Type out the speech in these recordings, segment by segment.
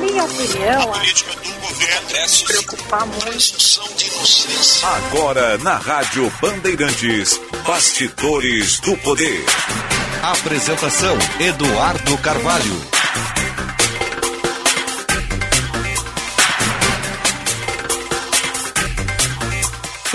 minha opinião, a política do governo é se preocupar muito. Agora na Rádio Bandeirantes, Bastidores do Poder. Apresentação Eduardo Carvalho.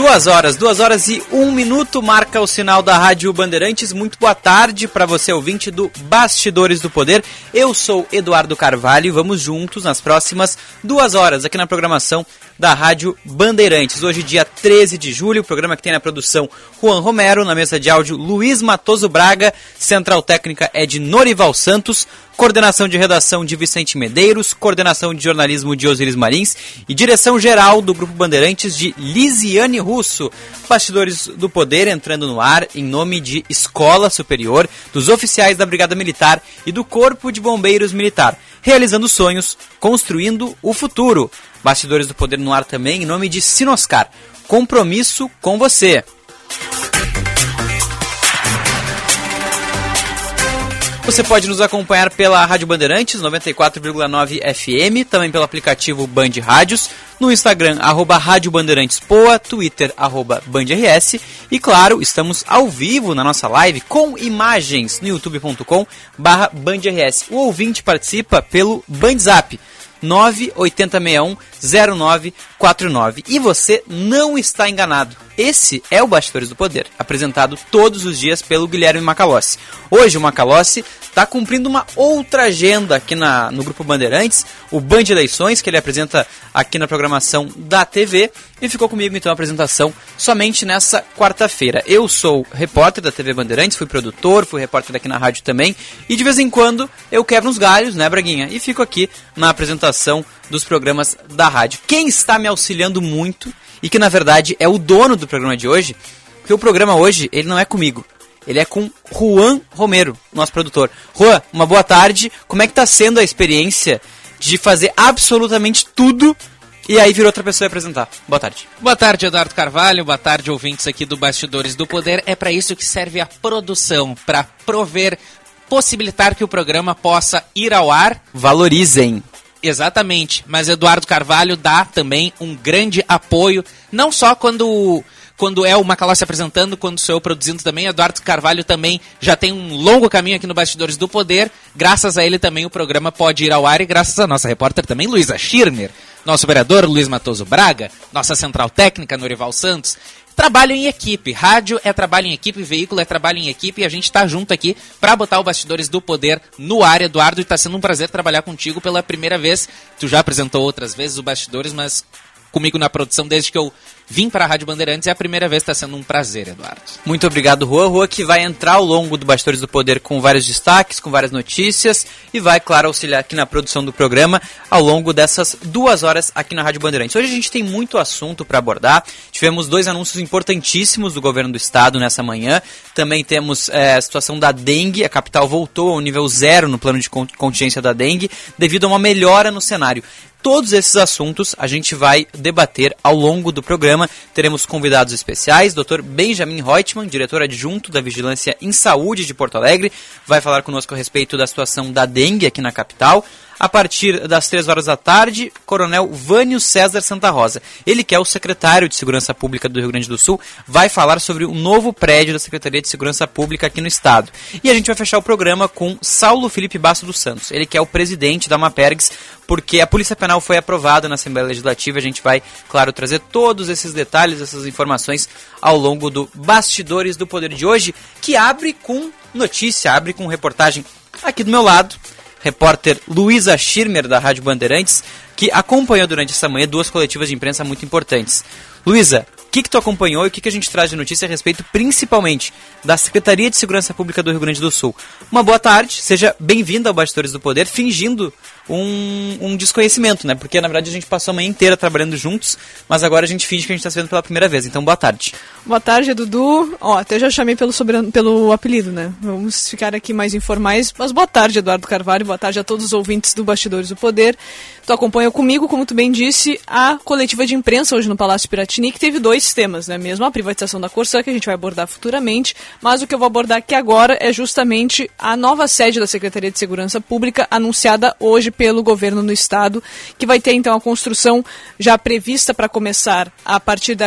Duas horas, duas horas e um minuto marca o sinal da Rádio Bandeirantes. Muito boa tarde para você, ouvinte do Bastidores do Poder. Eu sou Eduardo Carvalho e vamos juntos nas próximas duas horas aqui na programação da Rádio Bandeirantes. Hoje, dia 13 de julho, o programa que tem na produção Juan Romero, na mesa de áudio Luiz Matoso Braga, central técnica é de Norival Santos, coordenação de redação de Vicente Medeiros, coordenação de jornalismo de Osiris Marins e direção geral do Grupo Bandeirantes de Lisiane Russo. Bastidores do Poder entrando no ar em nome de Escola Superior, dos oficiais da Brigada Militar e do Corpo de Bombeiros Militar, realizando sonhos, construindo o futuro. Bastidores do Poder no ar também em nome de Sinoscar. Compromisso com você. Você pode nos acompanhar pela Rádio Bandeirantes 94,9 FM, também pelo aplicativo Band Rádios, no Instagram arroba Rádio Bandeirantes Poa, Twitter arroba BandRS e claro, estamos ao vivo na nossa live com imagens no youtube.com barra BandRS. O ouvinte participa pelo Bandzap 980610949. E você não está enganado. Esse é o Bastidores do Poder, apresentado todos os dias pelo Guilherme Macalossi. Hoje o Macalossi está cumprindo uma outra agenda aqui na, no Grupo Bandeirantes, o Band Eleições, que ele apresenta aqui na programação da TV, e ficou comigo então a apresentação somente nessa quarta-feira. Eu sou repórter da TV Bandeirantes, fui produtor, fui repórter aqui na rádio também, e de vez em quando eu quebro uns galhos, né, Braguinha? E fico aqui na apresentação dos programas da rádio. Quem está me auxiliando muito e que na verdade é o dono do programa de hoje, porque o programa hoje ele não é comigo. Ele é com Juan Romero, nosso produtor. Juan, uma boa tarde. Como é que está sendo a experiência de fazer absolutamente tudo e aí virou outra pessoa apresentar. Boa tarde. Boa tarde, Eduardo Carvalho. Boa tarde, ouvintes aqui do Bastidores do Poder. É para isso que serve a produção, para prover, possibilitar que o programa possa ir ao ar. Valorizem. Exatamente, mas Eduardo Carvalho dá também um grande apoio, não só quando quando é o Macalossi apresentando, quando sou eu produzindo também. Eduardo Carvalho também já tem um longo caminho aqui no Bastidores do Poder. Graças a ele também o programa pode ir ao ar e graças à nossa repórter também, Luísa Schirner, nosso vereador Luiz Matoso Braga, nossa central técnica, Norival Santos. Trabalho em equipe. Rádio é trabalho em equipe, veículo é trabalho em equipe e a gente está junto aqui para botar o Bastidores do Poder no ar, Eduardo. E está sendo um prazer trabalhar contigo pela primeira vez. Tu já apresentou outras vezes o Bastidores, mas comigo na produção desde que eu vim para a Rádio Bandeirantes. É a primeira vez, está sendo um prazer, Eduardo. Muito obrigado, Rua. Rua que vai entrar ao longo do Bastidores do Poder com vários destaques, com várias notícias e vai, claro, auxiliar aqui na produção do programa ao longo dessas duas horas aqui na Rádio Bandeirantes. Hoje a gente tem muito assunto para abordar. Tivemos dois anúncios importantíssimos do governo do estado nessa manhã. Também temos é, a situação da dengue. A capital voltou ao nível zero no plano de contingência da dengue devido a uma melhora no cenário. Todos esses assuntos a gente vai debater ao longo do programa. Teremos convidados especiais, Dr. Benjamin Reutemann, diretor adjunto da Vigilância em Saúde de Porto Alegre, vai falar conosco a respeito da situação da dengue aqui na capital a partir das 3 horas da tarde, Coronel Vânio César Santa Rosa. Ele que é o secretário de Segurança Pública do Rio Grande do Sul, vai falar sobre o novo prédio da Secretaria de Segurança Pública aqui no estado. E a gente vai fechar o programa com Saulo Felipe Basso dos Santos. Ele que é o presidente da Mapergs, porque a Polícia Penal foi aprovada na Assembleia Legislativa. A gente vai, claro, trazer todos esses detalhes, essas informações ao longo do Bastidores do Poder de hoje, que abre com notícia, abre com reportagem aqui do meu lado repórter Luísa Schirmer, da Rádio Bandeirantes, que acompanhou durante essa manhã duas coletivas de imprensa muito importantes. Luísa, o que, que tu acompanhou e o que, que a gente traz de notícia a respeito, principalmente, da Secretaria de Segurança Pública do Rio Grande do Sul? Uma boa tarde, seja bem-vindo ao Bastidores do Poder, fingindo um, um, desconhecimento, né? Porque na verdade a gente passou a manhã inteira trabalhando juntos, mas agora a gente finge que a gente está se vendo pela primeira vez. Então, boa tarde. Boa tarde, Dudu. Ó, até já chamei pelo, sobre, pelo apelido, né? Vamos ficar aqui mais informais. Mas boa tarde, Eduardo Carvalho. Boa tarde a todos os ouvintes do Bastidores do Poder. Tu acompanha comigo, como tu bem disse, a coletiva de imprensa hoje no Palácio Piratini, que teve dois dois temas, né? Mesmo a privatização da Corsã, que a gente vai abordar futuramente, mas o que eu vou abordar aqui agora é justamente a nova sede da Secretaria de Segurança Pública, anunciada hoje pelo governo no estado, que vai ter então a construção já prevista para começar a partir do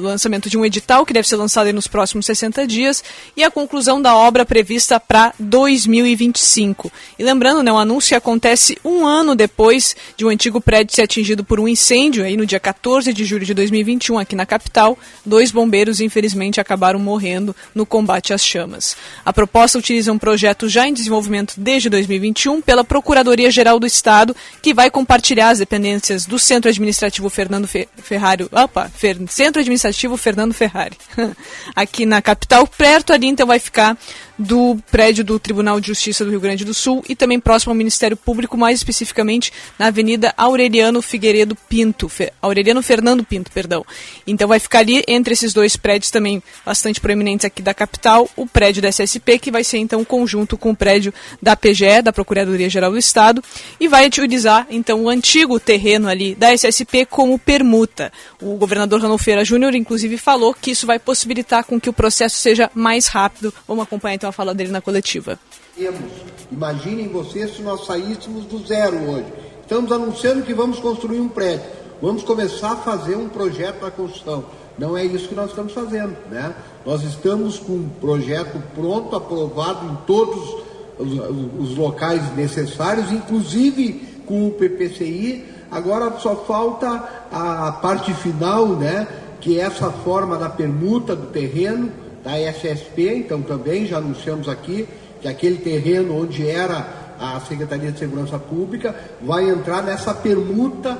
lançamento de um edital, que deve ser lançado nos próximos 60 dias, e a conclusão da obra prevista para 2025. E lembrando, né, o anúncio acontece um ano depois de um antigo prédio ser atingido por um incêndio, aí no dia 14 de julho de 2021, aqui na capital. Dois bombeiros, infelizmente, acabaram morrendo no combate às chamas. A proposta utiliza um projeto já em desenvolvimento desde 2021 pela Procuradoria-Geral do Estado, que vai compartilhar as dependências do Centro Administrativo Fernando Ferrari, opa, Fer, Centro Administrativo Fernando Ferrari, aqui na capital. Perto ali, então, vai ficar do prédio do Tribunal de Justiça do Rio Grande do Sul e também próximo ao Ministério Público, mais especificamente na Avenida Aureliano Figueiredo Pinto, Fe, Aureliano Fernando Pinto, perdão. Então vai ficar ali entre esses dois prédios também bastante proeminentes aqui da capital, o prédio da SSP, que vai ser então conjunto com o prédio da PGE, da Procuradoria Geral do Estado, e vai utilizar então o antigo terreno ali da SSP como permuta. O governador Ranolfeira Júnior inclusive falou que isso vai possibilitar com que o processo seja mais rápido. Vamos acompanhar então a fala dele na coletiva. Imaginem vocês se nós saíssemos do zero hoje. Estamos anunciando que vamos construir um prédio. Vamos começar a fazer um projeto para construção. Não é isso que nós estamos fazendo. Né? Nós estamos com um projeto pronto, aprovado em todos os, os locais necessários, inclusive com o PPCI. Agora só falta a parte final, né? que é essa forma da permuta do terreno da SSP, então também já anunciamos aqui que aquele terreno onde era a Secretaria de Segurança Pública vai entrar nessa permuta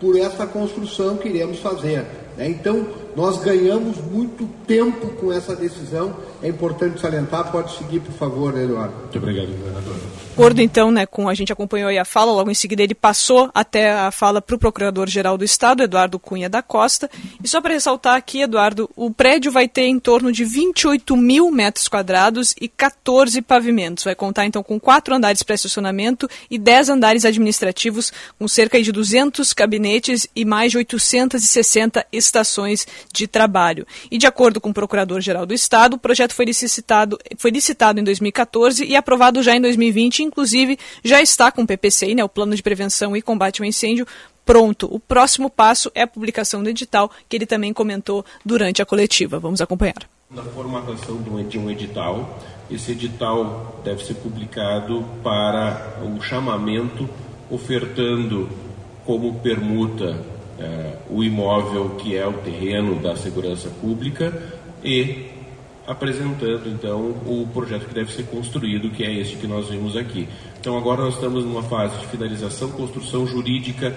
por essa construção que iremos fazer. Né? Então, nós ganhamos muito tempo com essa decisão. É importante salientar. Pode seguir, por favor, Eduardo. Muito obrigado, governador. Acordo, então, né, com a gente acompanhou aí a fala, logo em seguida ele passou até a fala para o Procurador-Geral do Estado, Eduardo Cunha da Costa. E só para ressaltar aqui, Eduardo, o prédio vai ter em torno de 28 mil metros quadrados e 14 pavimentos. Vai contar, então, com quatro andares para estacionamento e 10 andares administrativos, com cerca de 200 gabinetes e mais de 860 estações de trabalho. E de acordo com o Procurador-Geral do Estado, o projeto foi licitado, foi licitado em 2014 e aprovado já em 2020, inclusive já está com o PPCI, né, o Plano de Prevenção e Combate ao Incêndio, pronto. O próximo passo é a publicação do edital, que ele também comentou durante a coletiva. Vamos acompanhar. Na formatação de um edital, esse edital deve ser publicado para o chamamento ofertando como permuta é, o imóvel que é o terreno da segurança pública e apresentando então o projeto que deve ser construído, que é este que nós vimos aqui. Então agora nós estamos numa fase de finalização, construção jurídica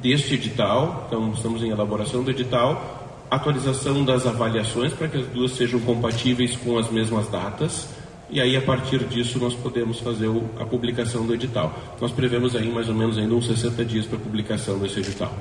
deste edital, então estamos em elaboração do edital, atualização das avaliações para que as duas sejam compatíveis com as mesmas datas e aí a partir disso nós podemos fazer a publicação do edital. Nós prevemos aí mais ou menos ainda uns 60 dias para a publicação desse edital.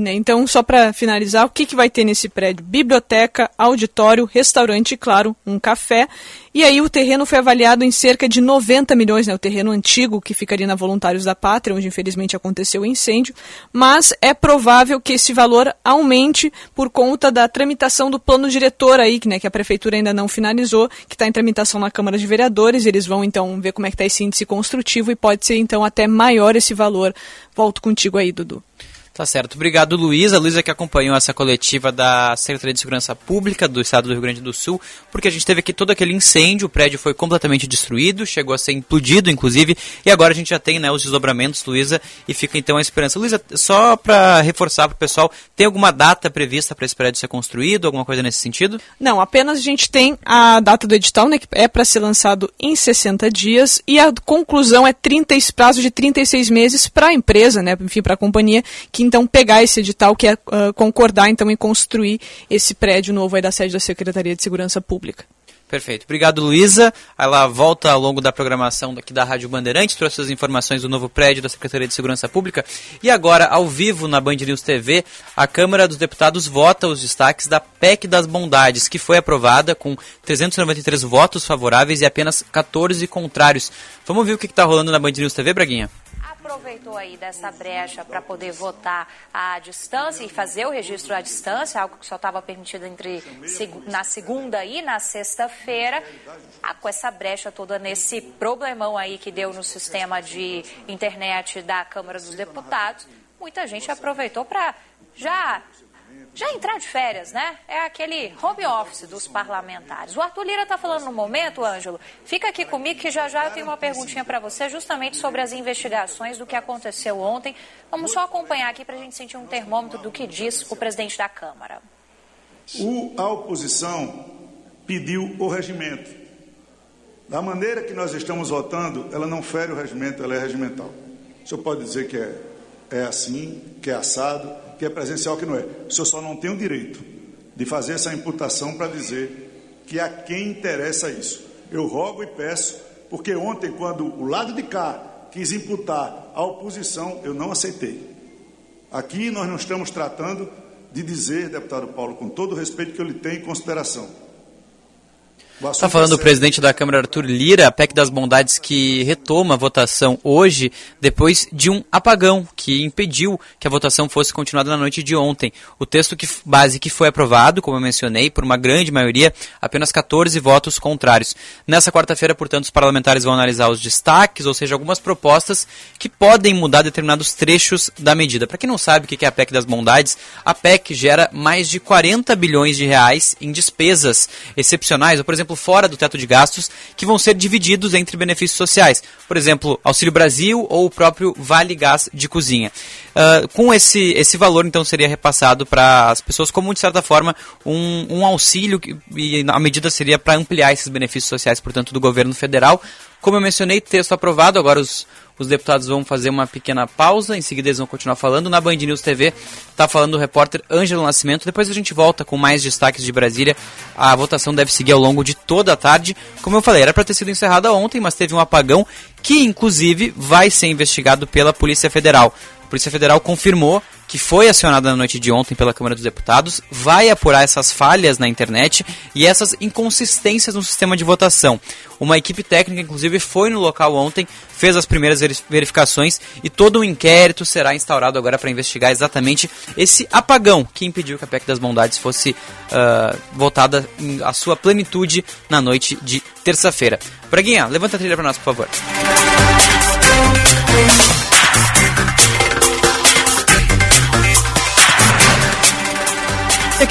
Né, então, só para finalizar, o que, que vai ter nesse prédio? Biblioteca, auditório, restaurante claro, um café. E aí o terreno foi avaliado em cerca de 90 milhões, né, o terreno antigo que ficaria na Voluntários da Pátria, onde infelizmente aconteceu o incêndio, mas é provável que esse valor aumente por conta da tramitação do plano diretor aí, né, que a prefeitura ainda não finalizou, que está em tramitação na Câmara de Vereadores, eles vão então ver como é que está esse índice construtivo e pode ser então até maior esse valor. Volto contigo aí, Dudu. Tá certo. Obrigado, Luísa. Luísa que acompanhou essa coletiva da Secretaria de Segurança Pública do Estado do Rio Grande do Sul, porque a gente teve aqui todo aquele incêndio, o prédio foi completamente destruído, chegou a ser implodido, inclusive, e agora a gente já tem né, os desdobramentos, Luísa, e fica então a esperança. Luísa, só para reforçar para o pessoal, tem alguma data prevista para esse prédio ser construído, alguma coisa nesse sentido? Não, apenas a gente tem a data do edital, né, que é para ser lançado em 60 dias, e a conclusão é 30, prazo de 36 meses para a empresa, né, enfim, para a companhia, que então pegar esse edital, que é uh, concordar então em construir esse prédio novo aí da sede da Secretaria de Segurança Pública. Perfeito. Obrigado, Luísa. Ela volta ao longo da programação aqui da Rádio Bandeirantes, trouxe as informações do novo prédio da Secretaria de Segurança Pública. E agora, ao vivo na Band News TV, a Câmara dos Deputados vota os destaques da PEC das Bondades, que foi aprovada com 393 votos favoráveis e apenas 14 contrários. Vamos ver o que está rolando na Band News TV, Braguinha? Aproveitou aí dessa brecha para poder votar à distância e fazer o registro à distância, algo que só estava permitido entre na segunda e na sexta-feira. Ah, com essa brecha toda nesse problemão aí que deu no sistema de internet da Câmara dos Deputados, muita gente aproveitou para já já entrar de férias, né? É aquele home office dos parlamentares. O Arthur Lira está falando no momento, Ângelo. Fica aqui comigo que já já eu tenho uma perguntinha para você, justamente sobre as investigações do que aconteceu ontem. Vamos só acompanhar aqui para a gente sentir um termômetro do que diz o presidente da Câmara. O, a oposição pediu o regimento. Da maneira que nós estamos votando, ela não fere o regimento, ela é regimental. O senhor pode dizer que é, é assim, que é assado, que é presencial, que não é. O senhor só não tem o direito de fazer essa imputação para dizer que a quem interessa isso. Eu rogo e peço, porque ontem, quando o lado de cá quis imputar a oposição, eu não aceitei. Aqui nós não estamos tratando de dizer, deputado Paulo, com todo o respeito que eu lhe tenho em consideração, Está falando o presidente da Câmara, Arthur Lira, a PEC das Bondades que retoma a votação hoje, depois de um apagão que impediu que a votação fosse continuada na noite de ontem. O texto que, base que foi aprovado, como eu mencionei, por uma grande maioria, apenas 14 votos contrários. Nessa quarta-feira, portanto, os parlamentares vão analisar os destaques, ou seja, algumas propostas que podem mudar determinados trechos da medida. Para quem não sabe o que é a PEC das Bondades, a PEC gera mais de 40 bilhões de reais em despesas excepcionais, ou, por exemplo, exemplo, fora do teto de gastos, que vão ser divididos entre benefícios sociais. Por exemplo, Auxílio Brasil ou o próprio Vale Gás de Cozinha. Uh, com esse, esse valor, então, seria repassado para as pessoas como, de certa forma, um, um auxílio, e a medida seria para ampliar esses benefícios sociais, portanto, do governo federal. Como eu mencionei, texto aprovado, agora os os deputados vão fazer uma pequena pausa, em seguida eles vão continuar falando. Na Band News TV está falando o repórter Ângelo Nascimento. Depois a gente volta com mais destaques de Brasília. A votação deve seguir ao longo de toda a tarde. Como eu falei, era para ter sido encerrada ontem, mas teve um apagão que, inclusive, vai ser investigado pela Polícia Federal. Polícia Federal confirmou que foi acionada na noite de ontem pela Câmara dos Deputados, vai apurar essas falhas na internet e essas inconsistências no sistema de votação. Uma equipe técnica, inclusive, foi no local ontem, fez as primeiras verificações e todo um inquérito será instaurado agora para investigar exatamente esse apagão que impediu que a PEC das Bondades fosse uh, votada em a sua plenitude na noite de terça-feira. Braguinha, levanta a trilha para nós, por favor. E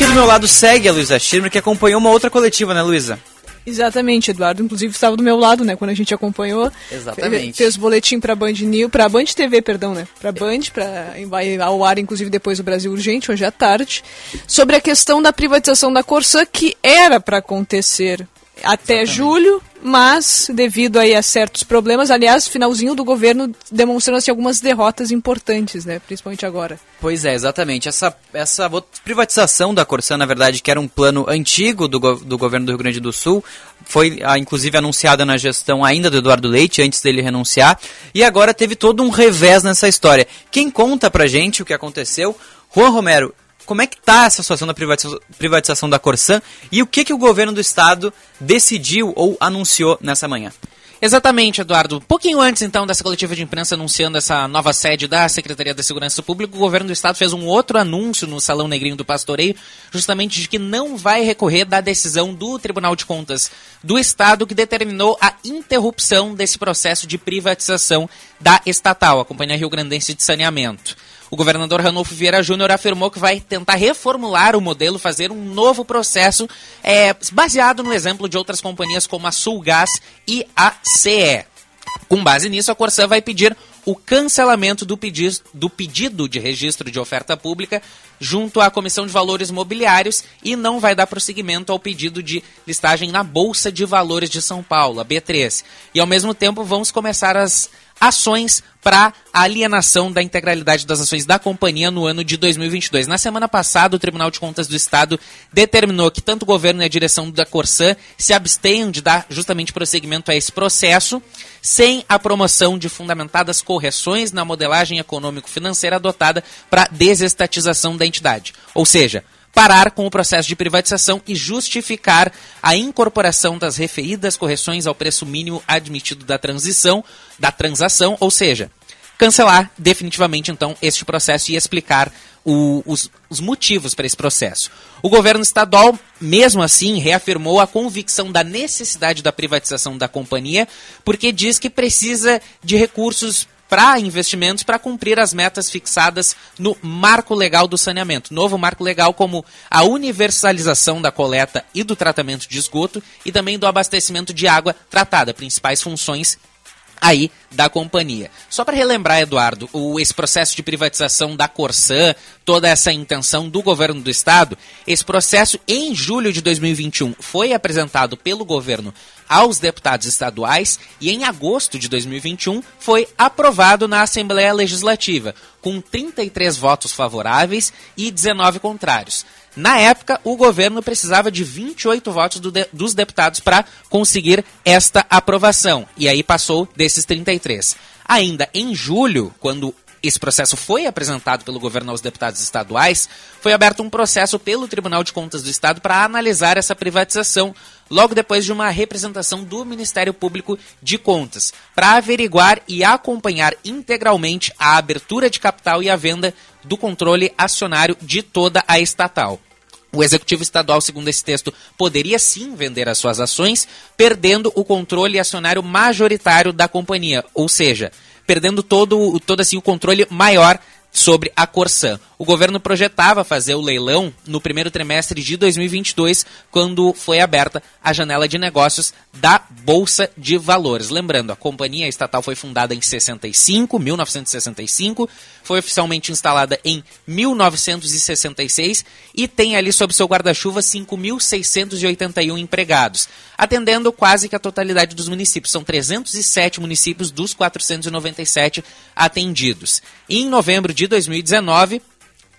aqui do meu lado segue a Luísa Schirmer, que acompanhou uma outra coletiva, né, Luísa? Exatamente, Eduardo. Inclusive estava do meu lado, né, quando a gente acompanhou. Exatamente. Fez boletim para Band News, para Band TV, perdão, né? Para Band, para vai ao ar inclusive depois do Brasil Urgente, hoje à tarde, sobre a questão da privatização da Corsã que era para acontecer até Exatamente. julho, mas devido aí a certos problemas, aliás, finalzinho do governo demonstrando assim, algumas derrotas importantes, né, principalmente agora. Pois é, exatamente. Essa, essa privatização da Corsã, na verdade, que era um plano antigo do, do governo do Rio Grande do Sul, foi ah, inclusive anunciada na gestão ainda do Eduardo Leite, antes dele renunciar, e agora teve todo um revés nessa história. Quem conta pra gente o que aconteceu? Juan Romero, como é que está essa situação da privatização da Corsã e o que, que o governo do estado decidiu ou anunciou nessa manhã? Exatamente, Eduardo. Pouquinho antes, então, dessa coletiva de imprensa anunciando essa nova sede da Secretaria da Segurança Pública, o governo do Estado fez um outro anúncio no Salão Negrinho do Pastoreio, justamente de que não vai recorrer da decisão do Tribunal de Contas do Estado que determinou a interrupção desse processo de privatização da estatal, a Companhia Rio Grandense de Saneamento. O governador Ranolfo Vieira Júnior afirmou que vai tentar reformular o modelo, fazer um novo processo é, baseado no exemplo de outras companhias como a Sulgás e a CE. Com base nisso, a Corsã vai pedir o cancelamento do, pedi do pedido de registro de oferta pública junto à Comissão de Valores Mobiliários e não vai dar prosseguimento ao pedido de listagem na Bolsa de Valores de São Paulo, a B3. E ao mesmo tempo vamos começar as ações para a alienação da integralidade das ações da companhia no ano de 2022. Na semana passada, o Tribunal de Contas do Estado determinou que tanto o governo e a direção da Corsã se abstenham de dar justamente prosseguimento a esse processo, sem a promoção de fundamentadas correções na modelagem econômico-financeira adotada para desestatização da entidade. Ou seja, parar com o processo de privatização e justificar a incorporação das referidas correções ao preço mínimo admitido da transição, da transação, ou seja, cancelar definitivamente então este processo e explicar o, os, os motivos para esse processo. O governo estadual, mesmo assim, reafirmou a convicção da necessidade da privatização da companhia, porque diz que precisa de recursos para investimentos para cumprir as metas fixadas no marco legal do saneamento. Novo marco legal como a universalização da coleta e do tratamento de esgoto e também do abastecimento de água tratada, principais funções aí da companhia. Só para relembrar, Eduardo, o, esse processo de privatização da Corsã, toda essa intenção do governo do estado, esse processo em julho de 2021 foi apresentado pelo governo aos deputados estaduais e em agosto de 2021 foi aprovado na Assembleia Legislativa, com 33 votos favoráveis e 19 contrários. Na época, o governo precisava de 28 votos do de, dos deputados para conseguir esta aprovação. E aí passou desses 33. Ainda em julho, quando esse processo foi apresentado pelo governo aos deputados estaduais, foi aberto um processo pelo Tribunal de Contas do Estado para analisar essa privatização, logo depois de uma representação do Ministério Público de Contas, para averiguar e acompanhar integralmente a abertura de capital e a venda do controle acionário de toda a estatal. O executivo estadual, segundo esse texto, poderia sim vender as suas ações, perdendo o controle acionário majoritário da companhia, ou seja, perdendo todo, todo assim, o controle maior sobre a Corsã. O governo projetava fazer o leilão no primeiro trimestre de 2022, quando foi aberta a janela de negócios da Bolsa de Valores. Lembrando, a companhia estatal foi fundada em 65, 1965, foi oficialmente instalada em 1966 e tem ali sob seu guarda-chuva 5.681 empregados, atendendo quase que a totalidade dos municípios. São 307 municípios dos 497 atendidos. Em novembro de 2019,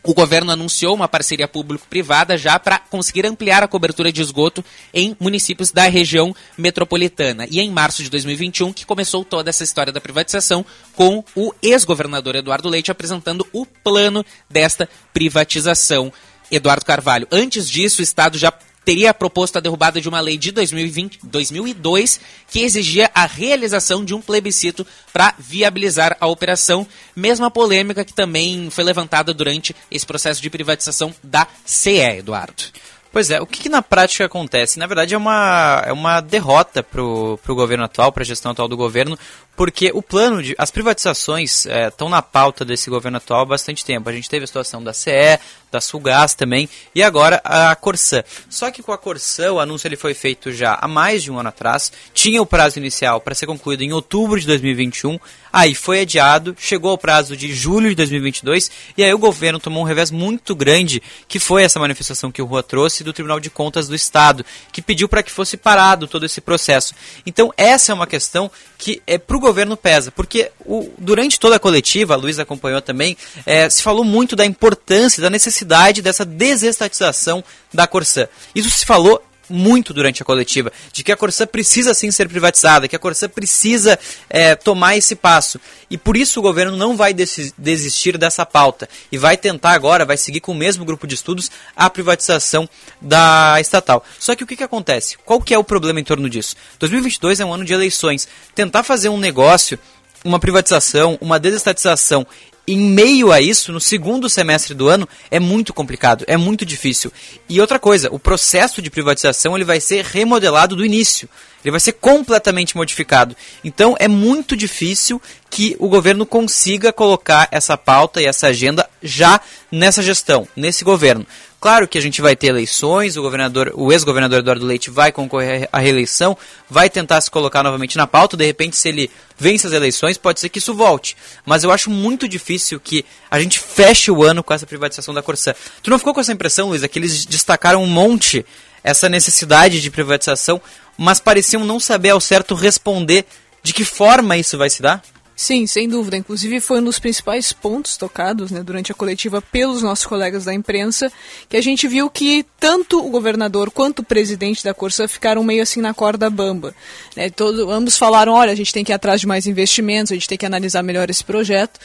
o governo anunciou uma parceria público-privada já para conseguir ampliar a cobertura de esgoto em municípios da região metropolitana. E em março de 2021 que começou toda essa história da privatização com o ex-governador Eduardo Leite apresentando o plano desta privatização. Eduardo Carvalho. Antes disso, o Estado já teria proposto a derrubada de uma lei de 2020, 2002 que exigia a realização de um plebiscito para viabilizar a operação, mesma polêmica que também foi levantada durante esse processo de privatização da CE, Eduardo. Pois é, o que, que, na prática acontece? Na verdade, é uma, é uma derrota para o governo atual, para a gestão atual do governo, porque o plano de. As privatizações estão é, na pauta desse governo atual há bastante tempo. A gente teve a situação da CE, da Sulgás também, e agora a Corsã. Só que com a Corsã, o anúncio ele foi feito já há mais de um ano atrás, tinha o prazo inicial para ser concluído em outubro de 2021, aí foi adiado, chegou ao prazo de julho de 2022, e aí o governo tomou um revés muito grande, que foi essa manifestação que o Rua trouxe do Tribunal de Contas do Estado, que pediu para que fosse parado todo esse processo. Então, essa é uma questão que é para o governo pesa, porque o, durante toda a coletiva, a Luiz acompanhou também, é, se falou muito da importância, da necessidade dessa desestatização da Corsã. Isso se falou muito durante a coletiva, de que a Corsã precisa sim ser privatizada, que a Corsã precisa é, tomar esse passo. E por isso o governo não vai desistir dessa pauta e vai tentar agora, vai seguir com o mesmo grupo de estudos, a privatização da estatal. Só que o que, que acontece? Qual que é o problema em torno disso? 2022 é um ano de eleições. Tentar fazer um negócio uma privatização, uma desestatização em meio a isso, no segundo semestre do ano, é muito complicado, é muito difícil. E outra coisa, o processo de privatização ele vai ser remodelado do início. Ele vai ser completamente modificado. Então é muito difícil que o governo consiga colocar essa pauta e essa agenda já nessa gestão, nesse governo. Claro que a gente vai ter eleições, o governador, o ex-governador Eduardo Leite vai concorrer à reeleição, vai tentar se colocar novamente na pauta, de repente se ele vence as eleições, pode ser que isso volte. Mas eu acho muito difícil que a gente feche o ano com essa privatização da Corsã. Tu não ficou com essa impressão, Luiz, que eles destacaram um monte essa necessidade de privatização, mas pareciam não saber ao certo responder de que forma isso vai se dar? Sim, sem dúvida. Inclusive foi um dos principais pontos tocados né, durante a coletiva pelos nossos colegas da imprensa, que a gente viu que tanto o governador quanto o presidente da Corsã ficaram meio assim na corda bamba. Né, todo, ambos falaram, olha, a gente tem que ir atrás de mais investimentos, a gente tem que analisar melhor esse projeto.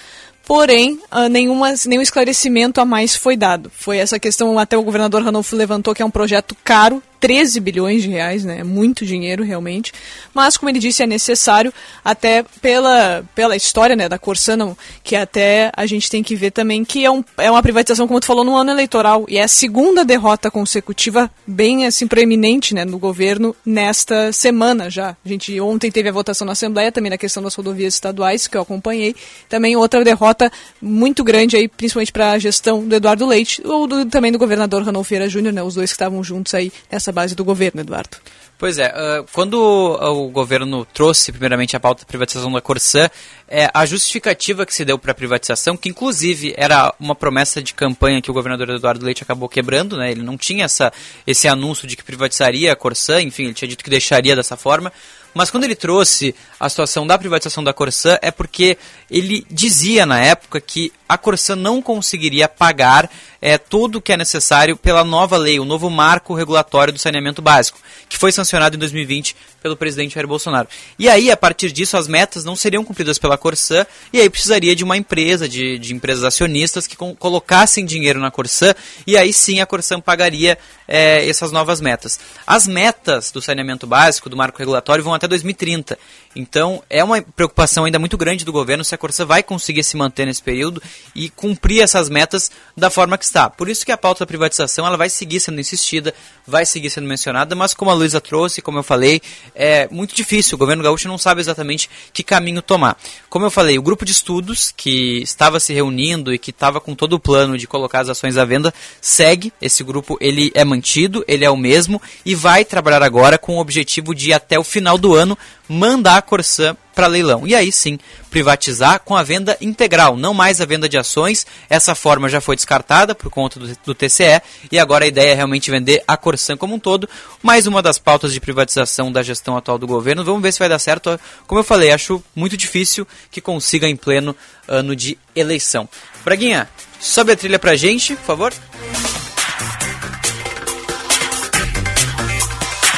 porém uh, nenhuma, nenhum esclarecimento a mais foi dado. Foi essa questão, até o governador Ranolfo levantou que é um projeto caro, 13 bilhões de reais, né? Muito dinheiro realmente. Mas, como ele disse, é necessário, até pela, pela história né, da Corsã, que até a gente tem que ver também que é, um, é uma privatização, como tu falou, no ano eleitoral. E é a segunda derrota consecutiva, bem assim, proeminente né, no governo nesta semana já. A gente ontem teve a votação na Assembleia também na questão das rodovias estaduais, que eu acompanhei. Também outra derrota muito grande aí, principalmente para a gestão do Eduardo Leite, ou do, também do governador Ranolfo Júnior, né, os dois que estavam juntos aí nessa essa base do governo, Eduardo. Pois é, uh, quando o governo trouxe primeiramente a pauta da privatização da Corsã, é, a justificativa que se deu para a privatização, que inclusive era uma promessa de campanha que o governador Eduardo Leite acabou quebrando, né? ele não tinha essa, esse anúncio de que privatizaria a Corsã, enfim, ele tinha dito que deixaria dessa forma, mas quando ele trouxe a situação da privatização da Corsã é porque ele dizia na época que a Corsã não conseguiria pagar é, tudo o que é necessário pela nova lei, o novo marco regulatório do saneamento básico, que foi sancionado em 2020 pelo presidente Jair Bolsonaro. E aí, a partir disso, as metas não seriam cumpridas pela Corsã, e aí precisaria de uma empresa, de, de empresas acionistas que colocassem dinheiro na Corsã, e aí sim a Corsã pagaria é, essas novas metas. As metas do saneamento básico, do marco regulatório, vão até 2030. Então, é uma preocupação ainda muito grande do governo se a Corsã vai conseguir se manter nesse período e cumprir essas metas da forma que está. Por isso que a pauta da privatização ela vai seguir sendo insistida, vai seguir sendo mencionada, mas como a Luísa trouxe, como eu falei, é muito difícil. O governo gaúcho não sabe exatamente que caminho tomar. Como eu falei, o grupo de estudos que estava se reunindo e que estava com todo o plano de colocar as ações à venda segue. Esse grupo ele é mantido, ele é o mesmo e vai trabalhar agora com o objetivo de até o final do ano mandar a Corsã para leilão. E aí sim, privatizar com a venda integral, não mais a venda de ações. Essa forma já foi descartada por conta do, do TCE e agora a ideia é realmente vender a Corsã como um todo. Mais uma das pautas de privatização da gestão atual do governo. Vamos ver se vai dar certo. Como eu falei, acho muito difícil que consiga em pleno ano de eleição. Braguinha, sobe a trilha pra gente, por favor.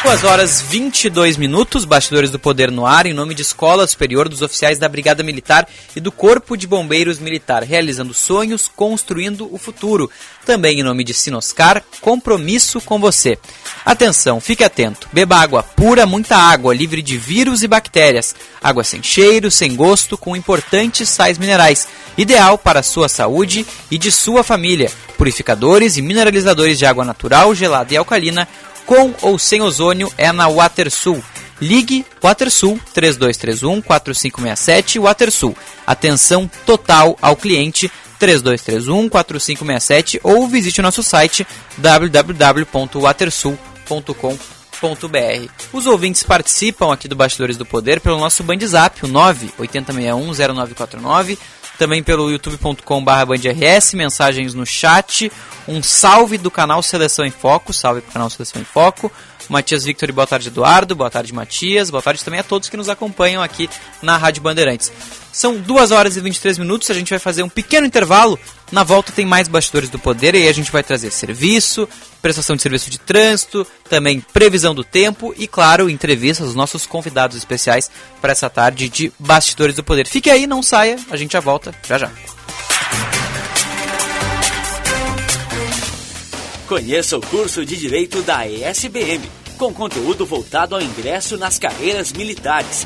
2 horas 22 minutos, Bastidores do Poder no ar, em nome de Escola Superior dos Oficiais da Brigada Militar e do Corpo de Bombeiros Militar, realizando sonhos, construindo o futuro. Também em nome de Sinoscar, compromisso com você. Atenção, fique atento. Beba água pura, muita água, livre de vírus e bactérias. Água sem cheiro, sem gosto, com importantes sais minerais. Ideal para a sua saúde e de sua família. Purificadores e mineralizadores de água natural, gelada e alcalina com ou sem ozônio é na WaterSul. Ligue WaterSul 3231 4567 WaterSul. Atenção total ao cliente 3231 4567 ou visite o nosso site www.watersul.com.br. Os ouvintes participam aqui do Bastidores do Poder pelo nosso Bandzap, o 980610949, também pelo youtube.com/bandrs, mensagens no chat, um salve do canal Seleção em Foco, salve para o canal Seleção em Foco. Matias Victor, boa tarde Eduardo, boa tarde Matias, boa tarde também a todos que nos acompanham aqui na Rádio Bandeirantes. São 2 horas e 23 minutos, a gente vai fazer um pequeno intervalo. Na volta tem mais bastidores do poder e aí a gente vai trazer serviço, prestação de serviço de trânsito, também previsão do tempo e, claro, entrevistas dos nossos convidados especiais para essa tarde de bastidores do poder. Fique aí, não saia, a gente já volta já já. Conheça o curso de Direito da ESBM, com conteúdo voltado ao ingresso nas carreiras militares.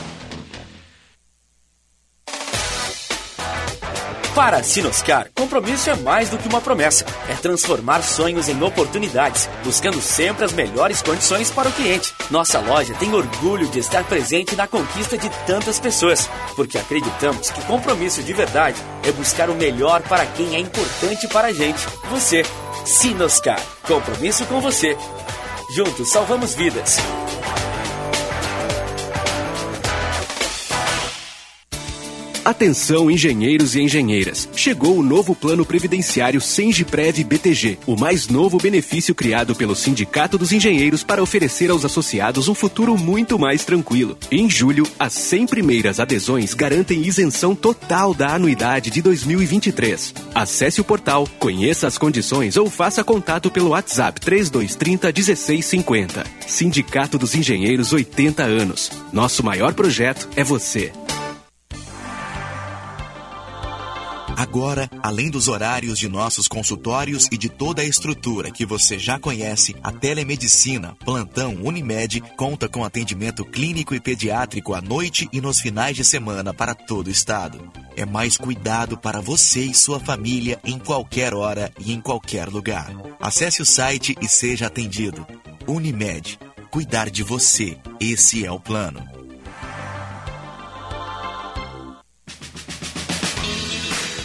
Para Sinoscar, compromisso é mais do que uma promessa. É transformar sonhos em oportunidades, buscando sempre as melhores condições para o cliente. Nossa loja tem orgulho de estar presente na conquista de tantas pessoas, porque acreditamos que compromisso de verdade é buscar o melhor para quem é importante para a gente, você. Sinoscar, compromisso com você. Juntos salvamos vidas. Atenção, engenheiros e engenheiras. Chegou o novo plano previdenciário Sengiprev BTG, o mais novo benefício criado pelo Sindicato dos Engenheiros para oferecer aos associados um futuro muito mais tranquilo. Em julho, as 100 primeiras adesões garantem isenção total da anuidade de 2023. Acesse o portal, conheça as condições ou faça contato pelo WhatsApp 3230 1650. Sindicato dos Engenheiros 80 anos. Nosso maior projeto é você. Agora, além dos horários de nossos consultórios e de toda a estrutura que você já conhece, a telemedicina Plantão Unimed conta com atendimento clínico e pediátrico à noite e nos finais de semana para todo o estado. É mais cuidado para você e sua família em qualquer hora e em qualquer lugar. Acesse o site e seja atendido. Unimed. Cuidar de você. Esse é o plano.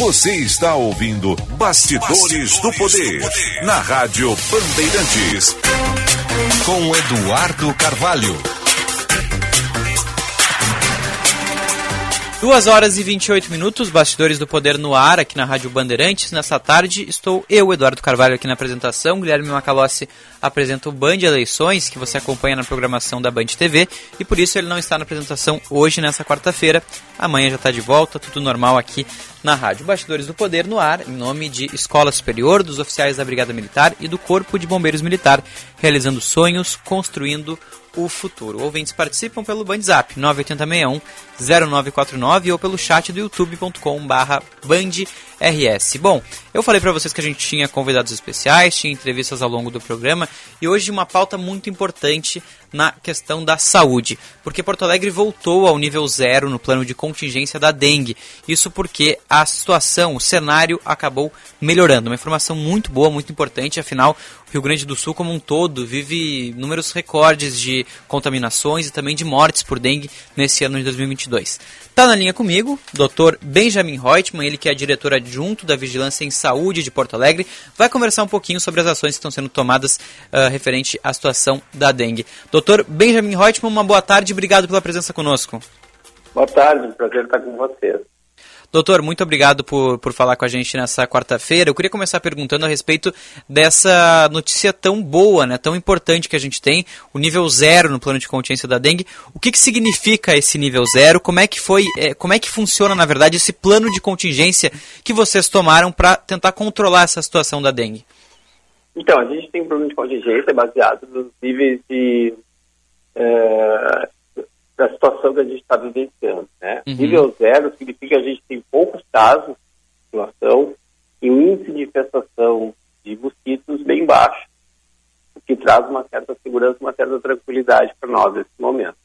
Você está ouvindo Bastidores, Bastidores do, poder, do Poder na Rádio Bandeirantes com Eduardo Carvalho. Duas horas e 28 minutos, Bastidores do Poder no ar, aqui na Rádio Bandeirantes. Nessa tarde estou eu, Eduardo Carvalho, aqui na apresentação. Guilherme Macalossi apresenta o Band Eleições, que você acompanha na programação da Band TV. E por isso ele não está na apresentação hoje, nessa quarta-feira. Amanhã já está de volta, tudo normal aqui na Rádio Bastidores do Poder no ar, em nome de Escola Superior, dos oficiais da Brigada Militar e do Corpo de Bombeiros Militar, realizando sonhos, construindo o futuro. Ouvintes participam pelo Bandzap 98061 0949 ou pelo chat do youtube.com bandrs. Bom, eu falei para vocês que a gente tinha convidados especiais, tinha entrevistas ao longo do programa e hoje uma pauta muito importante na questão da saúde, porque Porto Alegre voltou ao nível zero no plano de contingência da dengue. Isso porque a situação, o cenário acabou melhorando. Uma informação muito boa, muito importante, afinal, o Rio Grande do Sul como um todo vive números recordes de contaminações e também de mortes por dengue nesse ano de 2022. Está na linha comigo, Dr. Benjamin Reutemann, ele que é diretor adjunto da Vigilância em Saúde de Porto Alegre, vai conversar um pouquinho sobre as ações que estão sendo tomadas uh, referente à situação da dengue. Dr. Benjamin Reutemann, uma boa tarde, obrigado pela presença conosco. Boa tarde, prazer estar com vocês. Doutor, muito obrigado por, por falar com a gente nessa quarta-feira. Eu queria começar perguntando a respeito dessa notícia tão boa, né, tão importante que a gente tem, o nível zero no plano de contingência da dengue. O que, que significa esse nível zero? Como é que foi, é, como é que funciona, na verdade, esse plano de contingência que vocês tomaram para tentar controlar essa situação da dengue? Então, a gente tem um plano de contingência baseado nos níveis de é, da situação que a gente está vivenciando. Né? Uhum. Nível zero significa que a gente tem poucos casos de situação e um índice de infestação de mosquitos bem baixo. o que traz uma certa segurança, uma certa tranquilidade para nós nesse momento.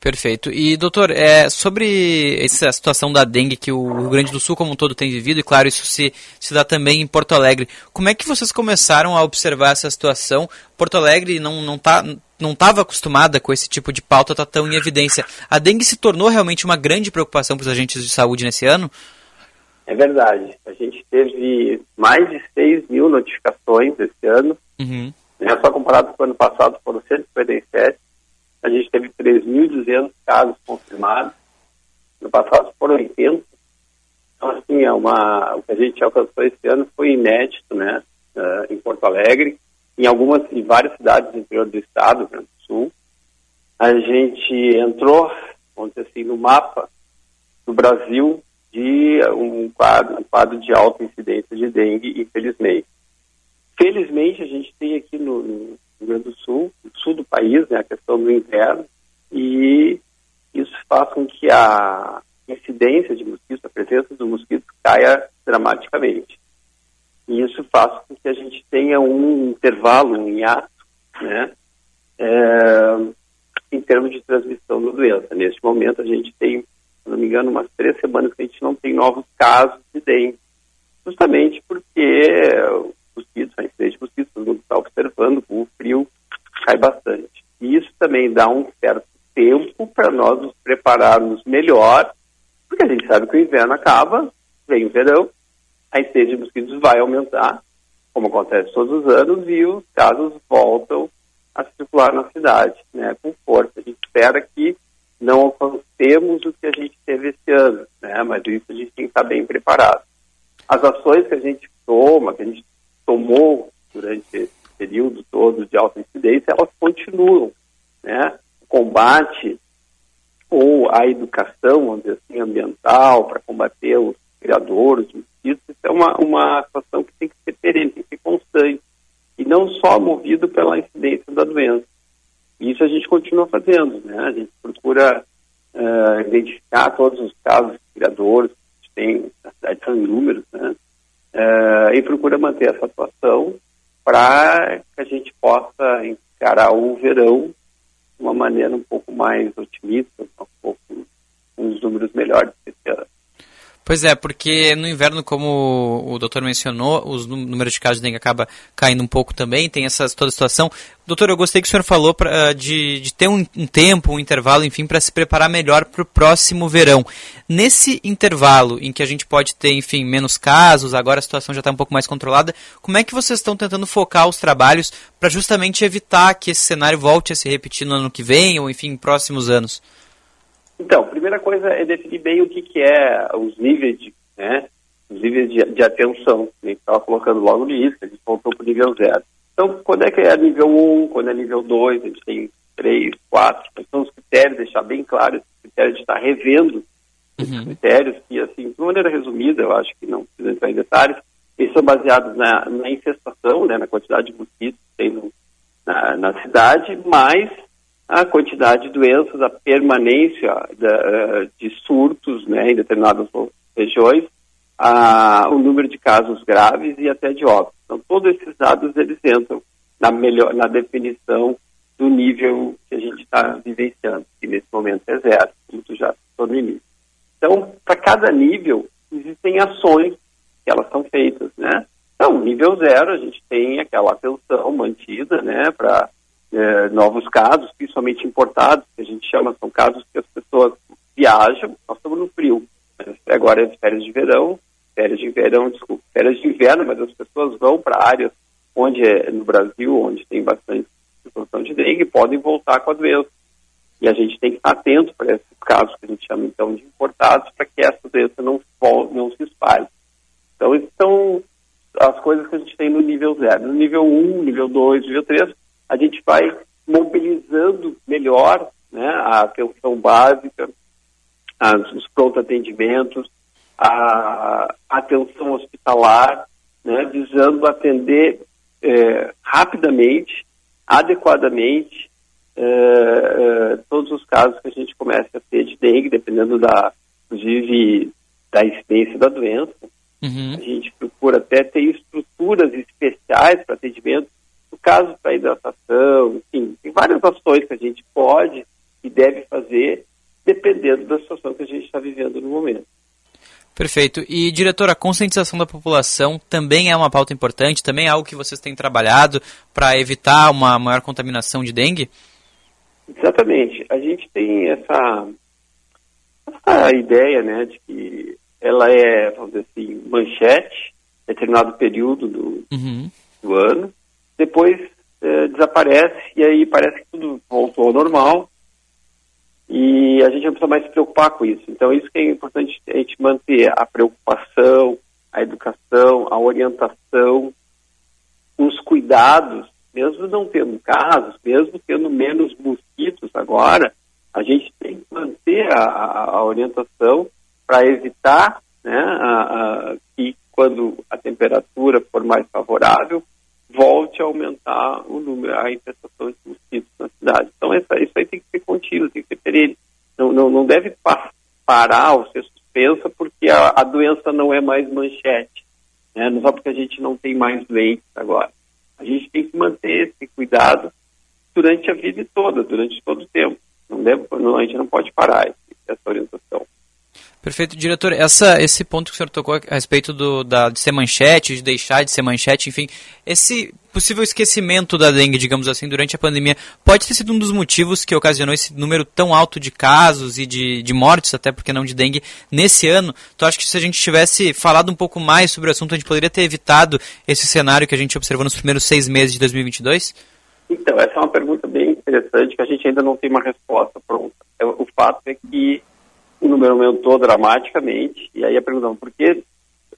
Perfeito. E, doutor, é, sobre essa situação da dengue que o Rio Grande do Sul como um todo tem vivido, e claro, isso se, se dá também em Porto Alegre, como é que vocês começaram a observar essa situação? Porto Alegre não não tá, não estava acostumada com esse tipo de pauta, está tão em evidência. A dengue se tornou realmente uma grande preocupação para os agentes de saúde nesse ano? É verdade. A gente teve mais de 6 mil notificações esse ano. Uhum. Né? Só comparado com o ano passado, foram 157 a gente teve 3.200 casos confirmados. No passado foram 80. Então, assim, é uma, o que a gente alcançou esse ano foi inédito, né? Uh, em Porto Alegre, em algumas, em várias cidades do interior do estado, Rio Grande do Sul. A gente entrou, vamos dizer assim, no mapa do Brasil de um quadro, um quadro de alta incidência de dengue, infelizmente. Felizmente, a gente tem aqui no Rio Grande do Sul, no sul do país, né, a questão do inverno, e isso faz com que a incidência de mosquitos, a presença do mosquito caia dramaticamente. E isso faz com que a gente tenha um intervalo, um hiato, né, é, em termos de transmissão da doença. Neste momento a gente tem, se não me engano, umas três semanas que a gente não tem novos casos de dengue, justamente porque mosquitos, a incidência de mosquitos, todo mundo está observando, o frio cai bastante. E isso também dá um certo tempo para nós nos prepararmos melhor, porque a gente sabe que o inverno acaba, vem o verão, a incidência de mosquitos vai aumentar, como acontece todos os anos, e os casos voltam a circular na cidade, né, com força. A gente espera que não alcancemos o que a gente teve esse ano, né, mas isso a gente tem que estar bem preparado. As ações que a gente toma, que a gente tomou durante esse período todo de alta incidência, elas continuam. Né? O combate ou a educação, vamos dizer assim, ambiental para combater os criadores, isso é uma, uma situação que tem que ser perene, tem que ser constante, e não só movido pela incidência da doença. Isso a gente continua fazendo, né? A gente procura uh, identificar todos os casos criadores que tem na cidade, são inúmeros, né? Uh, e procura manter essa atuação para que a gente possa encarar o verão de uma maneira um pouco mais otimista, um pouco com os números melhores esse ano. Pois é, porque no inverno, como o doutor mencionou, os números de casos de dengue acaba caindo um pouco também, tem essa toda a situação. Doutor, eu gostei que o senhor falou pra, de, de ter um, um tempo, um intervalo, enfim, para se preparar melhor para o próximo verão. Nesse intervalo em que a gente pode ter, enfim, menos casos, agora a situação já está um pouco mais controlada, como é que vocês estão tentando focar os trabalhos para justamente evitar que esse cenário volte a se repetir no ano que vem ou, enfim, em próximos anos? Então, primeira coisa é definir bem o que, que é os níveis de, né, os níveis de, de atenção. A gente estava colocando logo no início, a gente voltou para o nível zero. Então, quando é que é nível 1, quando é nível 2, a gente tem 3, 4, são os critérios, deixar bem claro os critérios de estar revendo uhum. critérios que, assim, de maneira resumida, eu acho que não precisa entrar em detalhes, eles são baseados na, na infestação, né, na quantidade de mosquitos que tem no, na, na cidade, mais a quantidade de doenças, a permanência da, eh, de surtos né, em determinadas regiões, a, o número de casos graves e até de óbitos. Então, todos esses dados eles entram na, melhor, na definição do nível que a gente está vivenciando, que nesse momento é zero, como tu já citou no início. Então, para cada nível, existem ações que elas são feitas, né? Então, nível zero, a gente tem aquela atenção mantida, né, para é, novos casos, principalmente importados, que a gente chama, são casos que as pessoas viajam, nós estamos no frio, agora é férias de verão, férias de verão, desculpa, férias de inverno, mas as pessoas vão para áreas onde é no Brasil, onde tem bastante situação de dengue, podem voltar com a doença. E a gente tem que estar atento para esses casos que a gente chama então de importados, para que essa doença não, não se espalhe. Então, são as coisas que a gente tem no nível zero. No nível 1, nível 2, nível 3, a gente vai mobilizando melhor né, a atenção básica, as, os pronto atendimentos, a, atenção hospitalar, né, visando atender é, rapidamente, adequadamente, é, é, todos os casos que a gente começa a ter de dengue, dependendo da, inclusive, da incidência da doença. Uhum. A gente procura até ter estruturas especiais para atendimento casos para hidratação, enfim, tem várias ações que a gente pode e deve fazer dependendo da situação que a gente está vivendo no momento. Perfeito. E, diretor, a conscientização da população também é uma pauta importante, também é algo que vocês têm trabalhado para evitar uma maior contaminação de dengue? Exatamente. A gente tem essa, essa ideia, né, de que ela é, vamos dizer assim, manchete, determinado período do, uhum. do ano, depois é, desaparece e aí parece que tudo voltou ao normal e a gente não precisa mais se preocupar com isso. Então, isso que é importante a gente manter a preocupação, a educação, a orientação, os cuidados, mesmo não tendo casos, mesmo tendo menos mosquitos agora, a gente tem que manter a, a orientação para evitar né, a, a, que quando a temperatura for mais favorável, volte a aumentar o número, a infestação de mosquitos na cidade. Então, essa, isso aí tem que ser contínuo, tem que ser perene. Não, não, não deve parar ou ser suspensa porque a, a doença não é mais manchete. Né? Não só porque a gente não tem mais doentes agora. A gente tem que manter esse cuidado durante a vida toda, durante todo o tempo. Não deve, não, a gente não pode parar essa orientação. Perfeito, diretor. Essa, esse ponto que o senhor tocou a respeito do, da, de ser manchete, de deixar de ser manchete, enfim, esse possível esquecimento da dengue, digamos assim, durante a pandemia, pode ter sido um dos motivos que ocasionou esse número tão alto de casos e de, de mortes, até porque não de dengue, nesse ano. Tu acha que se a gente tivesse falado um pouco mais sobre o assunto, a gente poderia ter evitado esse cenário que a gente observou nos primeiros seis meses de 2022? Então, essa é uma pergunta bem interessante que a gente ainda não tem uma resposta pronta. O fato é que o número aumentou dramaticamente, e aí a pergunta, por que,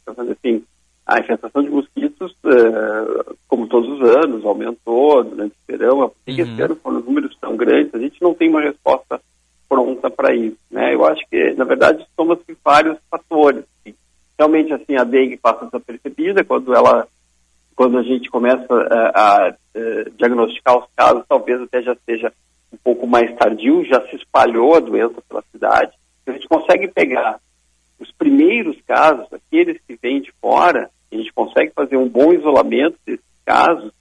assim, a infestação de mosquitos, uh, como todos os anos, aumentou durante o verão, por que uhum. esse ano foram números tão grandes? A gente não tem uma resposta pronta para isso, né? Eu acho que, na verdade, somam-se vários fatores. Assim. Realmente, assim, a dengue passa desapercebida quando ela quando a gente começa a, a, a, diagnosticar os casos, talvez até já seja um pouco mais tardio, já se espalhou a doença pela cidade a gente consegue pegar os primeiros casos, aqueles que vêm de fora, a gente consegue fazer um bom isolamento desses casos,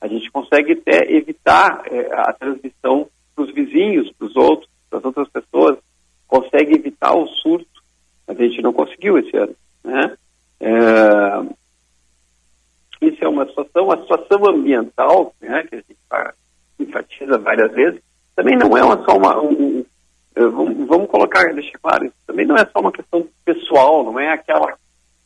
a gente consegue até evitar é, a transmissão para os vizinhos, para os outros, para as outras pessoas, consegue evitar o surto, mas a gente não conseguiu esse ano. Né? É, isso é uma situação, a situação ambiental, né, que a gente tá, enfatiza várias vezes, também não é uma, só uma, um, vamos, vamos colocar, deixar claro, isso também não é só uma questão pessoal, não é aquela,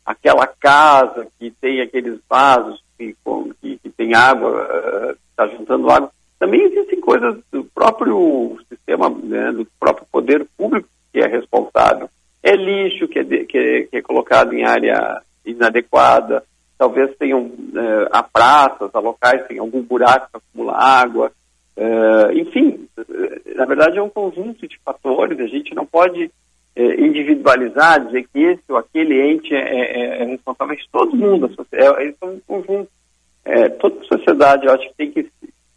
aquela casa que tem aqueles vasos que, que, que tem água, está uh, juntando água. Também existem coisas do próprio sistema, né, do próprio poder público que é responsável. É lixo que é, de, que é, que é colocado em área inadequada, talvez tenham a praças, a locais, tem algum buraco que acumula água, Uh, enfim, na verdade é um conjunto de fatores, a gente não pode uh, individualizar, dizer que esse ou aquele ente é, é, é responsável de todo mundo, é, é um conjunto. É, toda a sociedade, eu acho que tem que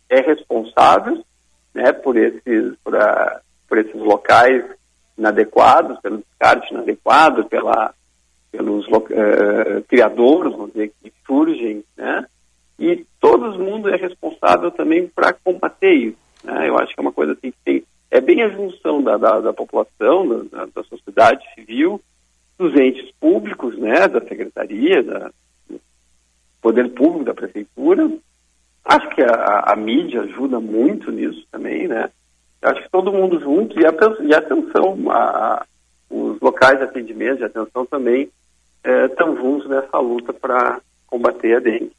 é responsável né, por, esses, por, a, por esses locais inadequados, pelo descarte inadequado, pela, pelos uh, criadores, vamos dizer, que surgem, né? E todo mundo é responsável também para combater isso. Né? Eu acho que é uma coisa assim que tem, é bem a junção da, da, da população, da, da, sociedade civil, dos entes públicos, né, da secretaria, da, do poder público, da prefeitura. Acho que a, a, mídia ajuda muito nisso também, né? Acho que todo mundo junto e a, e atenção, a, os locais de atendimento, de atenção também estão é, juntos nessa luta para combater a dengue.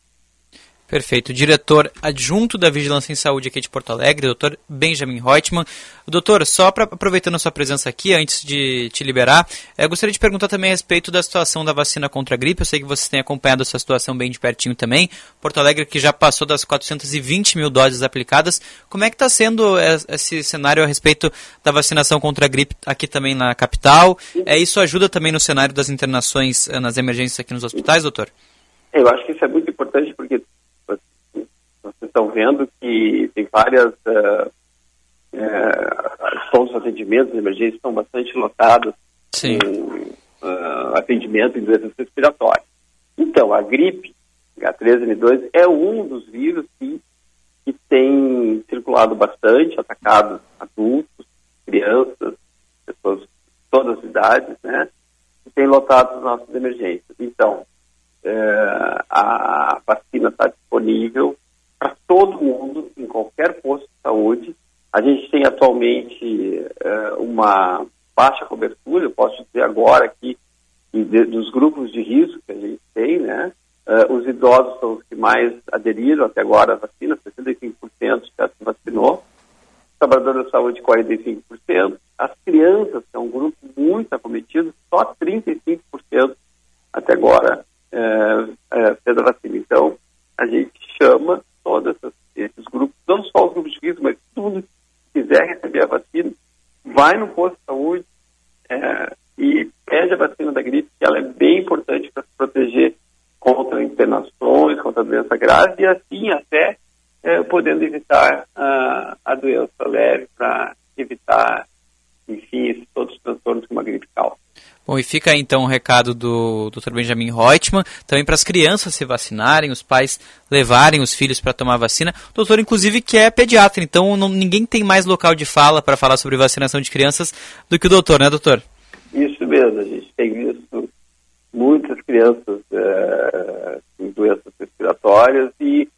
Perfeito. Diretor adjunto da Vigilância em Saúde aqui de Porto Alegre, doutor Benjamin Reutemann. Doutor, só para aproveitando a sua presença aqui, antes de te liberar, eu gostaria de perguntar também a respeito da situação da vacina contra a gripe. Eu sei que vocês têm acompanhado essa situação bem de pertinho também. Porto Alegre que já passou das 420 mil doses aplicadas. Como é que está sendo esse cenário a respeito da vacinação contra a gripe aqui também na capital? É, isso ajuda também no cenário das internações eh, nas emergências aqui nos hospitais, doutor? Eu acho que isso é muito importante porque estão vendo que tem várias. Uh, uh, todos os atendimentos de emergência estão bastante lotados Sim. com uh, atendimento em doenças respiratórias. Então, a gripe H3N2 é um dos vírus que tem circulado bastante, atacado adultos, crianças, pessoas de todas as idades, né? E tem lotado as nossas emergências. Então, a vacina está disponível para todo mundo, em qualquer posto de saúde. A gente tem atualmente é, uma baixa cobertura, eu posso dizer agora aqui, dos grupos de risco que a gente tem, né? Uh, os idosos são os que mais aderiram até agora à vacina, 65% já se vacinou. Trabalhadores da saúde, 45%. As crianças, que é um grupo muito acometido, só 35% até agora fez a vacina. Então, a gente chama todos esses grupos, não só os grupos de risco, mas todo mundo que quiser receber a vacina, vai no posto de saúde é, e pede a vacina da gripe, que ela é bem importante para se proteger contra internações, contra a doença grave e assim até é, podendo evitar uh, a doença leve para evitar, enfim, todos os transtornos como a gripe causa. Bom, e fica então o recado do Dr. Benjamin Reutemann, também para as crianças se vacinarem, os pais levarem os filhos para tomar vacina. O doutor, inclusive, que é pediatra, então não, ninguém tem mais local de fala para falar sobre vacinação de crianças do que o doutor, né, doutor? Isso mesmo, a gente tem visto muitas crianças é, com doenças respiratórias e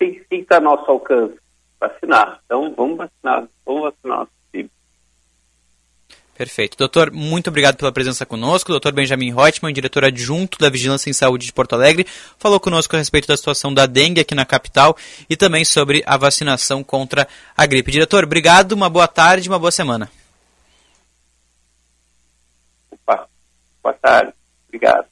tem que estar ao nosso alcance vacinar. Então, vamos vacinar, vamos vacinar. Perfeito. Doutor, muito obrigado pela presença conosco. Doutor Benjamin Reutemann, diretor adjunto da Vigilância em Saúde de Porto Alegre, falou conosco a respeito da situação da dengue aqui na capital e também sobre a vacinação contra a gripe. Diretor, obrigado, uma boa tarde, uma boa semana. Opa, boa tarde, obrigado.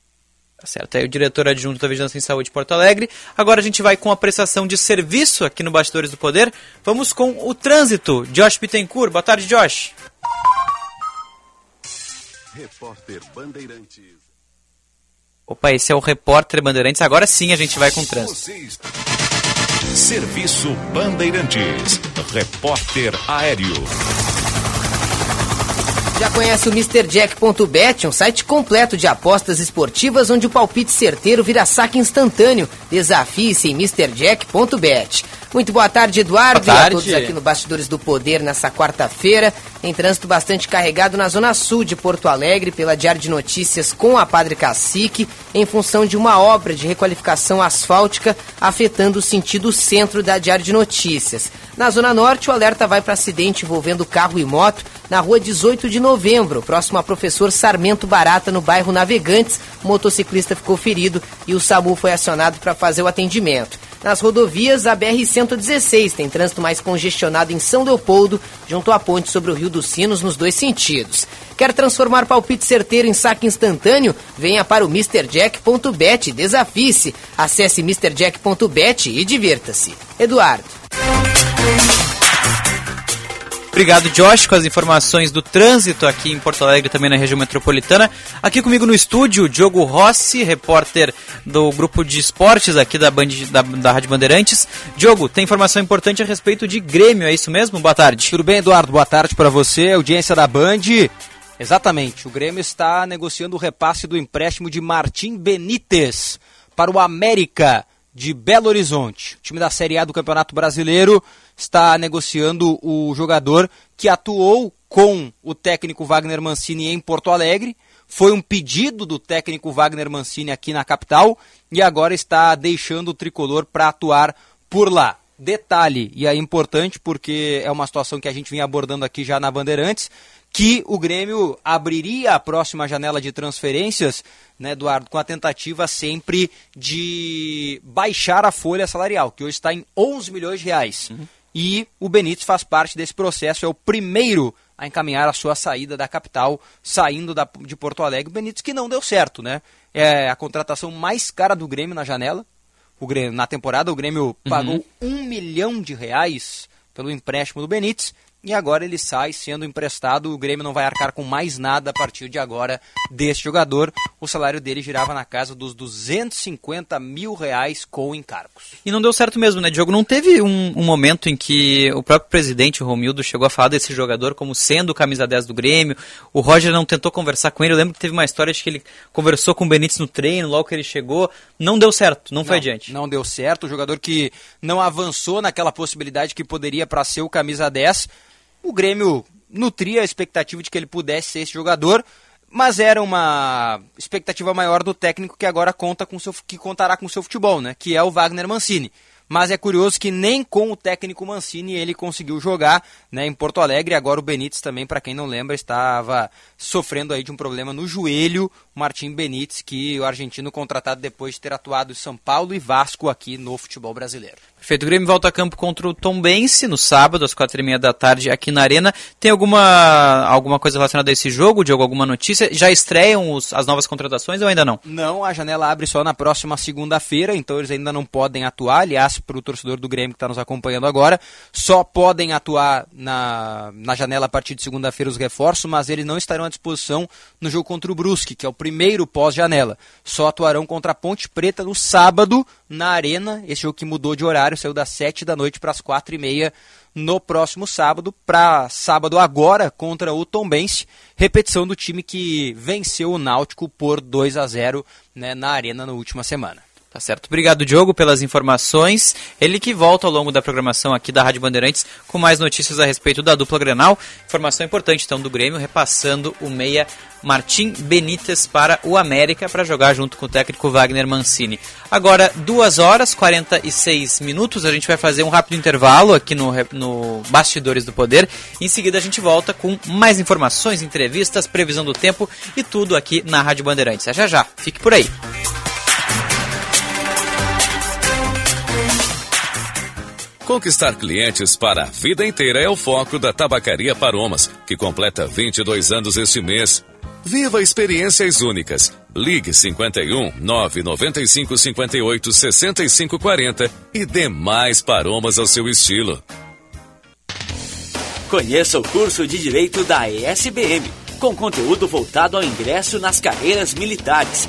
Tá certo. Aí o diretor adjunto da Vigilância em Saúde de Porto Alegre. Agora a gente vai com a prestação de serviço aqui no Bastidores do Poder. Vamos com o trânsito. Josh Bittencourt. Boa tarde, Josh. Repórter Bandeirantes. Opa, esse é o Repórter Bandeirantes. Agora sim a gente vai com o trânsito. Serviço Bandeirantes. Repórter Aéreo. Já conhece o MrJack.bet, um site completo de apostas esportivas onde o palpite certeiro vira saque instantâneo. Desafie-se em MrJack.bet. Muito boa tarde, Eduardo, boa tarde. e a todos aqui no Bastidores do Poder nessa quarta-feira. Em trânsito bastante carregado na zona sul de Porto Alegre, pela Diário de Notícias com a Padre Cacique, em função de uma obra de requalificação asfáltica afetando o sentido centro da Diário de Notícias. Na zona norte, o alerta vai para acidente envolvendo carro e moto na rua 18 de novembro, próximo a professor Sarmento Barata, no bairro Navegantes. O motociclista ficou ferido e o SAMU foi acionado para fazer o atendimento. Nas rodovias, a BR-116 tem trânsito mais congestionado em São Leopoldo, junto à ponte sobre o Rio dos Sinos, nos dois sentidos. Quer transformar palpite certeiro em saque instantâneo? Venha para o MrJack.bet desafie-se. Acesse MrJack.bet e divirta-se. Eduardo. Obrigado, Josh, com as informações do trânsito aqui em Porto Alegre, também na região metropolitana. Aqui comigo no estúdio, Diogo Rossi, repórter do grupo de esportes aqui da, Band, da, da Rádio Bandeirantes. Diogo, tem informação importante a respeito de Grêmio, é isso mesmo? Boa tarde. Tudo bem, Eduardo? Boa tarde para você, audiência da Band. Exatamente, o Grêmio está negociando o repasse do empréstimo de Martim Benítez para o América de Belo Horizonte. Time da Série A do Campeonato Brasileiro está negociando o jogador que atuou com o técnico Wagner Mancini em Porto Alegre. Foi um pedido do técnico Wagner Mancini aqui na capital e agora está deixando o tricolor para atuar por lá. Detalhe, e é importante porque é uma situação que a gente vinha abordando aqui já na Bandeirantes, que o Grêmio abriria a próxima janela de transferências, né, Eduardo, com a tentativa sempre de baixar a folha salarial, que hoje está em 11 milhões de reais. Uhum e o Benítez faz parte desse processo, é o primeiro a encaminhar a sua saída da capital, saindo da, de Porto Alegre. O Benítez que não deu certo, né? É a contratação mais cara do Grêmio na janela. O Grêmio, na temporada, o Grêmio uhum. pagou um milhão de reais pelo empréstimo do Benítez e agora ele sai sendo emprestado. O Grêmio não vai arcar com mais nada a partir de agora deste jogador. O salário dele girava na casa dos 250 mil reais com encargos. E não deu certo mesmo, né, Diogo? Não teve um, um momento em que o próprio presidente, o Romildo, chegou a falar desse jogador como sendo o camisa 10 do Grêmio. O Roger não tentou conversar com ele. Eu lembro que teve uma história de que ele conversou com o Benítez no treino, logo que ele chegou. Não deu certo, não, não foi adiante. Não deu certo. O jogador que não avançou naquela possibilidade que poderia para ser o camisa 10 o Grêmio nutria a expectativa de que ele pudesse ser esse jogador, mas era uma expectativa maior do técnico que agora conta com seu, que contará com seu futebol, né? Que é o Wagner Mancini. Mas é curioso que nem com o técnico Mancini ele conseguiu jogar né, em Porto Alegre. Agora o Benítez também, para quem não lembra, estava sofrendo aí de um problema no joelho. Martim Benítez, que o argentino contratado depois de ter atuado em São Paulo e Vasco aqui no futebol brasileiro. Perfeito. O Grêmio volta a campo contra o Tom Bense no sábado, às quatro e meia da tarde, aqui na Arena. Tem alguma, alguma coisa relacionada a esse jogo, Diogo? Alguma notícia? Já estreiam os, as novas contratações ou ainda não? Não, a janela abre só na próxima segunda-feira, então eles ainda não podem atuar. Aliás, para o torcedor do Grêmio que está nos acompanhando agora, só podem atuar na, na janela a partir de segunda-feira os reforços, mas eles não estarão à disposição no jogo contra o Brusque, que é o primeiro pós-janela. Só atuarão contra a Ponte Preta no sábado, na Arena, esse jogo que mudou de horário saiu das 7 da noite para as 4 e meia no próximo sábado, para sábado agora contra o Tombense, repetição do time que venceu o Náutico por 2 a 0 né, na Arena na última semana. Tá certo. Obrigado, Diogo, pelas informações. Ele que volta ao longo da programação aqui da Rádio Bandeirantes com mais notícias a respeito da dupla Grenal. Informação importante, então, do Grêmio, repassando o meia Martim Benítez para o América para jogar junto com o técnico Wagner Mancini. Agora, 2 horas 46 minutos, a gente vai fazer um rápido intervalo aqui no, no Bastidores do Poder. Em seguida, a gente volta com mais informações, entrevistas, previsão do tempo e tudo aqui na Rádio Bandeirantes. É já já, fique por aí. Conquistar clientes para a vida inteira é o foco da Tabacaria Paromas, que completa 22 anos este mês. Viva experiências únicas. Ligue 51 995 58 65 40 e dê mais paromas ao seu estilo. Conheça o curso de Direito da ESBM, com conteúdo voltado ao ingresso nas carreiras militares.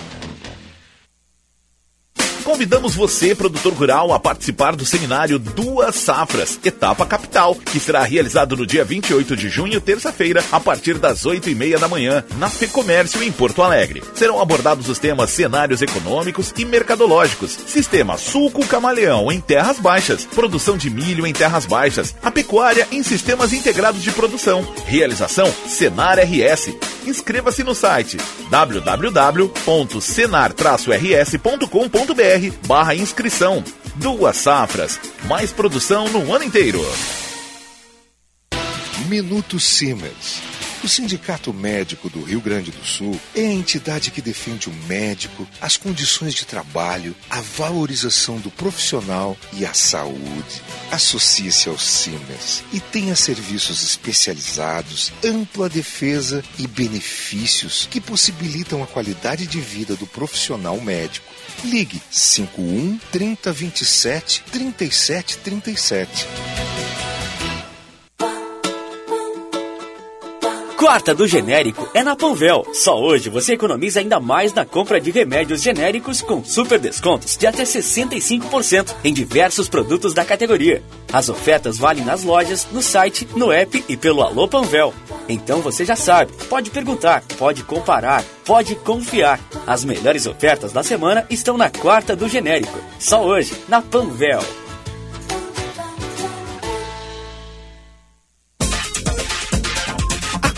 Convidamos você, produtor rural, a participar do seminário Duas Safras, etapa capital, que será realizado no dia 28 de junho, terça-feira, a partir das 8 e meia da manhã, na FEComércio, em Porto Alegre. Serão abordados os temas cenários econômicos e mercadológicos, sistema sulco camaleão em terras baixas, produção de milho em terras baixas, a pecuária em sistemas integrados de produção, realização Senar RS. Inscreva-se no site www.senar-rs.com.br barra inscrição. Duas safras, mais produção no ano inteiro. Minuto Siemens. O Sindicato Médico do Rio Grande do Sul é a entidade que defende o médico, as condições de trabalho, a valorização do profissional e a saúde. Associe-se ao Siemens e tenha serviços especializados, ampla defesa e benefícios que possibilitam a qualidade de vida do profissional médico. Ligue 51 3027 3737. Quarta do genérico é na Panvel. Só hoje você economiza ainda mais na compra de remédios genéricos com super descontos de até 65% em diversos produtos da categoria. As ofertas valem nas lojas, no site, no app e pelo Alô Panvel. Então você já sabe, pode perguntar, pode comparar, pode confiar. As melhores ofertas da semana estão na quarta do genérico. Só hoje, na Panvel.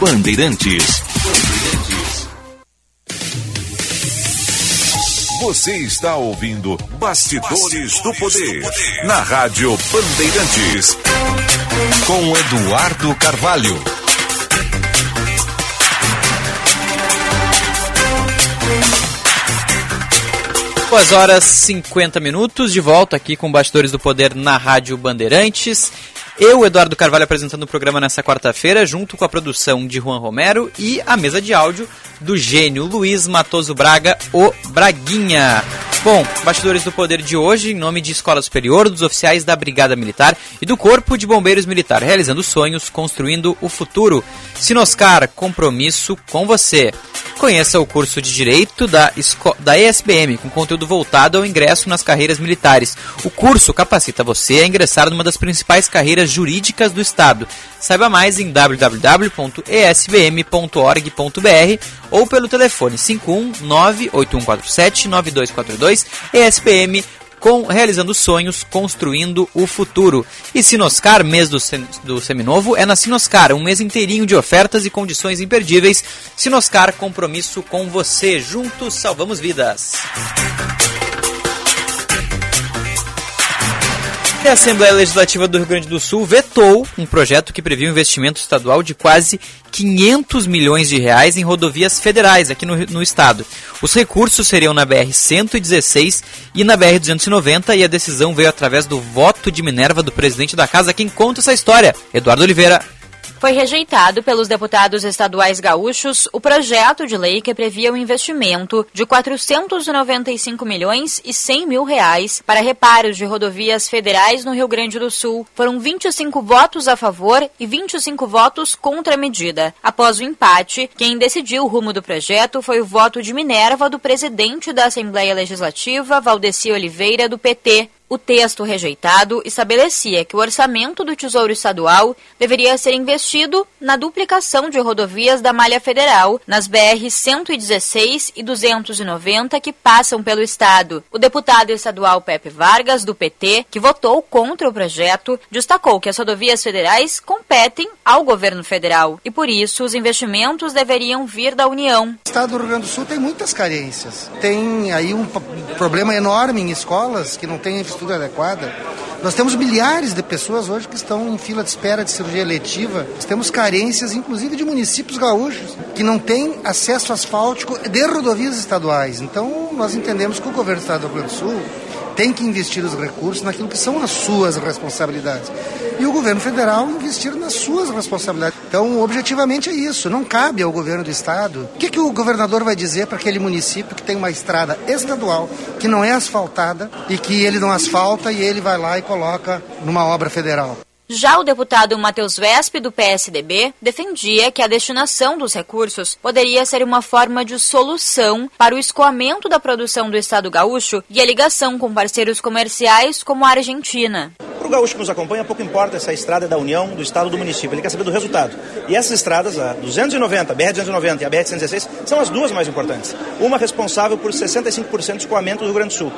Bandeirantes. Você está ouvindo Bastidores, do, Poder, na Rádio Bandeirantes. Com Eduardo Carvalho. Duas horas 50 minutos, de volta aqui com Bastidores do Poder na Rádio Bandeirantes. Eu, Eduardo Carvalho, apresentando o programa nessa quarta-feira, junto com a produção de Juan Romero e a mesa de áudio do gênio Luiz Matoso Braga, o Braguinha. Bom, bastidores do poder de hoje, em nome de Escola Superior, dos oficiais da Brigada Militar e do Corpo de Bombeiros Militar, realizando sonhos, construindo o futuro. Sinoscar, compromisso com você. Conheça o curso de Direito da, da ESBM, com conteúdo voltado ao ingresso nas carreiras militares. O curso capacita você a ingressar numa das principais carreiras jurídicas do Estado. Saiba mais em www.esbm.org.br ou pelo telefone 51981479242 ESPM com Realizando Sonhos, Construindo o Futuro. E Sinoscar, mês do, do Seminovo, é na Sinoscar, um mês inteirinho de ofertas e condições imperdíveis. Sinoscar, compromisso com você. Juntos salvamos vidas. A Assembleia Legislativa do Rio Grande do Sul vetou um projeto que previa um investimento estadual de quase 500 milhões de reais em rodovias federais aqui no, no estado. Os recursos seriam na BR-116 e na BR-290 e a decisão veio através do voto de Minerva do presidente da casa. Quem conta essa história? Eduardo Oliveira. Foi rejeitado pelos deputados estaduais gaúchos o projeto de lei que previa o um investimento de 495 milhões e 100 mil reais para reparos de rodovias federais no Rio Grande do Sul. Foram 25 votos a favor e 25 votos contra a medida. Após o empate, quem decidiu o rumo do projeto foi o voto de Minerva do presidente da Assembleia Legislativa, Valdeci Oliveira, do PT. O texto rejeitado estabelecia que o orçamento do Tesouro Estadual deveria ser investido na duplicação de rodovias da malha federal nas BR 116 e 290 que passam pelo estado. O deputado estadual Pepe Vargas, do PT, que votou contra o projeto, destacou que as rodovias federais competem ao governo federal e por isso os investimentos deveriam vir da União. O estado do Rio Grande do Sul tem muitas carências. Tem aí um problema enorme em escolas que não têm infraestrutura adequada. Nós temos milhares de pessoas hoje que estão em fila de espera de cirurgia eletiva. Nós temos carências, inclusive, de municípios gaúchos que não têm acesso asfáltico de rodovias estaduais. Então, nós entendemos que o governo do Estado do Rio Grande do Sul tem que investir os recursos naquilo que são as suas responsabilidades. E o governo federal investir nas suas responsabilidades. Então, objetivamente é isso. Não cabe ao governo do estado. O que, que o governador vai dizer para aquele município que tem uma estrada estadual que não é asfaltada e que ele não asfalta e ele vai lá e coloca numa obra federal? Já o deputado Matheus Vesp, do PSDB, defendia que a destinação dos recursos poderia ser uma forma de solução para o escoamento da produção do Estado gaúcho e a ligação com parceiros comerciais como a Argentina. Para o gaúcho que nos acompanha, pouco importa essa estrada é da União, do Estado do município, ele quer saber do resultado. E essas estradas, a 290, a BR-290 e a BR-116, são as duas mais importantes. Uma responsável por 65% do escoamento do Rio Grande do Sul,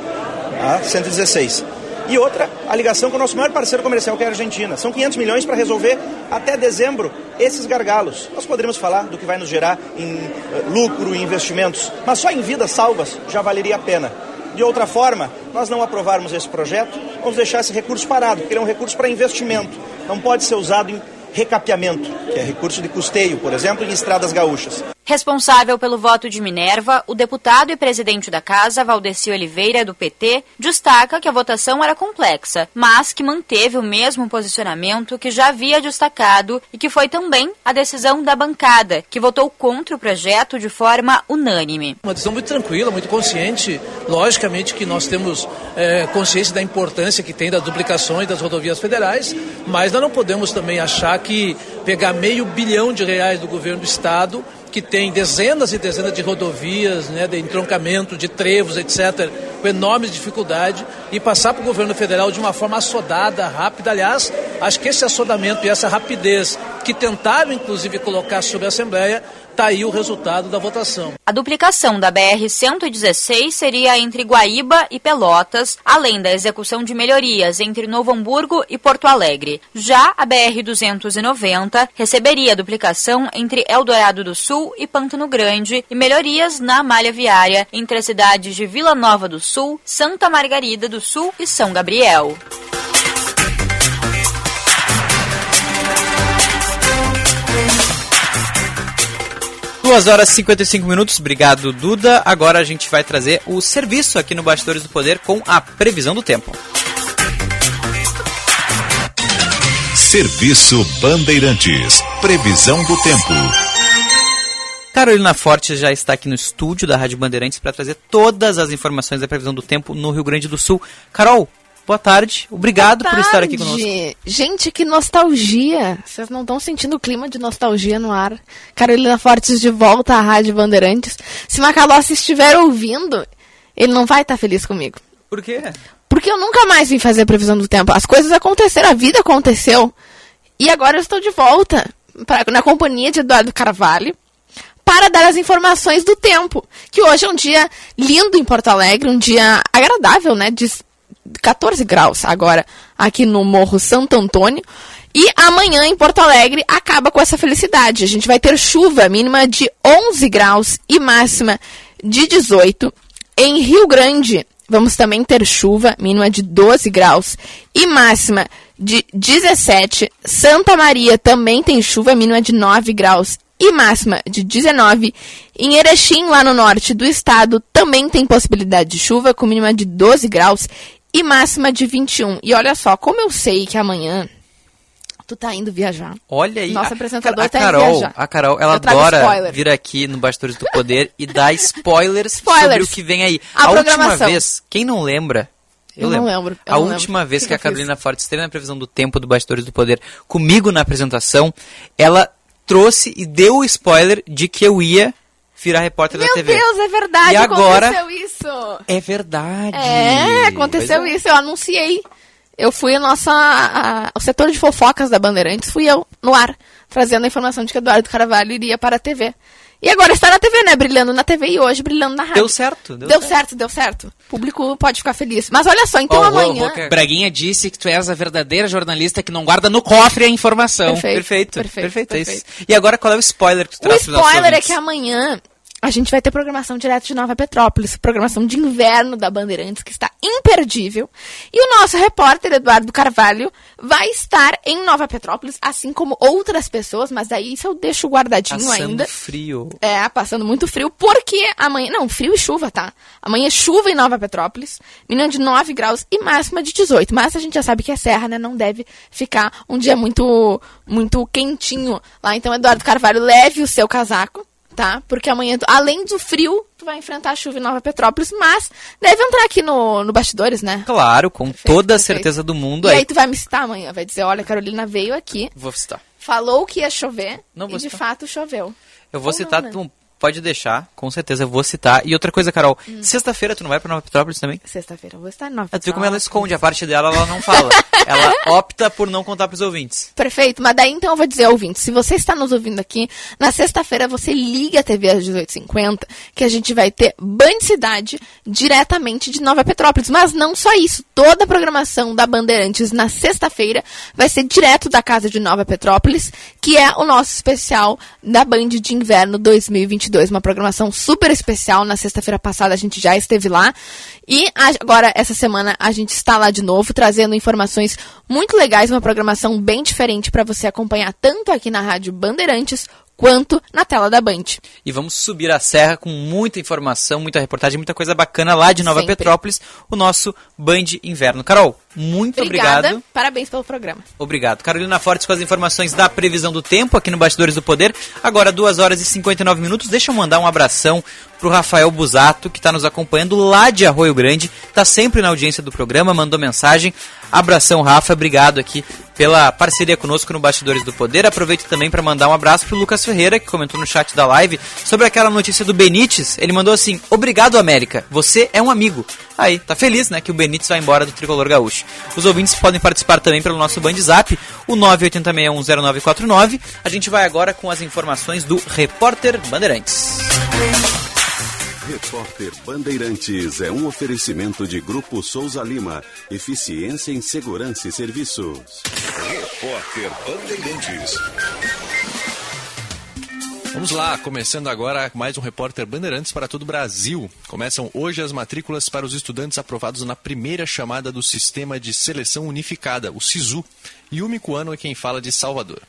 a 116 e outra, a ligação com o nosso maior parceiro comercial, que é a Argentina. São 500 milhões para resolver até dezembro esses gargalos. Nós poderíamos falar do que vai nos gerar em uh, lucro e investimentos, mas só em vidas salvas já valeria a pena. De outra forma, nós não aprovarmos esse projeto, vamos deixar esse recurso parado, porque ele é um recurso para investimento, não pode ser usado em recapeamento, que é recurso de custeio, por exemplo, em estradas gaúchas. Responsável pelo voto de Minerva, o deputado e presidente da casa, Valdeci Oliveira, do PT, destaca que a votação era complexa, mas que manteve o mesmo posicionamento que já havia destacado e que foi também a decisão da bancada, que votou contra o projeto de forma unânime. Uma decisão muito tranquila, muito consciente. Logicamente que nós temos é, consciência da importância que tem das duplicações das rodovias federais, mas nós não podemos também achar que pegar meio bilhão de reais do governo do estado que tem dezenas e dezenas de rodovias, né, de entroncamento, de trevos, etc., com enormes dificuldades, e passar para o governo federal de uma forma assodada, rápida. Aliás, acho que esse assodamento e essa rapidez que tentaram, inclusive, colocar sobre a Assembleia, Está aí o resultado da votação. A duplicação da BR-116 seria entre Guaíba e Pelotas, além da execução de melhorias entre Novo Hamburgo e Porto Alegre. Já a BR-290 receberia a duplicação entre Eldorado do Sul e Pantano Grande e melhorias na malha viária entre as cidades de Vila Nova do Sul, Santa Margarida do Sul e São Gabriel. 2 horas e 55 minutos, obrigado Duda. Agora a gente vai trazer o serviço aqui no Bastidores do Poder com a previsão do tempo. Serviço Bandeirantes. Previsão do tempo. Carolina Forte já está aqui no estúdio da Rádio Bandeirantes para trazer todas as informações da previsão do tempo no Rio Grande do Sul. Carol, Boa tarde, obrigado Boa tarde. por estar aqui conosco. Gente, que nostalgia! Vocês não estão sentindo o clima de nostalgia no ar? Carolina Fortes de volta à Rádio Bandeirantes. Se Macalossi estiver ouvindo, ele não vai estar feliz comigo. Por quê? Porque eu nunca mais vim fazer a previsão do tempo. As coisas aconteceram, a vida aconteceu. E agora eu estou de volta pra, na companhia de Eduardo Carvalho para dar as informações do tempo. Que hoje é um dia lindo em Porto Alegre, um dia agradável, né? De 14 graus agora aqui no Morro Santo Antônio. E amanhã em Porto Alegre acaba com essa felicidade. A gente vai ter chuva mínima de 11 graus e máxima de 18. Em Rio Grande, vamos também ter chuva mínima de 12 graus e máxima de 17. Santa Maria também tem chuva mínima de 9 graus e máxima de 19. Em Erechim, lá no norte do estado, também tem possibilidade de chuva com mínima de 12 graus e máxima de 21. E olha só, como eu sei que amanhã tu tá indo viajar. Olha aí. Nossa apresentador a, tá Carol, indo viajar. A Carol, ela adora spoiler. vir aqui no Bastidores do Poder e dar spoilers, spoilers, sobre o que vem aí. A, a última vez, quem não lembra, eu, eu lembro. não lembro. Eu a não última lembro. vez que, que, a Carolina Forte esteve na previsão do tempo do Bastidores do Poder comigo na apresentação, ela trouxe e deu o spoiler de que eu ia virar repórter Meu da TV. Meu Deus, é verdade, e agora, aconteceu isso. É verdade. É, aconteceu é. isso, eu anunciei. Eu fui a nossa. A, a, o setor de fofocas da Bandeirantes, fui eu, no ar, trazendo a informação de que Eduardo Carvalho iria para a TV. E agora está na TV, né? Brilhando na TV e hoje brilhando na rádio. Deu certo. Deu, deu certo. certo. deu certo. O público pode ficar feliz. Mas olha só, então oh, amanhã. Oh, oh, Braguinha disse que tu és a verdadeira jornalista que não guarda no cofre a informação. Perfeito. Perfeito. Perfeito. perfeito, perfeito. E agora qual é o spoiler que tu traz O spoiler é que amanhã a gente vai ter programação direto de Nova Petrópolis, programação de inverno da Bandeirantes, que está imperdível. E o nosso repórter, Eduardo Carvalho, vai estar em Nova Petrópolis, assim como outras pessoas, mas daí isso eu deixo guardadinho passando ainda. frio. É, passando muito frio, porque amanhã. Não, frio e chuva, tá? Amanhã é chuva em Nova Petrópolis, mínima de 9 graus e máxima de 18. Mas a gente já sabe que é serra, né? Não deve ficar um dia muito, muito quentinho lá. Então, Eduardo Carvalho, leve o seu casaco tá? Porque amanhã, além do frio, tu vai enfrentar a chuva em Nova Petrópolis, mas deve entrar aqui no, no bastidores, né? Claro, com perfeito, toda a perfeito. certeza do mundo. E aí. aí tu vai me citar amanhã, vai dizer, olha, Carolina veio aqui. Vou citar. Falou que ia chover Não e citar. de fato choveu. Eu vou Ou citar, não, né? Pode deixar, com certeza eu vou citar. E outra coisa, Carol, hum. sexta-feira tu não vai pra Nova Petrópolis também? Sexta-feira eu vou estar em Nova Petrópolis. Tu como ela esconde, a parte dela ela não fala. ela opta por não contar pros ouvintes. Perfeito, mas daí então eu vou dizer, ouvintes, se você está nos ouvindo aqui, na sexta-feira você liga a TV às 18h50, que a gente vai ter Band Cidade diretamente de Nova Petrópolis. Mas não só isso, toda a programação da Bandeirantes na sexta-feira vai ser direto da casa de Nova Petrópolis, que é o nosso especial da Band de Inverno 2022. Uma programação super especial. Na sexta-feira passada a gente já esteve lá. E agora, essa semana, a gente está lá de novo, trazendo informações muito legais, uma programação bem diferente para você acompanhar tanto aqui na Rádio Bandeirantes quanto na tela da Band. E vamos subir a serra com muita informação, muita reportagem, muita coisa bacana lá de Nova Sempre. Petrópolis, o nosso Band Inverno. Carol, muito Obrigada, obrigado. parabéns pelo programa. Obrigado. Carolina Fortes com as informações da previsão do tempo aqui no Bastidores do Poder. Agora, 2 horas e 59 minutos. Deixa eu mandar um abração pro Rafael Busato, que está nos acompanhando lá de Arroio Grande. Está sempre na audiência do programa, mandou mensagem. Abração, Rafa. Obrigado aqui pela parceria conosco no Bastidores do Poder. Aproveito também para mandar um abraço pro Lucas Ferreira, que comentou no chat da live sobre aquela notícia do Benítez. Ele mandou assim: Obrigado, América. Você é um amigo. Aí, tá feliz, né, que o Benítez vai embora do tricolor gaúcho. Os ouvintes podem participar também pelo nosso Band Zap, o 980610949. A gente vai agora com as informações do Repórter Bandeirantes. Repórter Bandeirantes é um oferecimento de Grupo Souza Lima. Eficiência em Segurança e Serviços. Repórter Bandeirantes. Vamos lá, começando agora mais um repórter Bandeirantes para todo o Brasil. Começam hoje as matrículas para os estudantes aprovados na primeira chamada do Sistema de Seleção Unificada, o SISU. Yumi Kuano é quem fala de Salvador.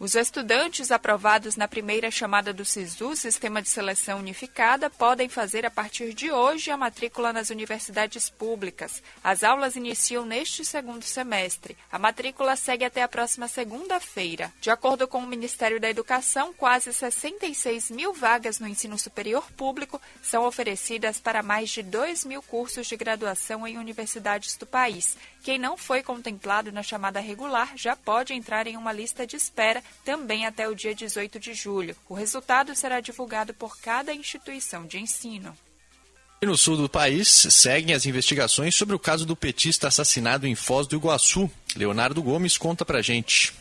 Os estudantes aprovados na primeira chamada do SISU, Sistema de Seleção Unificada, podem fazer a partir de hoje a matrícula nas universidades públicas. As aulas iniciam neste segundo semestre. A matrícula segue até a próxima segunda-feira. De acordo com o Ministério da Educação, quase 66 mil vagas no ensino superior público são oferecidas para mais de 2 mil cursos de graduação em universidades do país. Quem não foi contemplado na chamada regular já pode entrar em uma lista de espera também até o dia 18 de julho. O resultado será divulgado por cada instituição de ensino. No sul do país, seguem as investigações sobre o caso do petista assassinado em Foz do Iguaçu. Leonardo Gomes conta pra gente.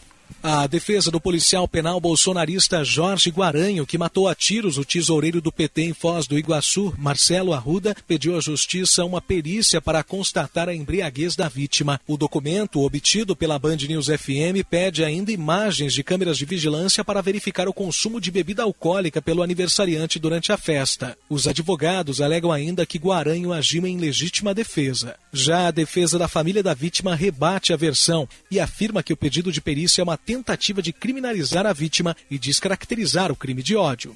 A defesa do policial penal bolsonarista Jorge Guaranho, que matou a tiros o tesoureiro do PT em Foz do Iguaçu, Marcelo Arruda, pediu à justiça uma perícia para constatar a embriaguez da vítima. O documento, obtido pela Band News FM, pede ainda imagens de câmeras de vigilância para verificar o consumo de bebida alcoólica pelo aniversariante durante a festa. Os advogados alegam ainda que Guaranho agiu em legítima defesa. Já a defesa da família da vítima rebate a versão e afirma que o pedido de perícia é uma tentativa de criminalizar a vítima e descaracterizar o crime de ódio.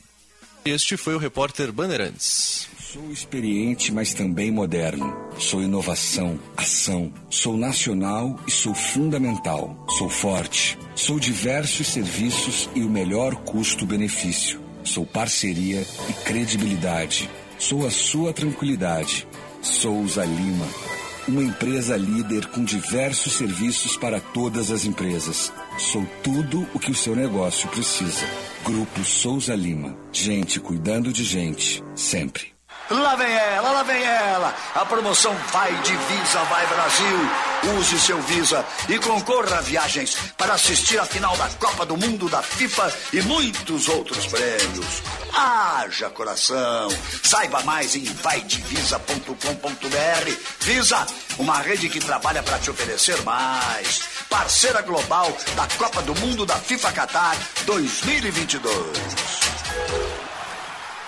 Este foi o repórter Bandeirantes. Sou experiente, mas também moderno. Sou inovação, ação. Sou nacional e sou fundamental. Sou forte. Sou diversos serviços e o melhor custo-benefício. Sou parceria e credibilidade. Sou a sua tranquilidade. Souza Lima. Uma empresa líder com diversos serviços para todas as empresas. Sou tudo o que o seu negócio precisa. Grupo Souza Lima. Gente cuidando de gente, sempre. Lá vem ela, lá vem ela. A promoção Vai de Visa, vai Brasil. Use seu Visa e concorra a viagens para assistir a final da Copa do Mundo da FIFA e muitos outros prêmios. Haja coração. Saiba mais em vaidevisa.com.br. Visa, uma rede que trabalha para te oferecer mais. Parceira global da Copa do Mundo da FIFA Qatar 2022.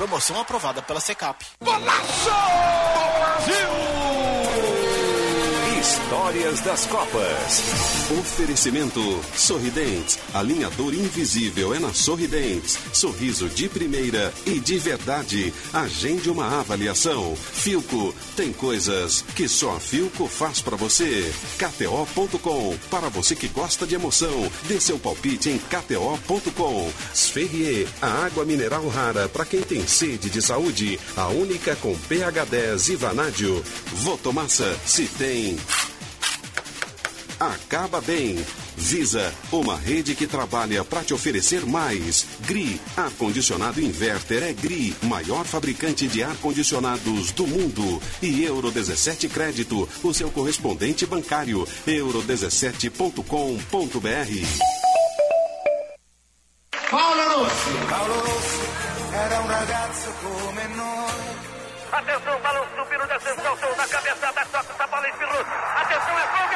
Promoção aprovada pela Secap. Brasil! Histórias das Copas. Oferecimento Sorridentes. Alinhador invisível é na Sorridentes. Sorriso de primeira e de verdade. Agende uma avaliação. Filco tem coisas que só a Filco faz para você. KTO.com. Para você que gosta de emoção, dê seu palpite em KTO.com. Sferrier, a água mineral rara para quem tem sede de saúde. A única com pH 10 e vanádio. Votomassa, se tem acaba bem. Visa, uma rede que trabalha para te oferecer mais. GRI, ar-condicionado inverter é GRI, maior fabricante de ar-condicionados do mundo. E Euro 17 Crédito, o seu correspondente bancário. euro17.com.br. Paolo Rossi. Paolo Rossi era un ragazzo come noi. Atenção, balão subindo, descendo, soltou na cabeça da toca, essa bola espirrou. Atenção, é é gol!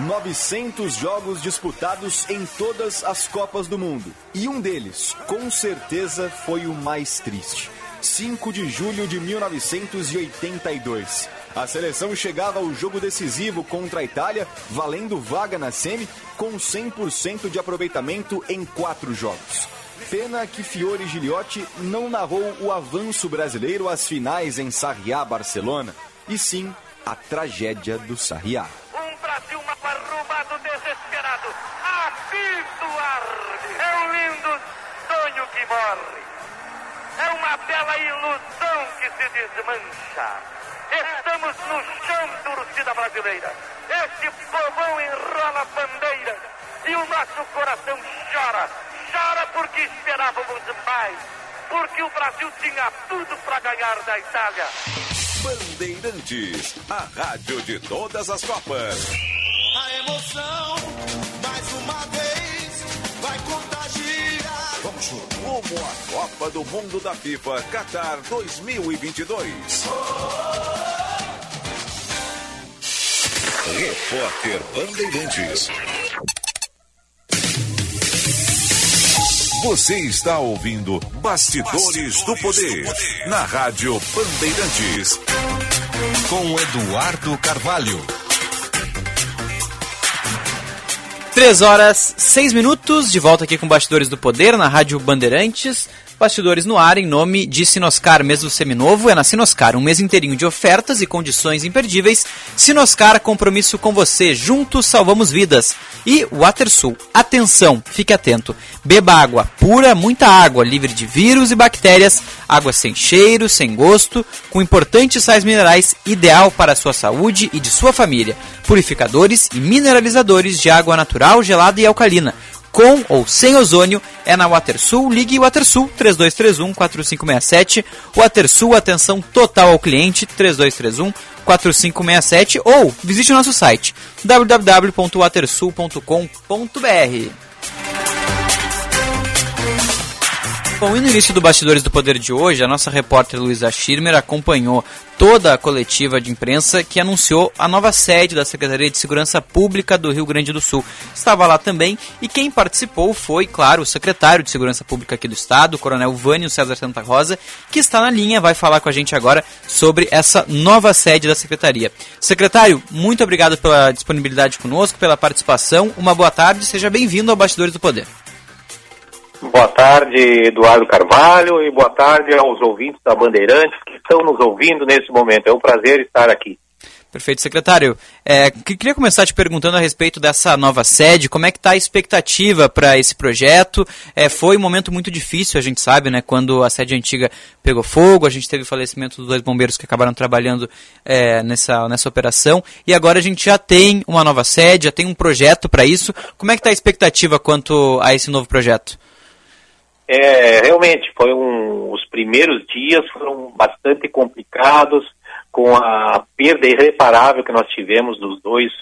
900 jogos disputados em todas as Copas do Mundo. E um deles, com certeza, foi o mais triste. 5 de julho de 1982. A seleção chegava ao jogo decisivo contra a Itália, valendo vaga na semi, com 100% de aproveitamento em quatro jogos. Pena que Fiore Giliotti não narrou o avanço brasileiro às finais em Sarriá, Barcelona, e sim a tragédia do Sarriá. Brasil arrumado, desesperado. Apito arde. É um lindo sonho que morre. É uma bela ilusão que se desmancha. Estamos no chão, torcida brasileira. Este povão enrola bandeiras e o nosso coração chora. Chora porque esperávamos mais. Porque o Brasil tinha tudo para ganhar da Itália. Bandeirantes, a rádio de todas as Copas. A emoção, mais uma vez, vai contagiar. Vamos rumo à Copa do Mundo da FIFA Qatar 2022. Repórter Bandeirantes. Você está ouvindo Bastidores, do, Poder, na Rádio Bandeirantes. Com Eduardo Carvalho. 3 horas 6 minutos, de volta aqui com Bastidores do Poder na Rádio Bandeirantes. Bastidores no ar em nome de Sinoscar, mês do seminovo é na Sinoscar, um mês inteirinho de ofertas e condições imperdíveis. Sinoscar, compromisso com você, juntos salvamos vidas. E WaterSul, atenção, fique atento, beba água pura, muita água, livre de vírus e bactérias, água sem cheiro, sem gosto, com importantes sais minerais, ideal para a sua saúde e de sua família. Purificadores e mineralizadores de água natural, gelada e alcalina com ou sem ozônio é na WaterSul. Ligue WaterSul 3231 4567. WaterSul, atenção total ao cliente 3231 4567 ou visite o nosso site www.watersul.com.br. Bom, e no início do Bastidores do Poder de hoje, a nossa repórter Luísa Schirmer acompanhou toda a coletiva de imprensa que anunciou a nova sede da Secretaria de Segurança Pública do Rio Grande do Sul. Estava lá também e quem participou foi, claro, o secretário de Segurança Pública aqui do Estado, o Coronel Vânio César Santa Rosa, que está na linha, vai falar com a gente agora sobre essa nova sede da Secretaria. Secretário, muito obrigado pela disponibilidade conosco, pela participação. Uma boa tarde, seja bem-vindo ao Bastidores do Poder. Boa tarde, Eduardo Carvalho, e boa tarde aos ouvintes da Bandeirantes que estão nos ouvindo nesse momento. É um prazer estar aqui. Perfeito, secretário. É, queria começar te perguntando a respeito dessa nova sede, como é que está a expectativa para esse projeto? É, foi um momento muito difícil, a gente sabe, né? Quando a sede antiga pegou fogo, a gente teve o falecimento dos dois bombeiros que acabaram trabalhando é, nessa, nessa operação, e agora a gente já tem uma nova sede, já tem um projeto para isso. Como é que está a expectativa quanto a esse novo projeto? É, realmente, foi um, os primeiros dias foram bastante complicados, com a perda irreparável que nós tivemos dos dois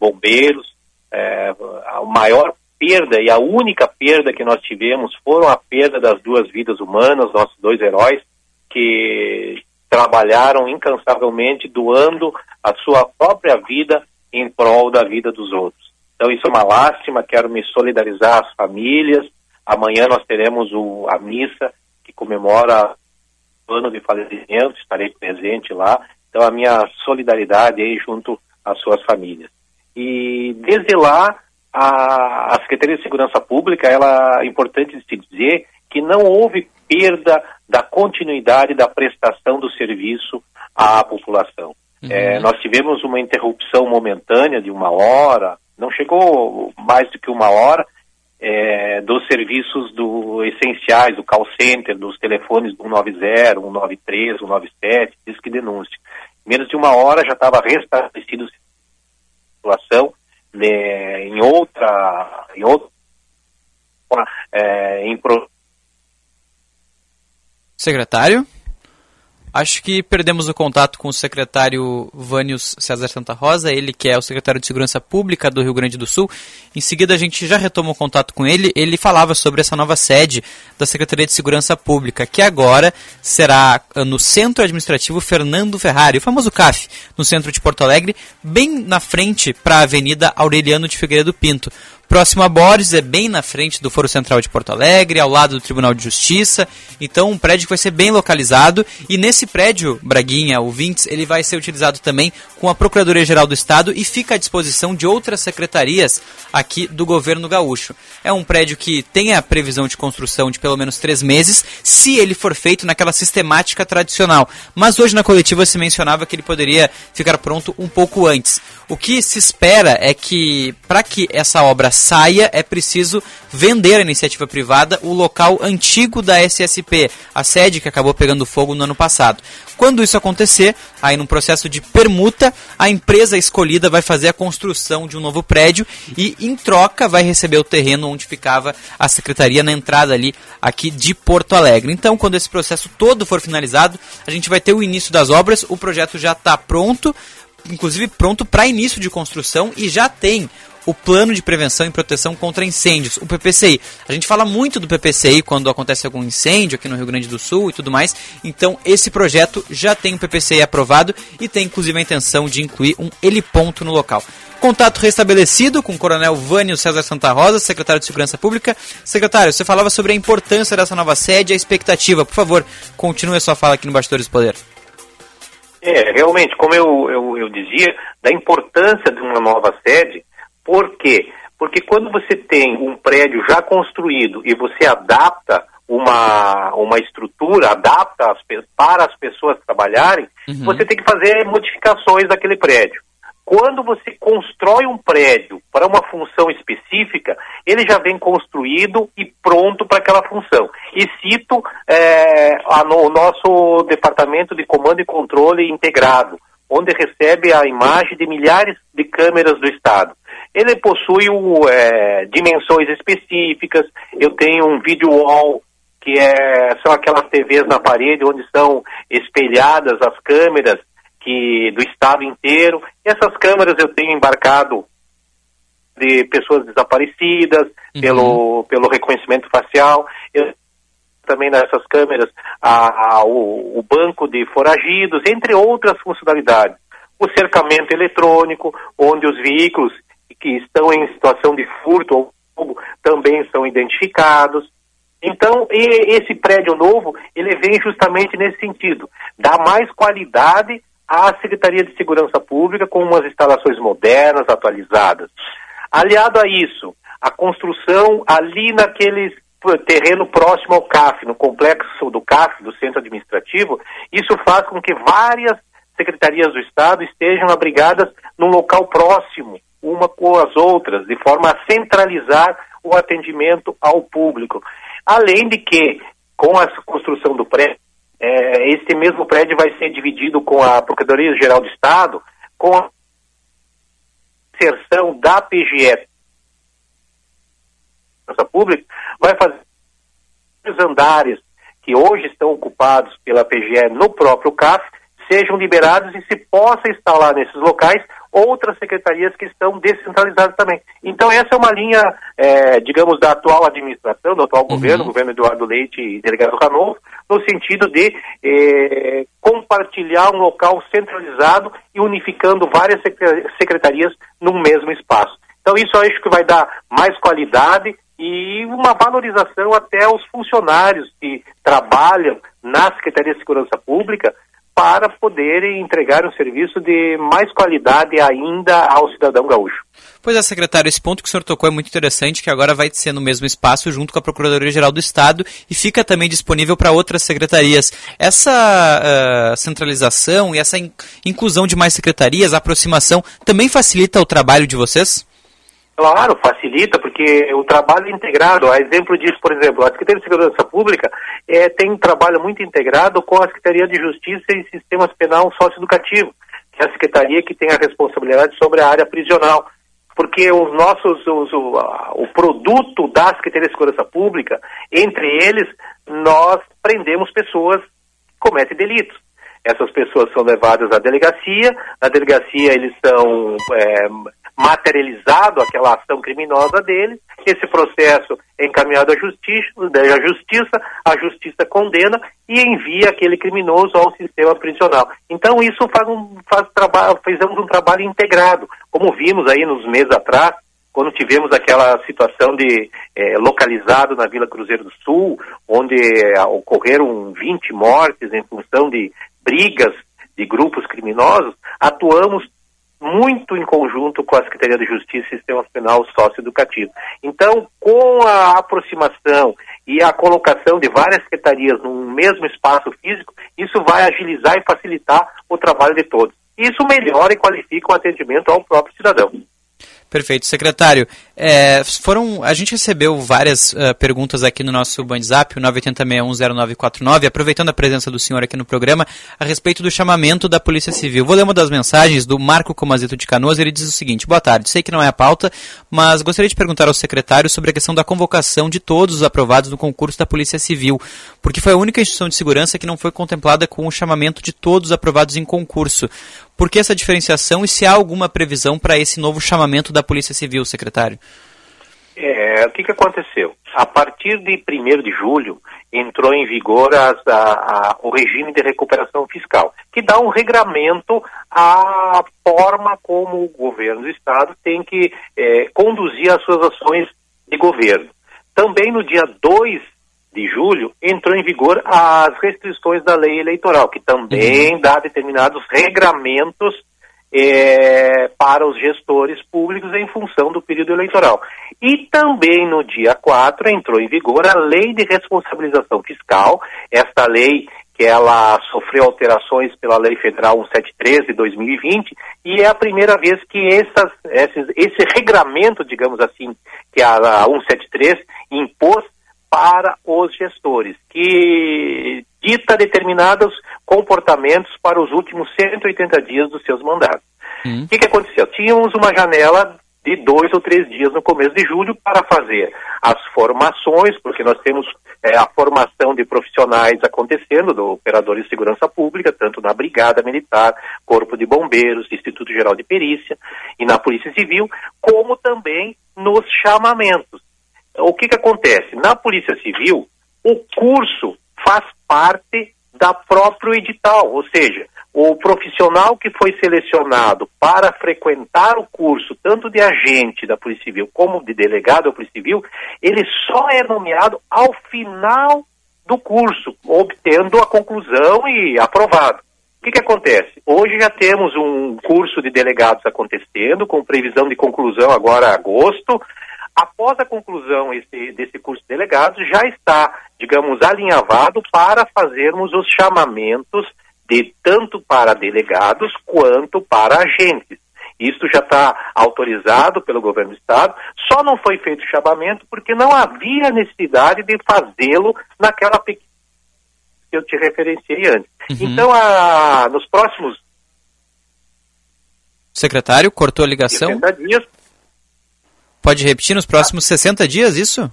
bombeiros. É, a maior perda e a única perda que nós tivemos foram a perda das duas vidas humanas, nossos dois heróis, que trabalharam incansavelmente doando a sua própria vida em prol da vida dos outros. Então isso é uma lástima, quero me solidarizar às famílias, Amanhã nós teremos o, a missa que comemora ano de falecimento, estarei presente lá. Então, a minha solidariedade aí junto às suas famílias. E desde lá, a, a Secretaria de Segurança Pública, ela é importante se dizer que não houve perda da continuidade da prestação do serviço à população. Uhum. É, nós tivemos uma interrupção momentânea de uma hora, não chegou mais do que uma hora, é, dos serviços do, essenciais, do call center, dos telefones do 190, 193, 197, diz que denúncia. Menos de uma hora já estava restabelecido a situação né, em outra, em outra, é, em pro... Secretário? Acho que perdemos o contato com o secretário Vânios César Santa Rosa, ele que é o secretário de Segurança Pública do Rio Grande do Sul. Em seguida a gente já retoma o contato com ele. Ele falava sobre essa nova sede da Secretaria de Segurança Pública, que agora será ah, no Centro Administrativo Fernando Ferrari, o famoso CAF, no centro de Porto Alegre, bem na frente para a Avenida Aureliano de Figueiredo Pinto. Próximo a Borges, é bem na frente do Foro Central de Porto Alegre, ao lado do Tribunal de Justiça. Então, um prédio que vai ser bem localizado. E nesse prédio, Braguinha, o Vintes, ele vai ser utilizado também com a Procuradoria-Geral do Estado e fica à disposição de outras secretarias aqui do governo gaúcho. É um prédio que tem a previsão de construção de pelo menos três meses, se ele for feito naquela sistemática tradicional. Mas hoje na coletiva se mencionava que ele poderia ficar pronto um pouco antes. O que se espera é que, para que essa obra saia, é preciso vender à iniciativa privada o local antigo da SSP, a sede que acabou pegando fogo no ano passado. Quando isso acontecer, aí num processo de permuta, a empresa escolhida vai fazer a construção de um novo prédio e, em troca, vai receber o terreno onde ficava a secretaria na entrada ali aqui de Porto Alegre. Então, quando esse processo todo for finalizado, a gente vai ter o início das obras, o projeto já está pronto, inclusive pronto para início de construção e já tem o Plano de Prevenção e Proteção contra Incêndios, o PPCI. A gente fala muito do PPCI quando acontece algum incêndio aqui no Rio Grande do Sul e tudo mais. Então, esse projeto já tem o PPCI aprovado e tem inclusive a intenção de incluir um heliponto no local. Contato restabelecido com o Coronel Vânio César Santa Rosa, secretário de Segurança Pública. Secretário, você falava sobre a importância dessa nova sede e a expectativa. Por favor, continue a sua fala aqui no Bastidores do Poder. É, realmente, como eu, eu, eu dizia, da importância de uma nova sede, por quê? Porque quando você tem um prédio já construído e você adapta uma, uma estrutura, adapta as, para as pessoas trabalharem, uhum. você tem que fazer modificações daquele prédio. Quando você constrói um prédio para uma função específica, ele já vem construído e pronto para aquela função. E cito é, a, no, o nosso departamento de comando e controle integrado, onde recebe a imagem de milhares de câmeras do Estado. Ele possui é, dimensões específicas, eu tenho um video wall, que é, são aquelas TVs na parede onde são espelhadas as câmeras que do estado inteiro. E essas câmeras eu tenho embarcado de pessoas desaparecidas, uhum. pelo, pelo reconhecimento facial. Eu também nessas câmeras a, a, o, o banco de foragidos, entre outras funcionalidades. O cercamento eletrônico, onde os veículos que estão em situação de furto ou roubo também são identificados. Então, esse prédio novo, ele vem justamente nesse sentido, dar mais qualidade à Secretaria de Segurança Pública com umas instalações modernas, atualizadas. Aliado a isso, a construção ali naquele terreno próximo ao CAF, no complexo do CAF, do Centro Administrativo, isso faz com que várias secretarias do Estado estejam abrigadas num local próximo, uma com as outras, de forma a centralizar o atendimento ao público. Além de que, com a construção do prédio, é, este mesmo prédio vai ser dividido com a Procuradoria-Geral do Estado, com a inserção da PGE pública, vai fazer os andares que hoje estão ocupados pela PGE no próprio CAF sejam liberados e se possa instalar nesses locais outras secretarias que estão descentralizadas também. Então essa é uma linha, é, digamos, da atual administração, do atual uhum. governo, governo Eduardo Leite e delegado Ranolfo, no sentido de é, compartilhar um local centralizado e unificando várias secretarias num mesmo espaço. Então isso eu acho que vai dar mais qualidade e uma valorização até aos funcionários que trabalham na Secretaria de Segurança Pública para poderem entregar um serviço de mais qualidade ainda ao cidadão gaúcho. Pois é, secretário, esse ponto que o senhor tocou é muito interessante, que agora vai ser no mesmo espaço junto com a Procuradoria-Geral do Estado e fica também disponível para outras secretarias. Essa uh, centralização e essa in inclusão de mais secretarias, aproximação, também facilita o trabalho de vocês? Claro, facilita, porque o trabalho integrado, a exemplo disso, por exemplo, a Secretaria de Segurança Pública é, tem um trabalho muito integrado com a Secretaria de Justiça e Sistemas Penal Socioeducativo, que é a secretaria que tem a responsabilidade sobre a área prisional. Porque os nossos, os, o, o produto da Secretaria de Segurança Pública, entre eles, nós prendemos pessoas que cometem delitos. Essas pessoas são levadas à delegacia, na delegacia eles são é, materializado aquela ação criminosa dele, esse processo é encaminhado à justiça, à justiça, a justiça condena e envia aquele criminoso ao sistema prisional. Então isso faz um, faz trabalho, fizemos um trabalho integrado, como vimos aí nos meses atrás, quando tivemos aquela situação de é, localizado na Vila Cruzeiro do Sul, onde é, ocorreram 20 mortes em função de brigas de grupos criminosos, atuamos muito em conjunto com a Secretaria de Justiça e Sistema Penal Socioeducativo. Então, com a aproximação e a colocação de várias secretarias num mesmo espaço físico, isso vai agilizar e facilitar o trabalho de todos. Isso melhora e qualifica o atendimento ao próprio cidadão. Perfeito. Secretário, é, foram, a gente recebeu várias uh, perguntas aqui no nosso WhatsApp, o 980610949, aproveitando a presença do senhor aqui no programa, a respeito do chamamento da Polícia Civil. Vou ler uma das mensagens do Marco Comazito de Canoas, ele diz o seguinte, boa tarde, sei que não é a pauta, mas gostaria de perguntar ao secretário sobre a questão da convocação de todos os aprovados no concurso da Polícia Civil, porque foi a única instituição de segurança que não foi contemplada com o chamamento de todos os aprovados em concurso. Por que essa diferenciação e se há alguma previsão para esse novo chamamento da Polícia Civil, secretário? É, o que, que aconteceu? A partir de 1 de julho, entrou em vigor as, a, a, o regime de recuperação fiscal, que dá um regramento à forma como o governo do Estado tem que é, conduzir as suas ações de governo. Também no dia 2 de julho, entrou em vigor as restrições da lei eleitoral, que também uhum. dá determinados regramentos é, para os gestores públicos em função do período eleitoral. E também no dia 4 entrou em vigor a Lei de Responsabilização Fiscal, esta lei que ela sofreu alterações pela Lei Federal 173 de 2020 e é a primeira vez que essas, esses, esse regramento, digamos assim, que a, a 173 impôs para os gestores, que dita determinados comportamentos para os últimos 180 dias dos seus mandatos. O hum. que, que aconteceu? Tínhamos uma janela de dois ou três dias no começo de julho para fazer as formações, porque nós temos é, a formação de profissionais acontecendo, do operador de segurança pública, tanto na Brigada Militar, Corpo de Bombeiros, Instituto Geral de Perícia e na Polícia Civil, como também nos chamamentos o que, que acontece? Na Polícia Civil, o curso faz parte da próprio edital, ou seja, o profissional que foi selecionado para frequentar o curso, tanto de agente da Polícia Civil como de delegado da Polícia Civil, ele só é nomeado ao final do curso, obtendo a conclusão e aprovado. O que, que acontece? Hoje já temos um curso de delegados acontecendo, com previsão de conclusão agora agosto, após a conclusão esse, desse curso de delegados, já está, digamos, alinhavado para fazermos os chamamentos de tanto para delegados quanto para agentes. Isso já está autorizado pelo governo do Estado, só não foi feito o chamamento porque não havia necessidade de fazê-lo naquela pequena que eu te referenciei antes. Uhum. Então, a, nos próximos. Secretário, cortou a ligação? dias, Pode repetir nos próximos 60 dias isso?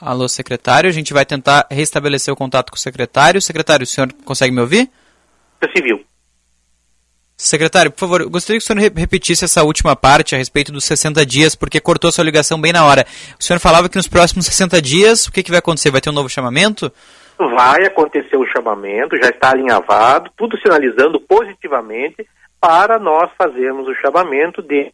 Alô, secretário. A gente vai tentar restabelecer o contato com o secretário. Secretário, o senhor consegue me ouvir? Civil. Secretário, por favor, gostaria que o senhor repetisse essa última parte a respeito dos 60 dias, porque cortou sua ligação bem na hora. O senhor falava que nos próximos 60 dias, o que, que vai acontecer? Vai ter um novo chamamento? Vai acontecer o chamamento, já está alinhavado, tudo sinalizando positivamente para nós fazermos o chamamento de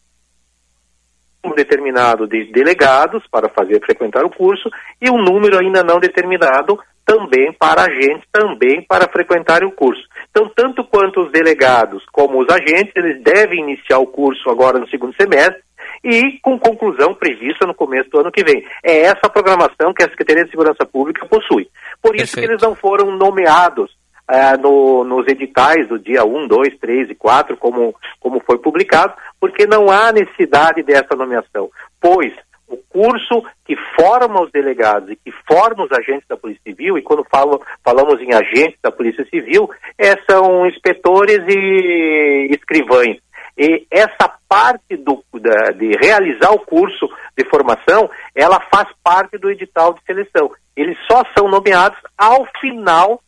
número determinado de delegados para fazer frequentar o curso e um número ainda não determinado também para agentes, também para frequentar o curso. Então, tanto quanto os delegados como os agentes, eles devem iniciar o curso agora no segundo semestre e com conclusão prevista no começo do ano que vem. É essa a programação que a Secretaria de Segurança Pública possui. Por isso Perfeito. que eles não foram nomeados ah, no- nos editais do dia 1, 2, 3 e 4, como, como foi publicado, porque não há necessidade dessa nomeação, pois o curso que forma os delegados e que forma os agentes da Polícia Civil, e quando falo, falamos em agentes da Polícia Civil, é, são inspetores e escrivães. E essa parte do, da- de realizar o curso de formação, ela faz parte do edital de seleção. Eles só são nomeados ao final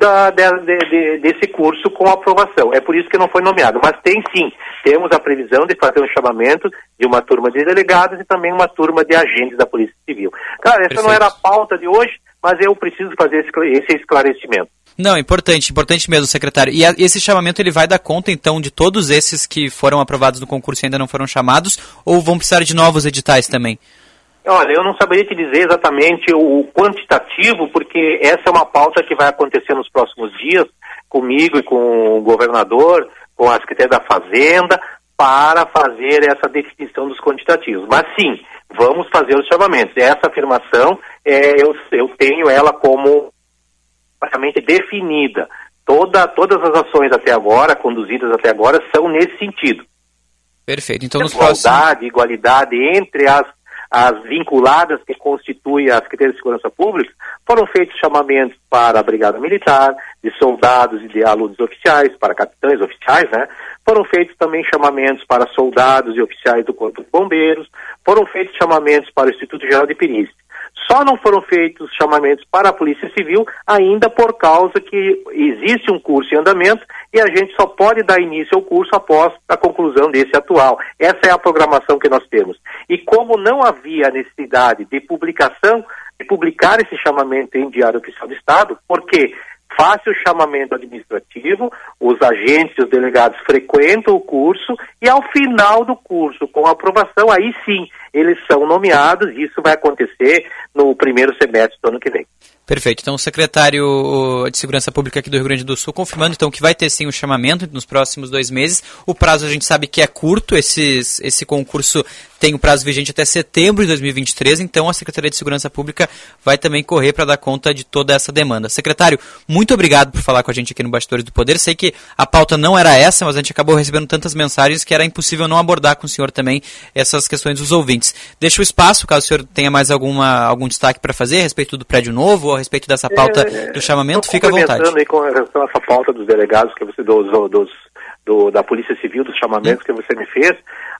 da- de- de- de- desse curso com aprovação. É por isso que não foi nomeado. Mas tem sim, temos a previsão de fazer um chamamento de uma turma de delegados e também uma turma de agentes da Polícia Civil. Cara, essa não Perfeito. era a pauta de hoje, mas eu preciso fazer esse esclarecimento. Não, importante, importante mesmo, secretário. E a- esse chamamento ele vai dar conta, então, de todos esses que foram aprovados no concurso e ainda não foram chamados, ou vão precisar de novos editais também? Olha, eu não saberia te dizer exatamente o quantitativo, porque essa é uma pauta que vai acontecer nos próximos dias comigo e com o governador, com a Secretaria da Fazenda, para fazer essa definição dos quantitativos. Mas sim, vamos fazer os chamamentos. Essa afirmação, é, eu, eu tenho ela como praticamente definida. Toda, todas as ações até agora, conduzidas até agora, são nesse sentido Perfeito. Então, nos próximos. igualdade, igualdade entre as, as vinculadas que constituem a Secretaria de Segurança Pública, foram feitos chamamentos para a Brigada Militar, de soldados e de alunos oficiais, para capitães oficiais, né? Foram feitos também chamamentos para soldados e oficiais do Corpo de Bombeiros, foram feitos chamamentos para o Instituto Geral de Perícia. Só não foram feitos chamamentos para a Polícia Civil ainda por causa que existe um curso em andamento e a gente só pode dar início ao curso após a conclusão desse atual. Essa é a programação que nós temos. E como não havia necessidade de publicação, de publicar esse chamamento em Diário Oficial do Estado, porque faz o chamamento administrativo, os agentes e os delegados frequentam o curso e ao final do curso, com aprovação, aí sim, eles são nomeados e isso vai acontecer no primeiro semestre do ano que vem. Perfeito. Então, o secretário de Segurança Pública aqui do Rio Grande do Sul confirmando então que vai ter sim o chamamento nos próximos dois meses. O prazo a gente sabe que é curto, esses, esse concurso tem o prazo vigente até setembro de 2023, então a Secretaria de Segurança Pública vai também correr para dar conta de toda essa demanda. Secretário, muito obrigado por falar com a gente aqui no Bastidores do Poder. Sei que a pauta não era essa, mas a gente acabou recebendo tantas mensagens que era impossível não abordar com o senhor também essas questões dos ouvintes. Deixa o espaço, caso o senhor tenha mais alguma, algum destaque para fazer a respeito do prédio novo ou respeito dessa pauta É, do chamamento, fica à vontade. aí com relação a essa pauta dos delegados que você dos, dos- do- da Polícia Civil, dos chamamentos que você me fez,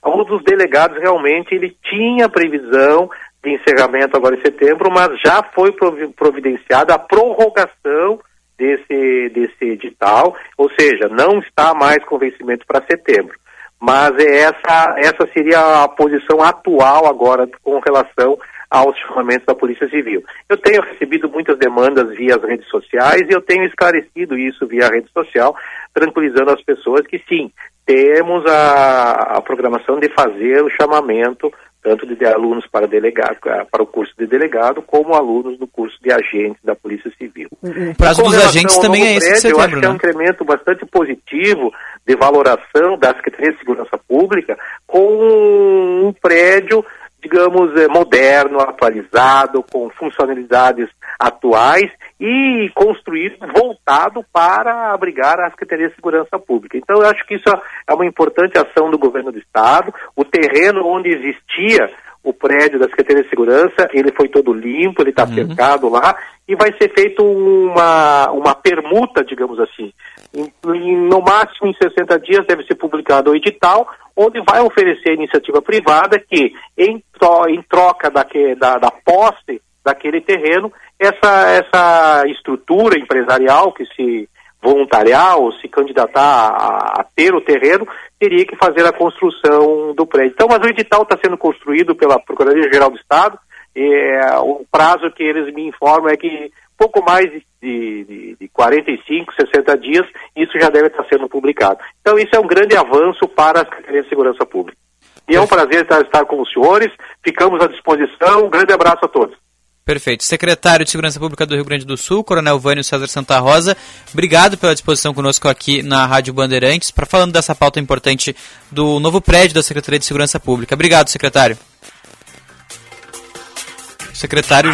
um dos delegados realmente ele tinha previsão de encerramento agora em setembro, mas já foi provi- providenciada a prorrogação desse, desse edital, ou seja, não está mais com vencimento para setembro. Mas é essa, essa seria a posição atual agora com relação aos chamamentos da Polícia Civil. Eu tenho recebido muitas demandas via as redes sociais e eu tenho esclarecido isso via rede social, tranquilizando as pessoas que sim, temos a, a programação de fazer o chamamento tanto de alunos para delegado, para o curso de delegado, como alunos do curso de agentes da Polícia Civil. O prazo dos agentes também é esse de prédio, Eu acho setembro, que é um né? incremento bastante positivo de valoração da Secretaria de Segurança Pública com um prédio, digamos, eh, moderno, atualizado, com funcionalidades atuais e construído voltado para abrigar a Secretaria de Segurança Pública. Então, eu acho que isso é uma importante ação do governo do Estado. O terreno onde existia o prédio da Secretaria de Segurança, ele foi todo limpo, ele está cercado lá, e vai ser feito uma, uma permuta, digamos assim. No máximo em 60 dias deve ser publicado o edital, onde vai oferecer a iniciativa privada que, em, tro- em troca daque- da, da posse daquele terreno, essa, essa estrutura empresarial que se voluntariar ou se candidatar a, a ter o terreno, teria que fazer a construção do prédio. Então, mas o edital está sendo construído pela Procuradoria-Geral do Estado, é, o prazo que eles me informam é que pouco mais de, de, de 45, 60 dias, isso já deve estar sendo publicado. Então, isso é um grande avanço para a Secretaria de Segurança Pública. E é um prazer estar, com os senhores. Ficamos à disposição. Um grande abraço a todos. Perfeito. Secretário de Segurança Pública do Rio Grande do Sul, Coronel Vânio César Santa Rosa, obrigado pela disposição conosco aqui na Rádio Bandeirantes, para falando dessa pauta importante do novo prédio da Secretaria de Segurança Pública. Obrigado, secretário. Secretário,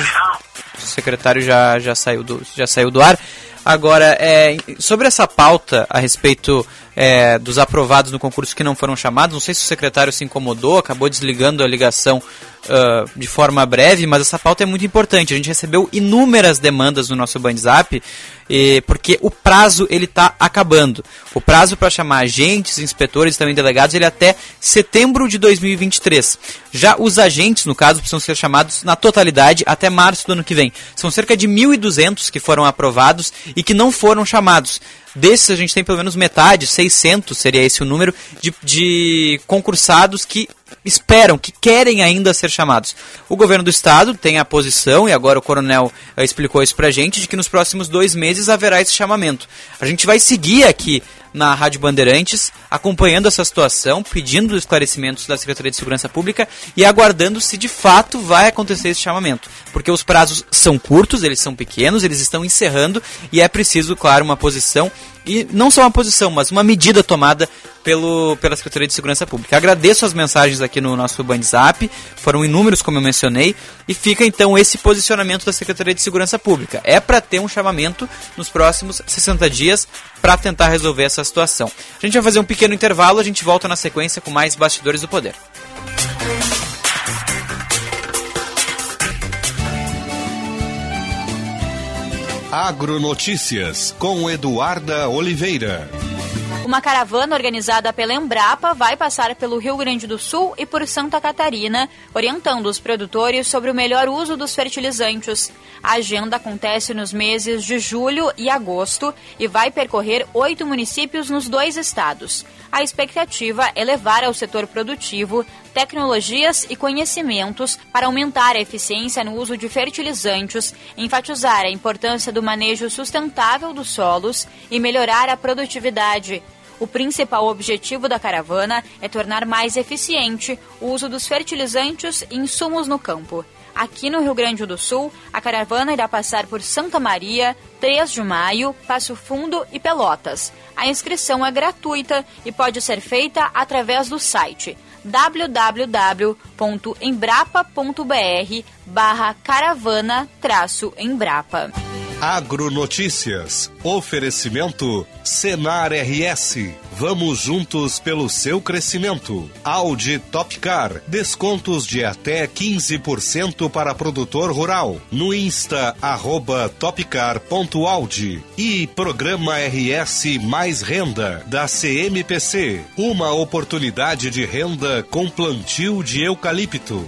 secretário já, já, saiu do, já saiu do ar. Agora, é, sobre essa pauta a respeito é, dos aprovados no concurso que não foram chamados, não sei se o secretário se incomodou, acabou desligando a ligação uh, de forma breve, mas essa pauta é muito importante. A gente recebeu inúmeras demandas no nosso e, porque o prazo ele está acabando. O prazo para chamar agentes, inspetores também delegados ele é até setembro de 2023. Já os agentes, no caso, precisam ser chamados na totalidade até março do ano que vem. São cerca de 1.200 que foram aprovados e que não foram chamados. Desses a gente tem pelo menos metade, 600 seria esse o número, de, de concursados que esperam, que querem ainda ser chamados. O governo do estado tem a posição, e agora o coronel uh, explicou isso pra gente, de que nos próximos dois meses haverá esse chamamento. A gente vai seguir aqui na Rádio Bandeirantes, acompanhando essa situação, pedindo esclarecimentos da Secretaria de Segurança Pública e aguardando se de fato vai acontecer esse chamamento. Porque os prazos são curtos, eles são pequenos, eles estão encerrando e é preciso, claro, uma posição e não só uma posição, mas uma medida tomada pelo, pela Secretaria de Segurança Pública. Agradeço as mensagens aqui no nosso WhatsApp, foram inúmeros, como eu mencionei, e fica então esse posicionamento da Secretaria de Segurança Pública. É para ter um chamamento nos próximos 60 dias para tentar resolver essa situação. A gente vai fazer um pequeno intervalo, a gente volta na sequência com mais Bastidores do Poder. Agronotícias com Eduarda Oliveira. Uma caravana organizada pela Embrapa vai passar pelo Rio Grande do Sul e por Santa Catarina, orientando os produtores sobre o melhor uso dos fertilizantes. A agenda acontece nos meses de julho e agosto e vai percorrer oito municípios nos dois estados. A expectativa é levar ao setor produtivo tecnologias e conhecimentos para aumentar a eficiência no uso de fertilizantes, enfatizar a importância do manejo sustentável dos solos e melhorar a produtividade. O principal objetivo da caravana é tornar mais eficiente o uso dos fertilizantes e insumos no campo. Aqui no Rio Grande do Sul, a caravana irá passar por Santa Maria, 3 de Maio, Passo Fundo e Pelotas. A inscrição é gratuita e pode ser feita através do site www.embrapa.br barra caravana-embrapa. Agronotícias. Oferecimento Senar RS. Vamos juntos pelo seu crescimento. Audi Topcar. Descontos de até 15% para produtor rural. No Insta, arroba topcar.audi. E Programa RS Mais Renda, da CMPC. Uma oportunidade de renda com plantio de eucalipto.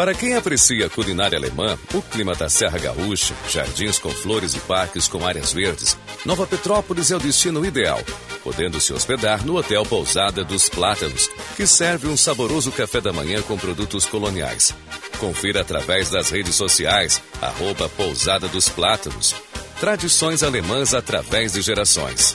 Para quem aprecia a culinária alemã, o clima da Serra Gaúcha, jardins com flores e parques com áreas verdes, Nova Petrópolis é o destino ideal, podendo se hospedar no Hotel Pousada dos Plátanos, que serve um saboroso café da manhã com produtos coloniais. Confira através das redes sociais, arroba Pousada dos Plátanos. Tradições alemãs através de gerações.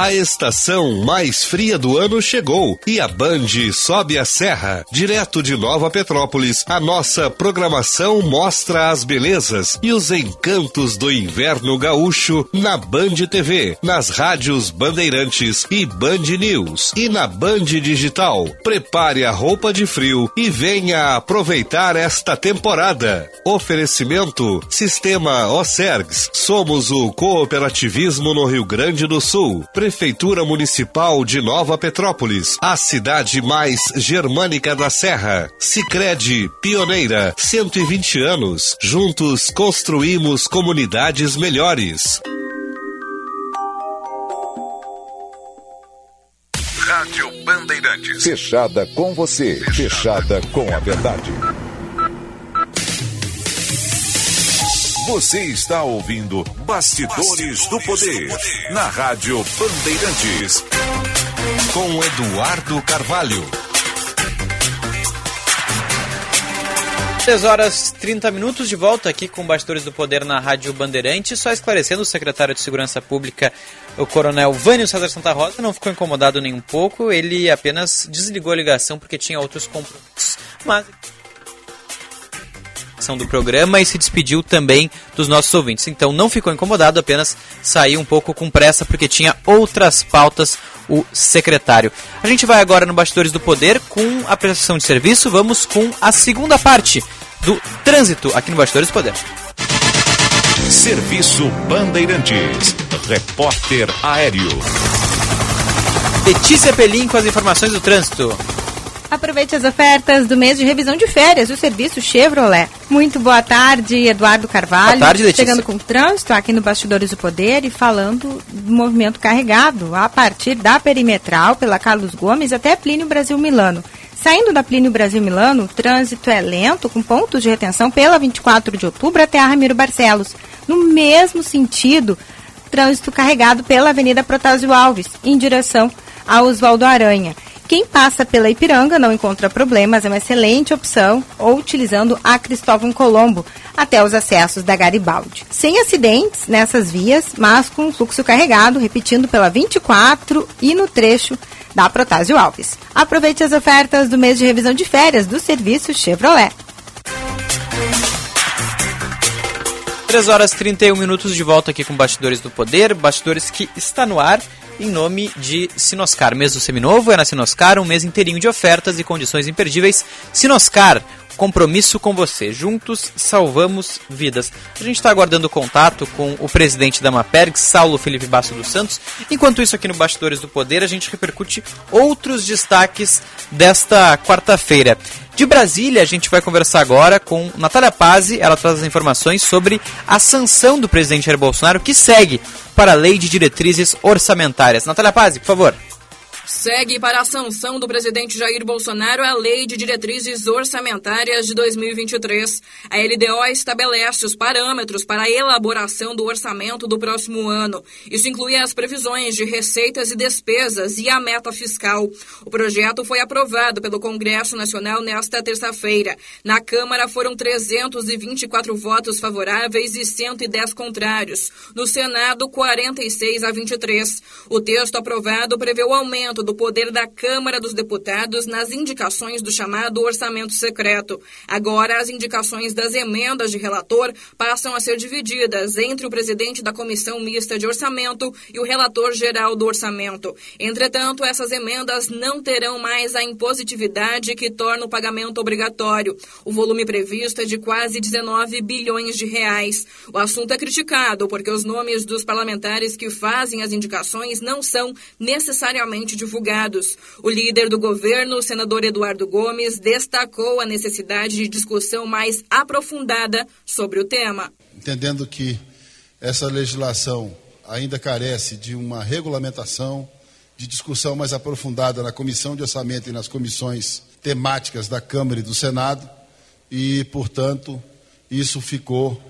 A estação mais fria do ano chegou e a Band sobe a serra. Direto de Nova Petrópolis, a nossa programação mostra as belezas e os encantos do inverno gaúcho na Band TV, nas rádios Bandeirantes e Band News e na Band Digital. Prepare a roupa de frio e venha aproveitar esta temporada. Oferecimento Sistema Osergs. Somos o cooperativismo no Rio Grande do Sul. Prefeitura Municipal de Nova Petrópolis, a cidade mais germânica da Serra. Sicredi pioneira, 120 anos. Juntos construímos comunidades melhores. Rádio Bandeirantes. Fechada com você. Fechada com a verdade. Você está ouvindo Bastidores, do, Poder, na Rádio Bandeirantes. Com Eduardo Carvalho. 3 horas 30 minutos de volta aqui com Bastidores do Poder na Rádio Bandeirantes. Só esclarecendo, o secretário de Segurança Pública, o coronel Vânio César Santa Rosa, não ficou incomodado nem um pouco. Ele apenas desligou a ligação porque tinha outros compromissos. Mas do programa e se despediu também dos nossos ouvintes. Então não ficou incomodado, apenas saiu um pouco com pressa porque tinha outras pautas o secretário. A gente vai agora no Bastidores do Poder com a prestação de serviço. Vamos com a segunda parte do trânsito aqui no Bastidores do Poder. Serviço Bandeirantes. Repórter Aéreo. Letícia Pelim com as informações do trânsito. Aproveite as ofertas do mês de revisão de férias do serviço Chevrolet. Muito boa tarde, Eduardo Carvalho. Boa tarde, Letícia. Chegando com o trânsito aqui no Bastidores do Poder e falando do movimento carregado a partir da perimetral pela Carlos Gomes até Plínio Brasil Milano. Saindo da Plínio Brasil Milano, o trânsito é lento, com pontos de retenção pela 24 de outubro até a Ramiro Barcelos. No mesmo sentido, trânsito carregado pela Avenida Protásio Alves, em direção a Oswaldo Aranha. Quem passa pela Ipiranga não encontra problemas, é uma excelente opção, ou utilizando a Cristóvão Colombo até os acessos da Garibaldi. Sem acidentes nessas vias, mas com fluxo carregado, repetindo pela 24 e no trecho da Protásio Alves. Aproveite as ofertas do mês de revisão de férias do serviço Chevrolet. 3 horas e 31 minutos de volta aqui com Bastidores do Poder, Bastidores que está no ar em nome de Sinoscar. Mês do Seminovo é na Sinoscar, um mês inteirinho de ofertas e condições imperdíveis. Sinoscar, compromisso com você. Juntos salvamos vidas. A gente está aguardando contato com o presidente da Maperg, Saulo Felipe Basso dos Santos. Enquanto isso, aqui no Bastidores do Poder, a gente repercute outros destaques desta quarta-feira. De Brasília, a gente vai conversar agora com Natália Pazzi. Ela traz as informações sobre a sanção do presidente Jair Bolsonaro, que segue para a Lei de Diretrizes Orçamentárias. Natália Pazzi, por favor. Segue para a sanção do presidente Jair Bolsonaro a Lei de Diretrizes Orçamentárias de 2023. A LDO estabelece os parâmetros para a elaboração do orçamento do próximo ano. Isso inclui as previsões de receitas e despesas e a meta fiscal. O projeto foi aprovado pelo Congresso Nacional nesta terça-feira. Na Câmara foram 324 votos favoráveis e 110 contrários. No Senado, 46 a 23. O texto aprovado prevê o aumento do poder da Câmara dos Deputados nas indicações do chamado orçamento secreto. Agora, as indicações das emendas de relator passam a ser divididas entre o presidente da Comissão Mista de Orçamento e o relator geral do orçamento. Entretanto, essas emendas não terão mais a impositividade que torna o pagamento obrigatório. O volume previsto é de quase 19 bilhões de reais. O assunto é criticado porque os nomes dos parlamentares que fazem as indicações não são necessariamente divulgados. O líder do governo, o senador Eduardo Gomes, destacou a necessidade de discussão mais aprofundada sobre o tema. Entendendo que essa legislação ainda carece de uma regulamentação, de discussão mais aprofundada na comissão de orçamento e nas comissões temáticas da Câmara e do Senado e, portanto, isso ficou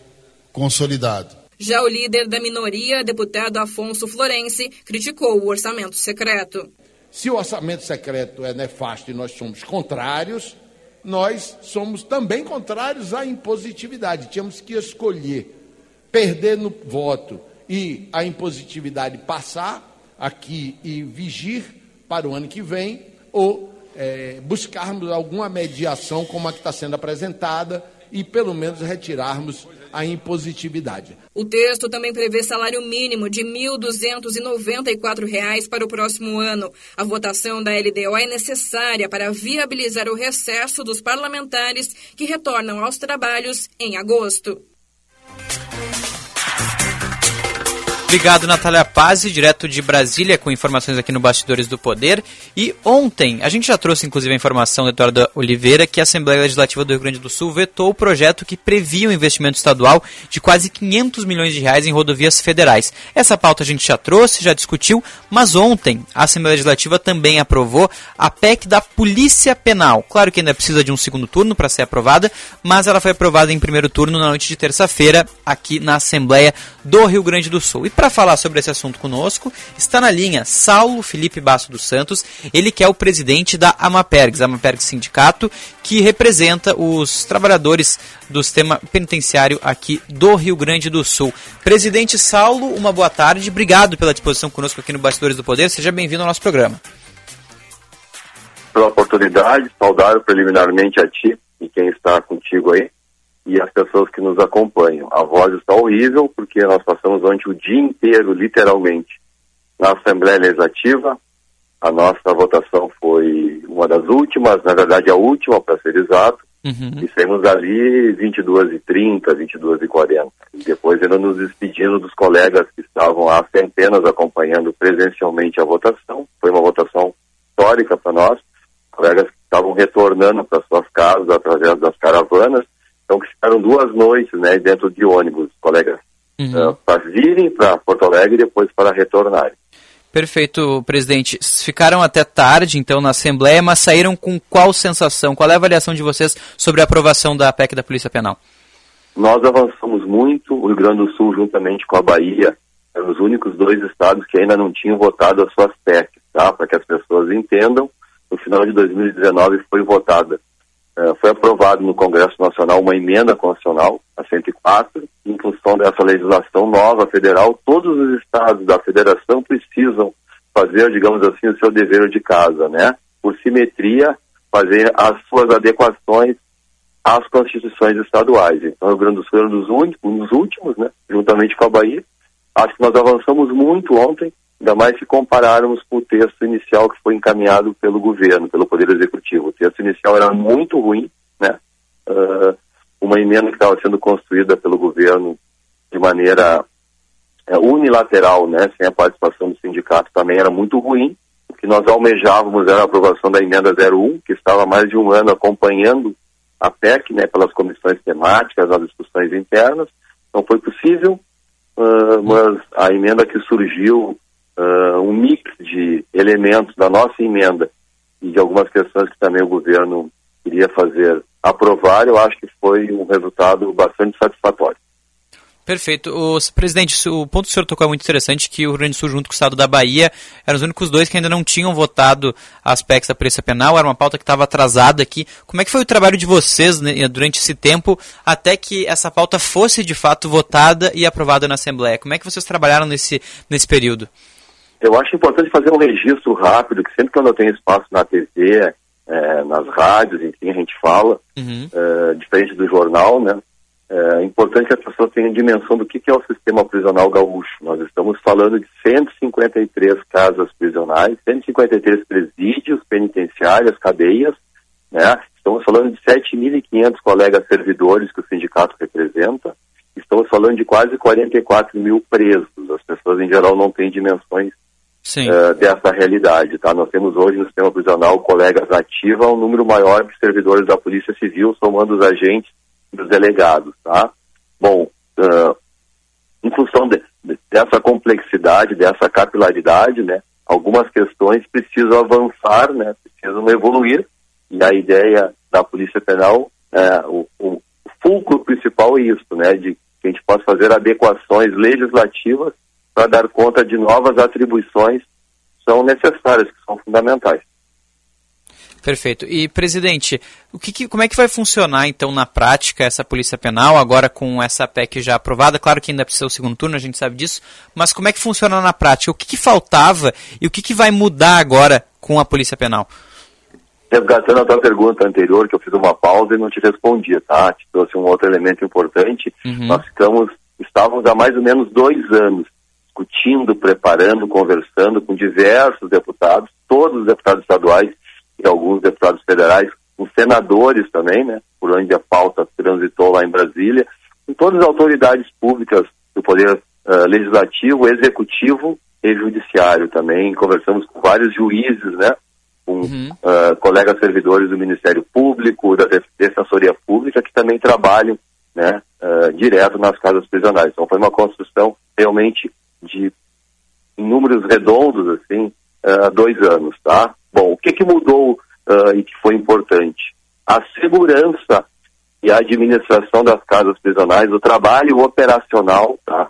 consolidado. Já o líder da minoria, deputado Afonso Florense, criticou o orçamento secreto. Se o orçamento secreto é nefasto e nós somos contrários, nós somos também contrários à impositividade. Tínhamos que escolher perder no voto e a impositividade passar aqui e vigir para o ano que vem, ou é, buscarmos alguma mediação como a que está sendo apresentada e pelo menos retirarmos a impositividade. O texto também prevê salário mínimo de R$ 1.294 para o próximo ano. A votação da LDO é necessária para viabilizar o recesso dos parlamentares que retornam aos trabalhos em agosto. Obrigado, Natália Pazzi, direto de Brasília, com informações aqui no Bastidores do Poder. E ontem, a gente já trouxe inclusive a informação do Eduardo Oliveira que a Assembleia Legislativa do Rio Grande do Sul vetou o projeto que previa um investimento estadual de quase 500 milhões de reais em rodovias federais. Essa pauta a gente já trouxe, já discutiu, mas ontem a Assembleia Legislativa também aprovou a PEC da Polícia Penal. Claro que ainda precisa de um segundo turno para ser aprovada, mas ela foi aprovada em primeiro turno na noite de terça-feira aqui na Assembleia do Rio Grande do Sul. E para falar sobre esse assunto conosco, está na linha Saulo Felipe Basso dos Santos, ele que é o presidente da Amapergs, Amapergs Sindicato, que representa os trabalhadores do sistema penitenciário aqui do Rio Grande do Sul. Presidente Saulo, uma boa tarde, obrigado pela disposição conosco aqui no Bastidores do Poder, seja bem-vindo ao nosso programa. Pela oportunidade, saudar preliminarmente a ti e quem está contigo aí e as pessoas que nos acompanham. A voz está horrível porque nós passamos o dia inteiro, literalmente, na Assembleia Legislativa. A nossa votação foi uma das últimas, na verdade a última para ser exato, Uhum. e saímos dali 22h30, 22h40. E depois ainda nos despedindo dos colegas que estavam lá centenas acompanhando presencialmente a votação. Foi uma votação histórica para nós, colegas que estavam retornando para suas casas através das caravanas, então que ficaram duas noites né, dentro de ônibus, colegas, Uhum. para virem para Porto Alegre e depois para retornarem. Perfeito, presidente. Ficaram até tarde, então, na Assembleia, mas saíram com qual sensação? Qual é a avaliação de vocês sobre a aprovação da PEC da Polícia Penal? Nós avançamos muito, o Rio Grande do Sul, juntamente com a Bahia, eram os únicos dois estados que ainda não tinham votado as suas PECs, tá? Para que as pessoas entendam, no final de 2019 foi votada, eh, foi aprovado no Congresso Nacional uma emenda constitucional, a 104, em função dessa legislação nova federal, todos os estados da federação precisam fazer, digamos assim, o seu dever de casa, né? Por simetria, fazer as suas adequações às constituições estaduais. Então, o Rio Grande do Sul era um dos, únicos, um dos últimos, né? Juntamente com a Bahia. Acho que nós avançamos muito ontem, ainda mais se compararmos com o texto inicial que foi encaminhado pelo governo, pelo Poder Executivo. O texto inicial era muito ruim, né? Ah, uma emenda que estava sendo construída pelo governo de maneira é, unilateral, né, sem a participação do sindicato, também era muito ruim. O que nós almejávamos era a aprovação da emenda 01, que estava há mais de um ano acompanhando a PEC, né, pelas comissões temáticas, as discussões internas. Não foi possível, ah, mas a emenda que surgiu, ah, um mix de elementos da nossa emenda e de algumas questões que também o governo queria fazer aprovar, eu acho que foi um resultado bastante satisfatório. Perfeito. O presidente, o ponto que o senhor tocou é muito interessante, que o Rio Grande do Sul, junto com o estado da Bahia, eram os únicos dois que ainda não tinham votado as PECs da Polícia Penal, era uma pauta que estava atrasada aqui. Como é que foi o trabalho de vocês né, durante esse tempo, até que essa pauta fosse de fato votada e aprovada na Assembleia? Como é que vocês trabalharam nesse, nesse período? Eu acho importante fazer um registro rápido, que sempre quando eu tenho espaço na TV, eh, nas rádios, enfim, a gente fala, Uhum. eh, diferente do jornal, né? É importante que as pessoas tenham dimensão do que, que é o sistema prisional gaúcho. Nós estamos falando de 153 casas prisionais, 153 presídios, penitenciárias, cadeias, né? Estamos falando de 7.500 colegas servidores que o sindicato representa. Estamos falando de quase 44 mil presos. As pessoas, em geral, não têm dimensões eh, dessa realidade. Tá? Nós temos hoje no sistema prisional colegas ativos, um número maior de servidores da Polícia Civil, somando os agentes e os delegados. Tá? Bom, ah, em função de- de- dessa complexidade, dessa capilaridade, né, algumas questões precisam avançar, né, precisam evoluir, E a ideia da Polícia Penal, é, o, o fulcro principal é isso, né, de que a gente possa fazer adequações legislativas para dar conta de novas atribuições que são necessárias, que são fundamentais. Perfeito. E, presidente, o que, que, como é que vai funcionar, então, na prática, essa Polícia Penal, agora com essa PEC já aprovada? Claro que ainda precisa o segundo turno, a gente sabe disso, mas como é que funciona na prática? O que, que faltava e o que, que vai mudar agora com a Polícia Penal? Resgatando a tua pergunta anterior, que eu fiz uma pausa e não te respondi, tá? Te trouxe um outro elemento importante. Uhum. Nós ficamos, estávamos há mais ou menos dois anos discutindo, preparando, conversando com diversos deputados, todos os deputados estaduais e alguns deputados federais, com senadores também, né? Por onde a pauta transitou lá em Brasília, com todas as autoridades públicas do Poder uh, Legislativo, Executivo e Judiciário também. Conversamos com vários juízes, né? com uh, colegas servidores do Ministério Público, da Defensoria Pública, que também trabalham né, uh, direto nas casas prisionais. Então foi uma construção realmente de números redondos, assim, uh, dois anos, tá? Bom, o que, que mudou e que foi importante? A segurança e a administração das casas prisionais, o trabalho operacional, tá?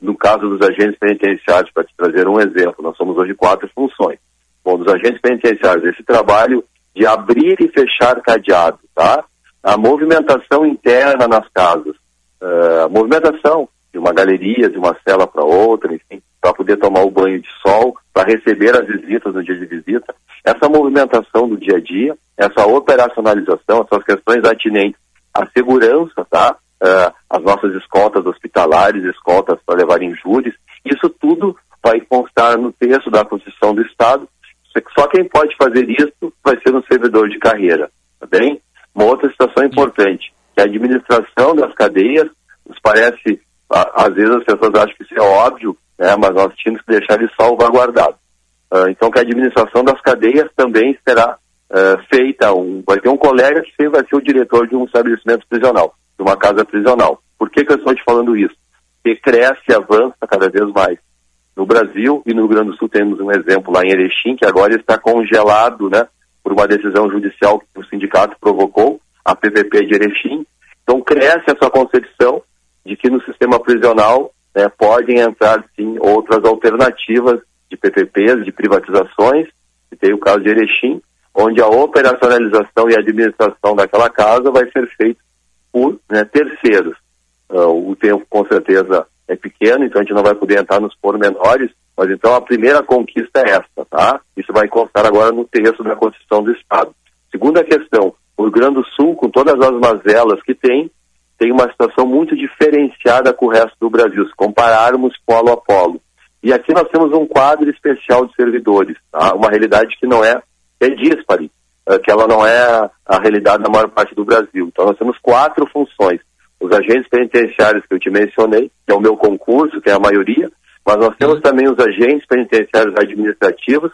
no caso dos agentes penitenciários, para te trazer um exemplo, nós somos hoje quatro funções bom, dos agentes penitenciários, esse trabalho de abrir e fechar cadeado, tá? A movimentação interna nas casas, uh, movimentação de uma galeria, de uma cela para outra, enfim, para poder tomar o banho de sol, para receber as visitas no dia de visita. Essa movimentação do dia a dia, essa operacionalização, essas questões atinentes à segurança, tá? Uh, as nossas escoltas hospitalares, escoltas para levar injúrias, isso tudo vai constar no texto da Constituição do Estado só quem pode fazer isso vai ser um servidor de carreira, tá bem? Uma outra situação importante, que a administração das cadeias, nos parece, às vezes as pessoas acham que isso é óbvio, né, mas nós tínhamos que deixar isso salvaguardado. Uh, então que a administração das cadeias também será uh, feita, um, vai ter um colega que vai ser o diretor de um estabelecimento prisional, de uma casa prisional. Por que, que eu estou te falando isso? Porque cresce e avança cada vez mais no Brasil e no Rio Grande do Sul temos um exemplo lá em Erechim, que agora está congelado, né, por uma decisão judicial que o sindicato provocou, a PVP de Erechim. Então cresce essa concepção de que no sistema prisional né, podem entrar, sim, outras alternativas de PPPs, de privatizações, e tem o caso de Erechim, onde a operacionalização e administração daquela casa vai ser feita por né, terceiros. Uh, o tempo, com certeza, é pequeno, então a gente não vai poder entrar nos pormenores, mas então a primeira conquista é esta, tá? Isso vai constar agora no texto da Constituição do Estado. Segunda questão, o Rio Grande do Sul, com todas as mazelas que tem, tem uma situação muito diferenciada com o resto do Brasil, se compararmos polo a polo. E aqui nós temos um quadro especial de servidores, tá? uma realidade que não é, é díspare, é, que ela não é a realidade da maior parte do Brasil. Então nós temos quatro funções os agentes penitenciários que eu te mencionei, que é o meu concurso, que é a maioria, mas nós temos também os agentes penitenciários administrativos,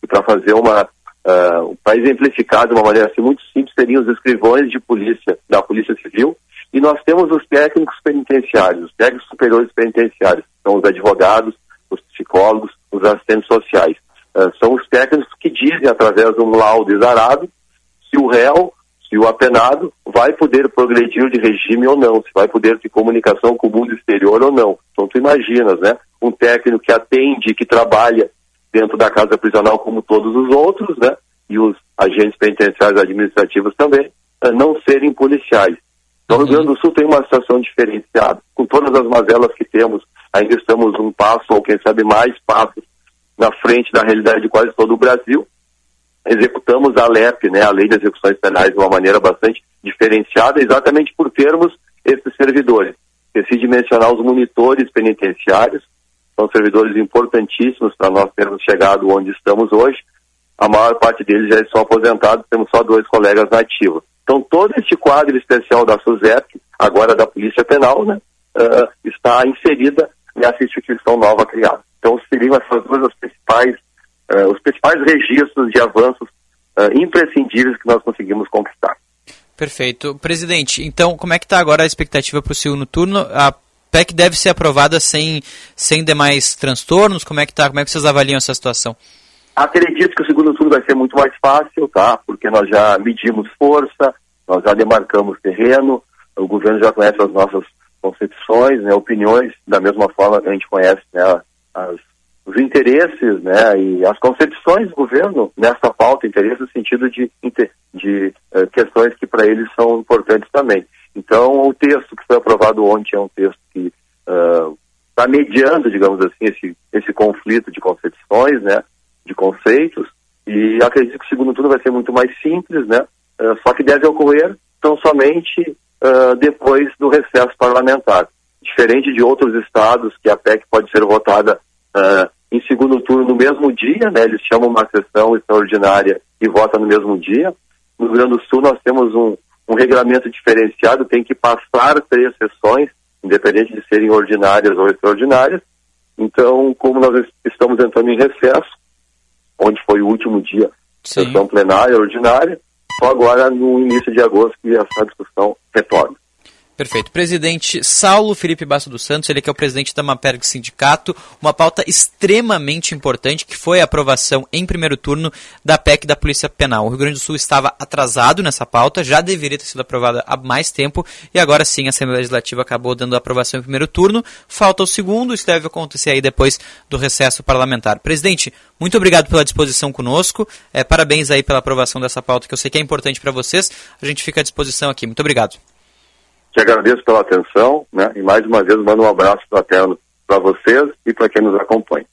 e para fazer uma, uh, para exemplificar de uma maneira assim muito simples, seriam os escrivões de polícia, da Polícia Civil, e nós temos os técnicos penitenciários, os técnicos superiores penitenciários, são os advogados, os psicólogos, os assistentes sociais. Uh, são os técnicos que dizem, através de um laudo exarado, se o réu se o apenado vai poder progredir de regime ou não, se vai poder ter comunicação com o mundo exterior ou não. Então tu imaginas, né? Um técnico que atende, que trabalha dentro da casa prisional como todos os outros, né? E os agentes penitenciários administrativos também, eh, não serem policiais. Então, o Rio Grande do Sul tem uma situação diferenciada. Com todas as mazelas que temos, ainda estamos um passo, ou quem sabe mais passos, na frente da realidade de quase todo o Brasil executamos a LEP, né, a Lei de Execuções Penais, de uma maneira bastante diferenciada, exatamente por termos esses servidores. Esqueci de mencionar os monitores penitenciários, são servidores importantíssimos para nós termos chegado onde estamos hoje. A maior parte deles já estão aposentados, temos só dois colegas nativos. Então, todo este quadro especial da SUSEP, agora da Polícia Penal, né, uh, está inserida nessa instituição nova criada. Então, seriam essas duas as principais uh, os principais registros de avanços uh, imprescindíveis que nós conseguimos conquistar. Perfeito. Presidente, então como é que está agora a expectativa para o segundo turno? A PEC deve ser aprovada sem, sem demais transtornos? Como é que tá? Como é que vocês avaliam essa situação? acredito que o segundo turno vai ser muito mais fácil, tá? Porque nós já medimos força, nós já demarcamos terreno, o governo já conhece as nossas concepções, né, opiniões, da mesma forma que a gente conhece né, as, os interesses né, e as concepções do governo nessa pauta, interesses no sentido de, de uh, questões que para eles são importantes também. Então, o texto que foi aprovado ontem é um texto que está uh, mediando, digamos assim, esse, esse conflito de concepções, né, de conceitos, e acredito que o segundo turno vai ser muito mais simples, né, uh, só que deve ocorrer tão somente uh, depois do recesso parlamentar. Diferente de outros estados, que a PEC pode ser votada uh, em segundo turno no mesmo dia, né, eles chamam uma sessão extraordinária e vota no mesmo dia. No Rio Grande do Sul nós temos um, um regulamento diferenciado, tem que passar três sessões, independente de serem ordinárias ou extraordinárias. Então, como nós estamos entrando em recesso, onde foi o último dia Sim. sessão plenária ordinária, só agora no início de agosto que essa discussão retorna. Perfeito. Presidente Saulo Felipe Basso dos Santos, ele que é o presidente da Maperg Sindicato, uma pauta extremamente importante que foi a aprovação em primeiro turno da PEC da Polícia Penal. O Rio Grande do Sul estava atrasado nessa pauta, já deveria ter sido aprovada há mais tempo e agora sim a Assembleia Legislativa acabou dando a aprovação em primeiro turno. Falta o segundo, isso deve acontecer aí depois do recesso parlamentar. Presidente, muito obrigado pela disposição conosco. É, parabéns aí pela aprovação dessa pauta que eu sei que é importante para vocês. A gente fica à disposição aqui. Muito obrigado. Te agradeço pela atenção, né? E mais uma vez mando um abraço fraterno para vocês e para quem nos acompanha.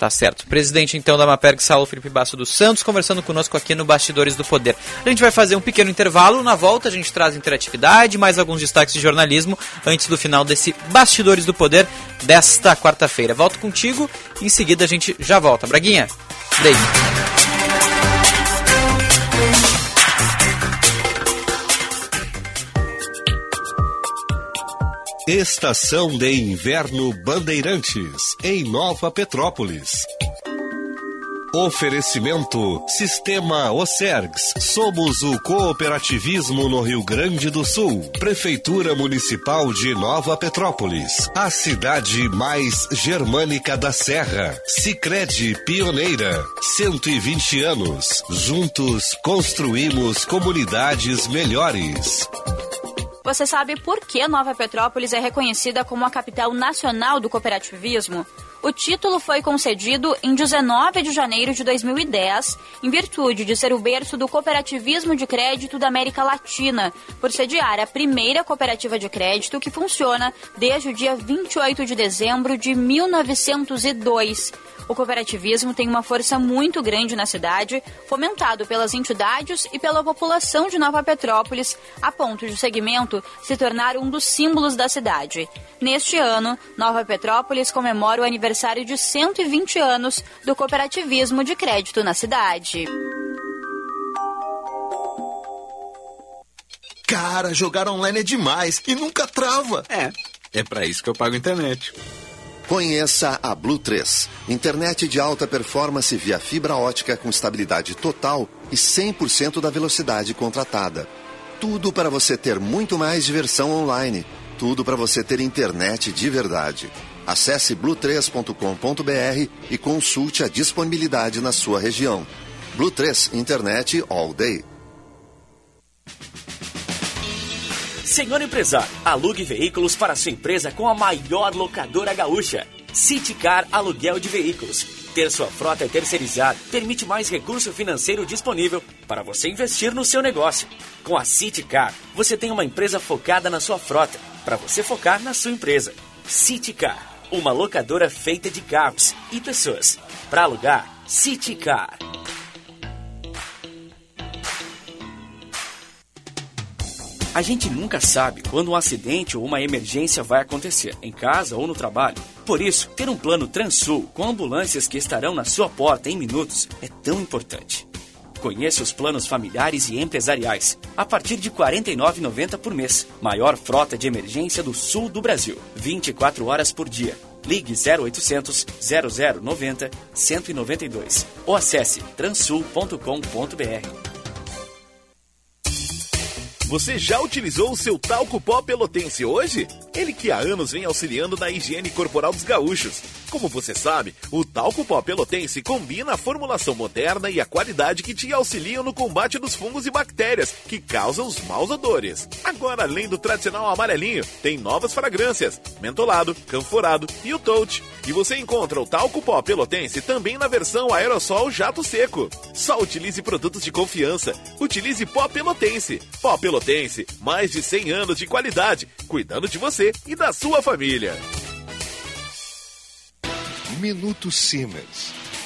Tá certo. Presidente, então, da Maperg, Saulo Felipe Basso dos Santos, conversando conosco aqui no Bastidores do Poder. A gente vai fazer um pequeno intervalo. Na volta, a gente traz interatividade, mais alguns destaques de jornalismo antes do final desse Bastidores do Poder desta quarta-feira. Volto contigo, em seguida a gente já volta. Braguinha, beijo. Estação de Inverno Bandeirantes, em Nova Petrópolis. Oferecimento Sistema Ocergs. Somos o cooperativismo no Rio Grande do Sul. Prefeitura Municipal de Nova Petrópolis. A cidade mais germânica da Serra. Sicredi Pioneira. 120 anos. Juntos construímos comunidades melhores. Você sabe por que Nova Petrópolis é reconhecida como a capital nacional do cooperativismo? O título foi concedido em 19 de janeiro de 2010, em virtude de ser o berço do cooperativismo de crédito da América Latina, por sediar a primeira cooperativa de crédito que funciona desde o dia 28 de dezembro de 1902 o cooperativismo tem uma força muito grande na cidade, fomentado pelas entidades e pela população de Nova Petrópolis, a ponto de o segmento se tornar um dos símbolos da cidade. Neste ano, Nova Petrópolis comemora o aniversário de 120 anos do cooperativismo de crédito na cidade. Cara, jogar online é demais e nunca trava. É, é para isso que eu pago internet. Conheça a Blue 3, internet de alta performance via fibra ótica com estabilidade total e 100% da velocidade contratada. Tudo para você ter muito mais diversão online. Tudo para você ter internet de verdade. Acesse blue3.com.br e consulte a disponibilidade na sua região. Blue 3 Internet All Day. Senhor empresário, alugue veículos para sua empresa com a maior locadora gaúcha. Citicar Aluguel de Veículos. Ter sua frota terceirizada permite mais recurso financeiro disponível para você investir no seu negócio. Com a Citicar, você tem uma empresa focada na sua frota, para você focar na sua empresa. Citicar, uma locadora feita de carros e pessoas. Para alugar, Citicar. A gente nunca sabe quando um acidente ou uma emergência vai acontecer, em casa ou no trabalho. Por isso, ter um plano Transul com ambulâncias que estarão na sua porta em minutos é tão importante. Conheça os planos familiares e empresariais, a partir de R$ 49,90 por mês. Maior frota de emergência do sul do Brasil. 24 horas por dia. Ligue 0800 0090 192 ou acesse transul.com.br. Você já utilizou o seu talco pó pelotense hoje? Ele que há anos vem auxiliando na higiene corporal dos gaúchos. Como você sabe, o talco pó pelotense combina a formulação moderna e a qualidade que te auxiliam no combate dos fungos e bactérias que causam os maus odores. Agora, além do tradicional amarelinho, tem novas fragrâncias: mentolado, canforado e o touch. E você encontra o talco pó pelotense também na versão aerossol jato seco. Só utilize produtos de confiança. Utilize pó pelotense. Pó pelotense, mais de 100 anos de qualidade, cuidando de você e da sua família. Minuto Siemens.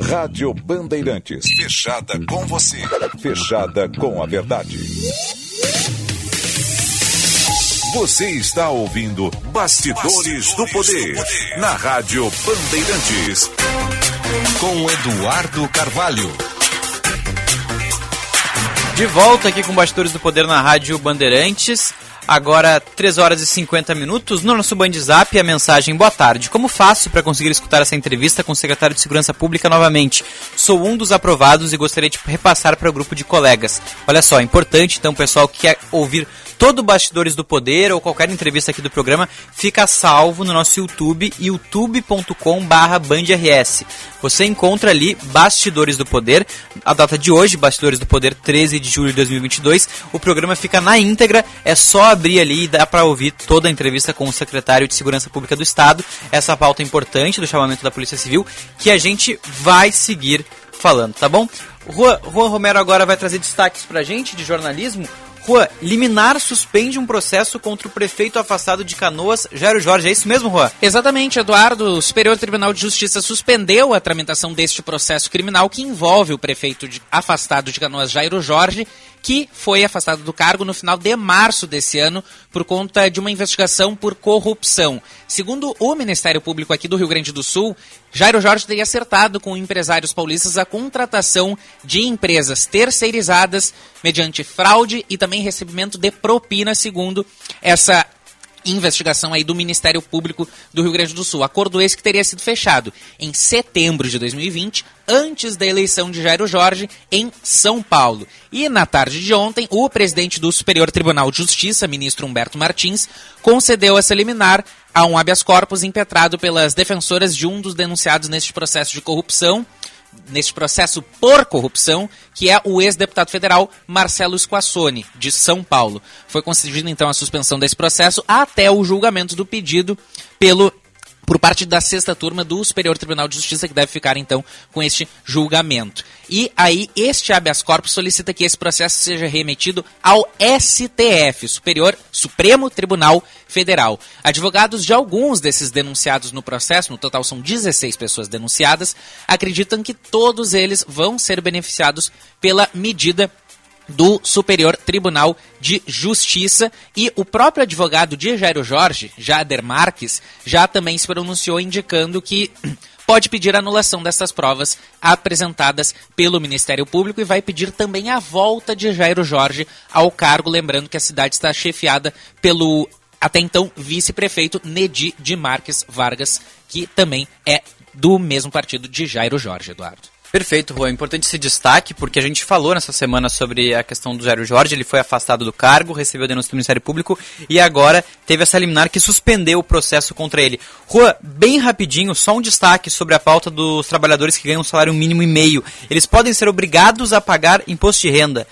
Rádio Bandeirantes. Fechada com você. Fechada com a verdade. Você está ouvindo Bastidores, do, poder, na Rádio Bandeirantes. Com Eduardo Carvalho. De volta aqui com Bastidores do Poder na Rádio Bandeirantes. Agora, 3 horas e 50 minutos. No nosso Band Zap, a mensagem: Boa tarde. Como faço para conseguir escutar essa entrevista com o secretário de Segurança Pública novamente? Sou um dos aprovados e gostaria de repassar para o grupo de colegas. Olha só, é importante, então, pessoal que quer ouvir todo o Bastidores do Poder ou qualquer entrevista aqui do programa fica salvo no nosso YouTube, youtube.com/bandrs. Você encontra ali Bastidores do Poder, a data de hoje, Bastidores do Poder, 13 de julho de 2022. O programa fica na íntegra, é só abrir ali e dá para ouvir toda a entrevista com o secretário de Segurança Pública do Estado. Essa pauta importante do chamamento da Polícia Civil que a gente vai seguir falando, tá bom? Juan, Juan Romero agora vai trazer destaques pra gente de jornalismo. Juan, liminar suspende um processo contra o prefeito afastado de Canoas, Jairo Jorge. É isso mesmo, Juan? Exatamente, Eduardo. O Superior Tribunal de Justiça suspendeu a tramitação deste processo criminal que envolve o prefeito de, afastado de Canoas, Jairo Jorge, que foi afastado do cargo no final de março desse ano por conta de uma investigação por corrupção. Segundo o Ministério Público aqui do Rio Grande do Sul, Jairo Jorge teria acertado com empresários paulistas a contratação de empresas terceirizadas mediante fraude e também recebimento de propina, segundo essa investigação aí do Ministério Público do Rio Grande do Sul. Acordo esse que teria sido fechado em setembro de 2020, antes da eleição de Jairo Jorge em São Paulo. E na tarde de ontem, o presidente do Superior Tribunal de Justiça, ministro Humberto Martins, concedeu essa liminar a um habeas corpus impetrado pelas defensoras de um dos denunciados neste processo de corrupção, neste processo por corrupção, que é o ex-deputado federal Marcelo Squassoni, de São Paulo. Foi concedida então a suspensão desse processo até o julgamento do pedido pelo por parte da sexta turma do Superior Tribunal de Justiça, que deve ficar então com este julgamento. E aí, este habeas corpus solicita que esse processo seja remetido ao STF, Superior Supremo Tribunal Federal. Advogados de alguns desses denunciados no processo, no total são 16 pessoas denunciadas, acreditam que todos eles vão ser beneficiados pela medida do Superior Tribunal de Justiça e o próprio advogado de Jairo Jorge, Jader Marques, já também se pronunciou indicando que pode pedir anulação dessas provas apresentadas pelo Ministério Público e vai pedir também a volta de Jairo Jorge ao cargo, lembrando que a cidade está chefiada pelo até então vice-prefeito Nedi de Marques Vargas, que também é do mesmo partido de Jairo Jorge, Eduardo. Perfeito, Juan. Importante esse destaque, porque a gente falou nessa semana sobre a questão do Jairo Jorge. Ele foi afastado do cargo, recebeu denúncia do Ministério Público e agora teve essa liminar que suspendeu o processo contra ele. Juan, bem rapidinho, só um destaque sobre a pauta dos trabalhadores que ganham um salário mínimo e meio. Eles podem ser obrigados a pagar imposto de renda.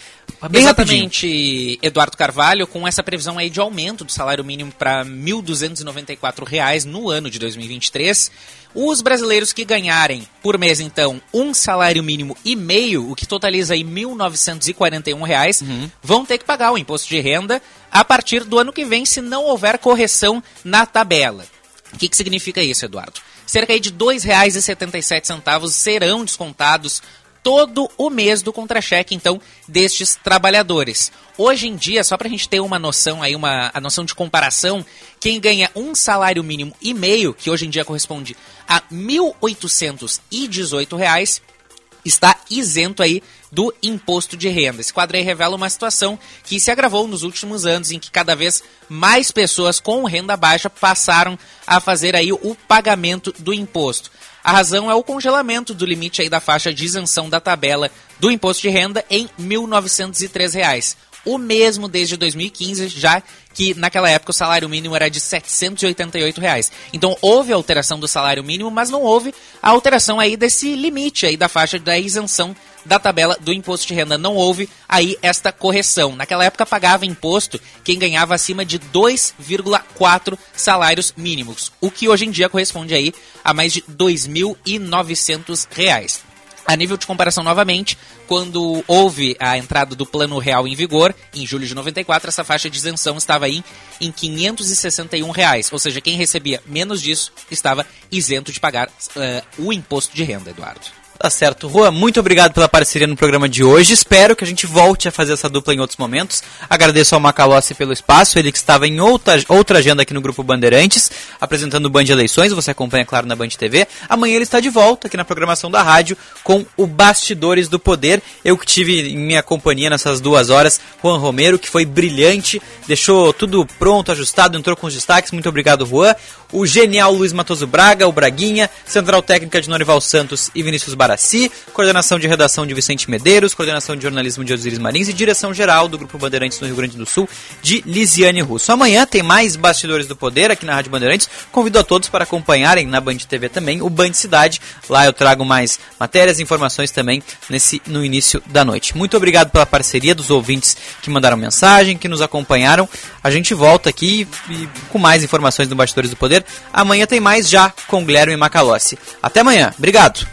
Bem Exatamente, rapidinho. Eduardo Carvalho, com essa previsão aí de aumento do salário mínimo para R$ 1.294 no ano de 2023, Os brasileiros que ganharem por mês, então, um salário mínimo e meio, o que totaliza aí 1.941 reais, vão ter que pagar o imposto de renda a partir do ano que vem, se não houver correção na tabela. O que, que significa isso, Eduardo? Cerca aí de R$ 2,77 serão descontados todo o mês do contra-cheque, então, destes trabalhadores. Hoje em dia, só para a gente ter uma noção aí, uma a noção de comparação, quem ganha um salário mínimo e meio, que hoje em dia corresponde a 1.818 reais, está isento aí do imposto de renda. Esse quadro aí revela uma situação que se agravou nos últimos anos, em que cada vez mais pessoas com renda baixa passaram a fazer aí o pagamento do imposto. A razão é o congelamento do limite aí da faixa de isenção da tabela do imposto de renda em 1.903 reais. O mesmo desde 2015, já que naquela época o salário mínimo era de 788 reais. Então houve alteração do salário mínimo, mas não houve a alteração aí desse limite aí da faixa da isenção da tabela do imposto de renda. Não houve aí esta correção. Naquela época pagava imposto quem ganhava acima de 2,4 salários mínimos, o que hoje em dia corresponde aí a mais de 2.900 reais. A nível de comparação novamente, quando houve a entrada do Plano Real em vigor, em julho de 94, essa faixa de isenção estava aí em 561 reais, ou seja, quem recebia menos disso estava isento de pagar uh, o imposto de renda, Eduardo. Tá certo. Rua, muito obrigado pela parceria no programa de hoje. Espero que a gente volte a fazer essa dupla em outros momentos. Agradeço ao Macalossi pelo espaço, ele que estava em outra, outra agenda aqui no Grupo Bandeirantes, apresentando o Band Eleições, você acompanha, claro, na Band TV. Amanhã ele está de volta aqui na programação da rádio com o Bastidores do Poder. Eu que tive em minha companhia nessas duas horas, Juan Romero, que foi brilhante, deixou tudo pronto, ajustado, entrou com os destaques. Muito obrigado, Juan. O genial Luiz Matoso Braga, o Braguinha, Central Técnica de Norival Santos e Vinícius Baraci, coordenação de redação de Vicente Medeiros, coordenação de jornalismo de Osiris Marins e direção geral do Grupo Bandeirantes no Rio Grande do Sul, de Lisiane Russo. Amanhã tem mais Bastidores do Poder aqui na Rádio Bandeirantes. Convido a todos para acompanharem na Band TV também o Band Cidade. Lá eu trago mais matérias e informações também nesse, no início da noite. Muito obrigado pela parceria dos ouvintes que mandaram mensagem, que nos acompanharam. A gente volta aqui e, com mais informações do Bastidores do Poder. Amanhã tem mais já com Guilherme Macalossi. Até amanhã. Obrigado.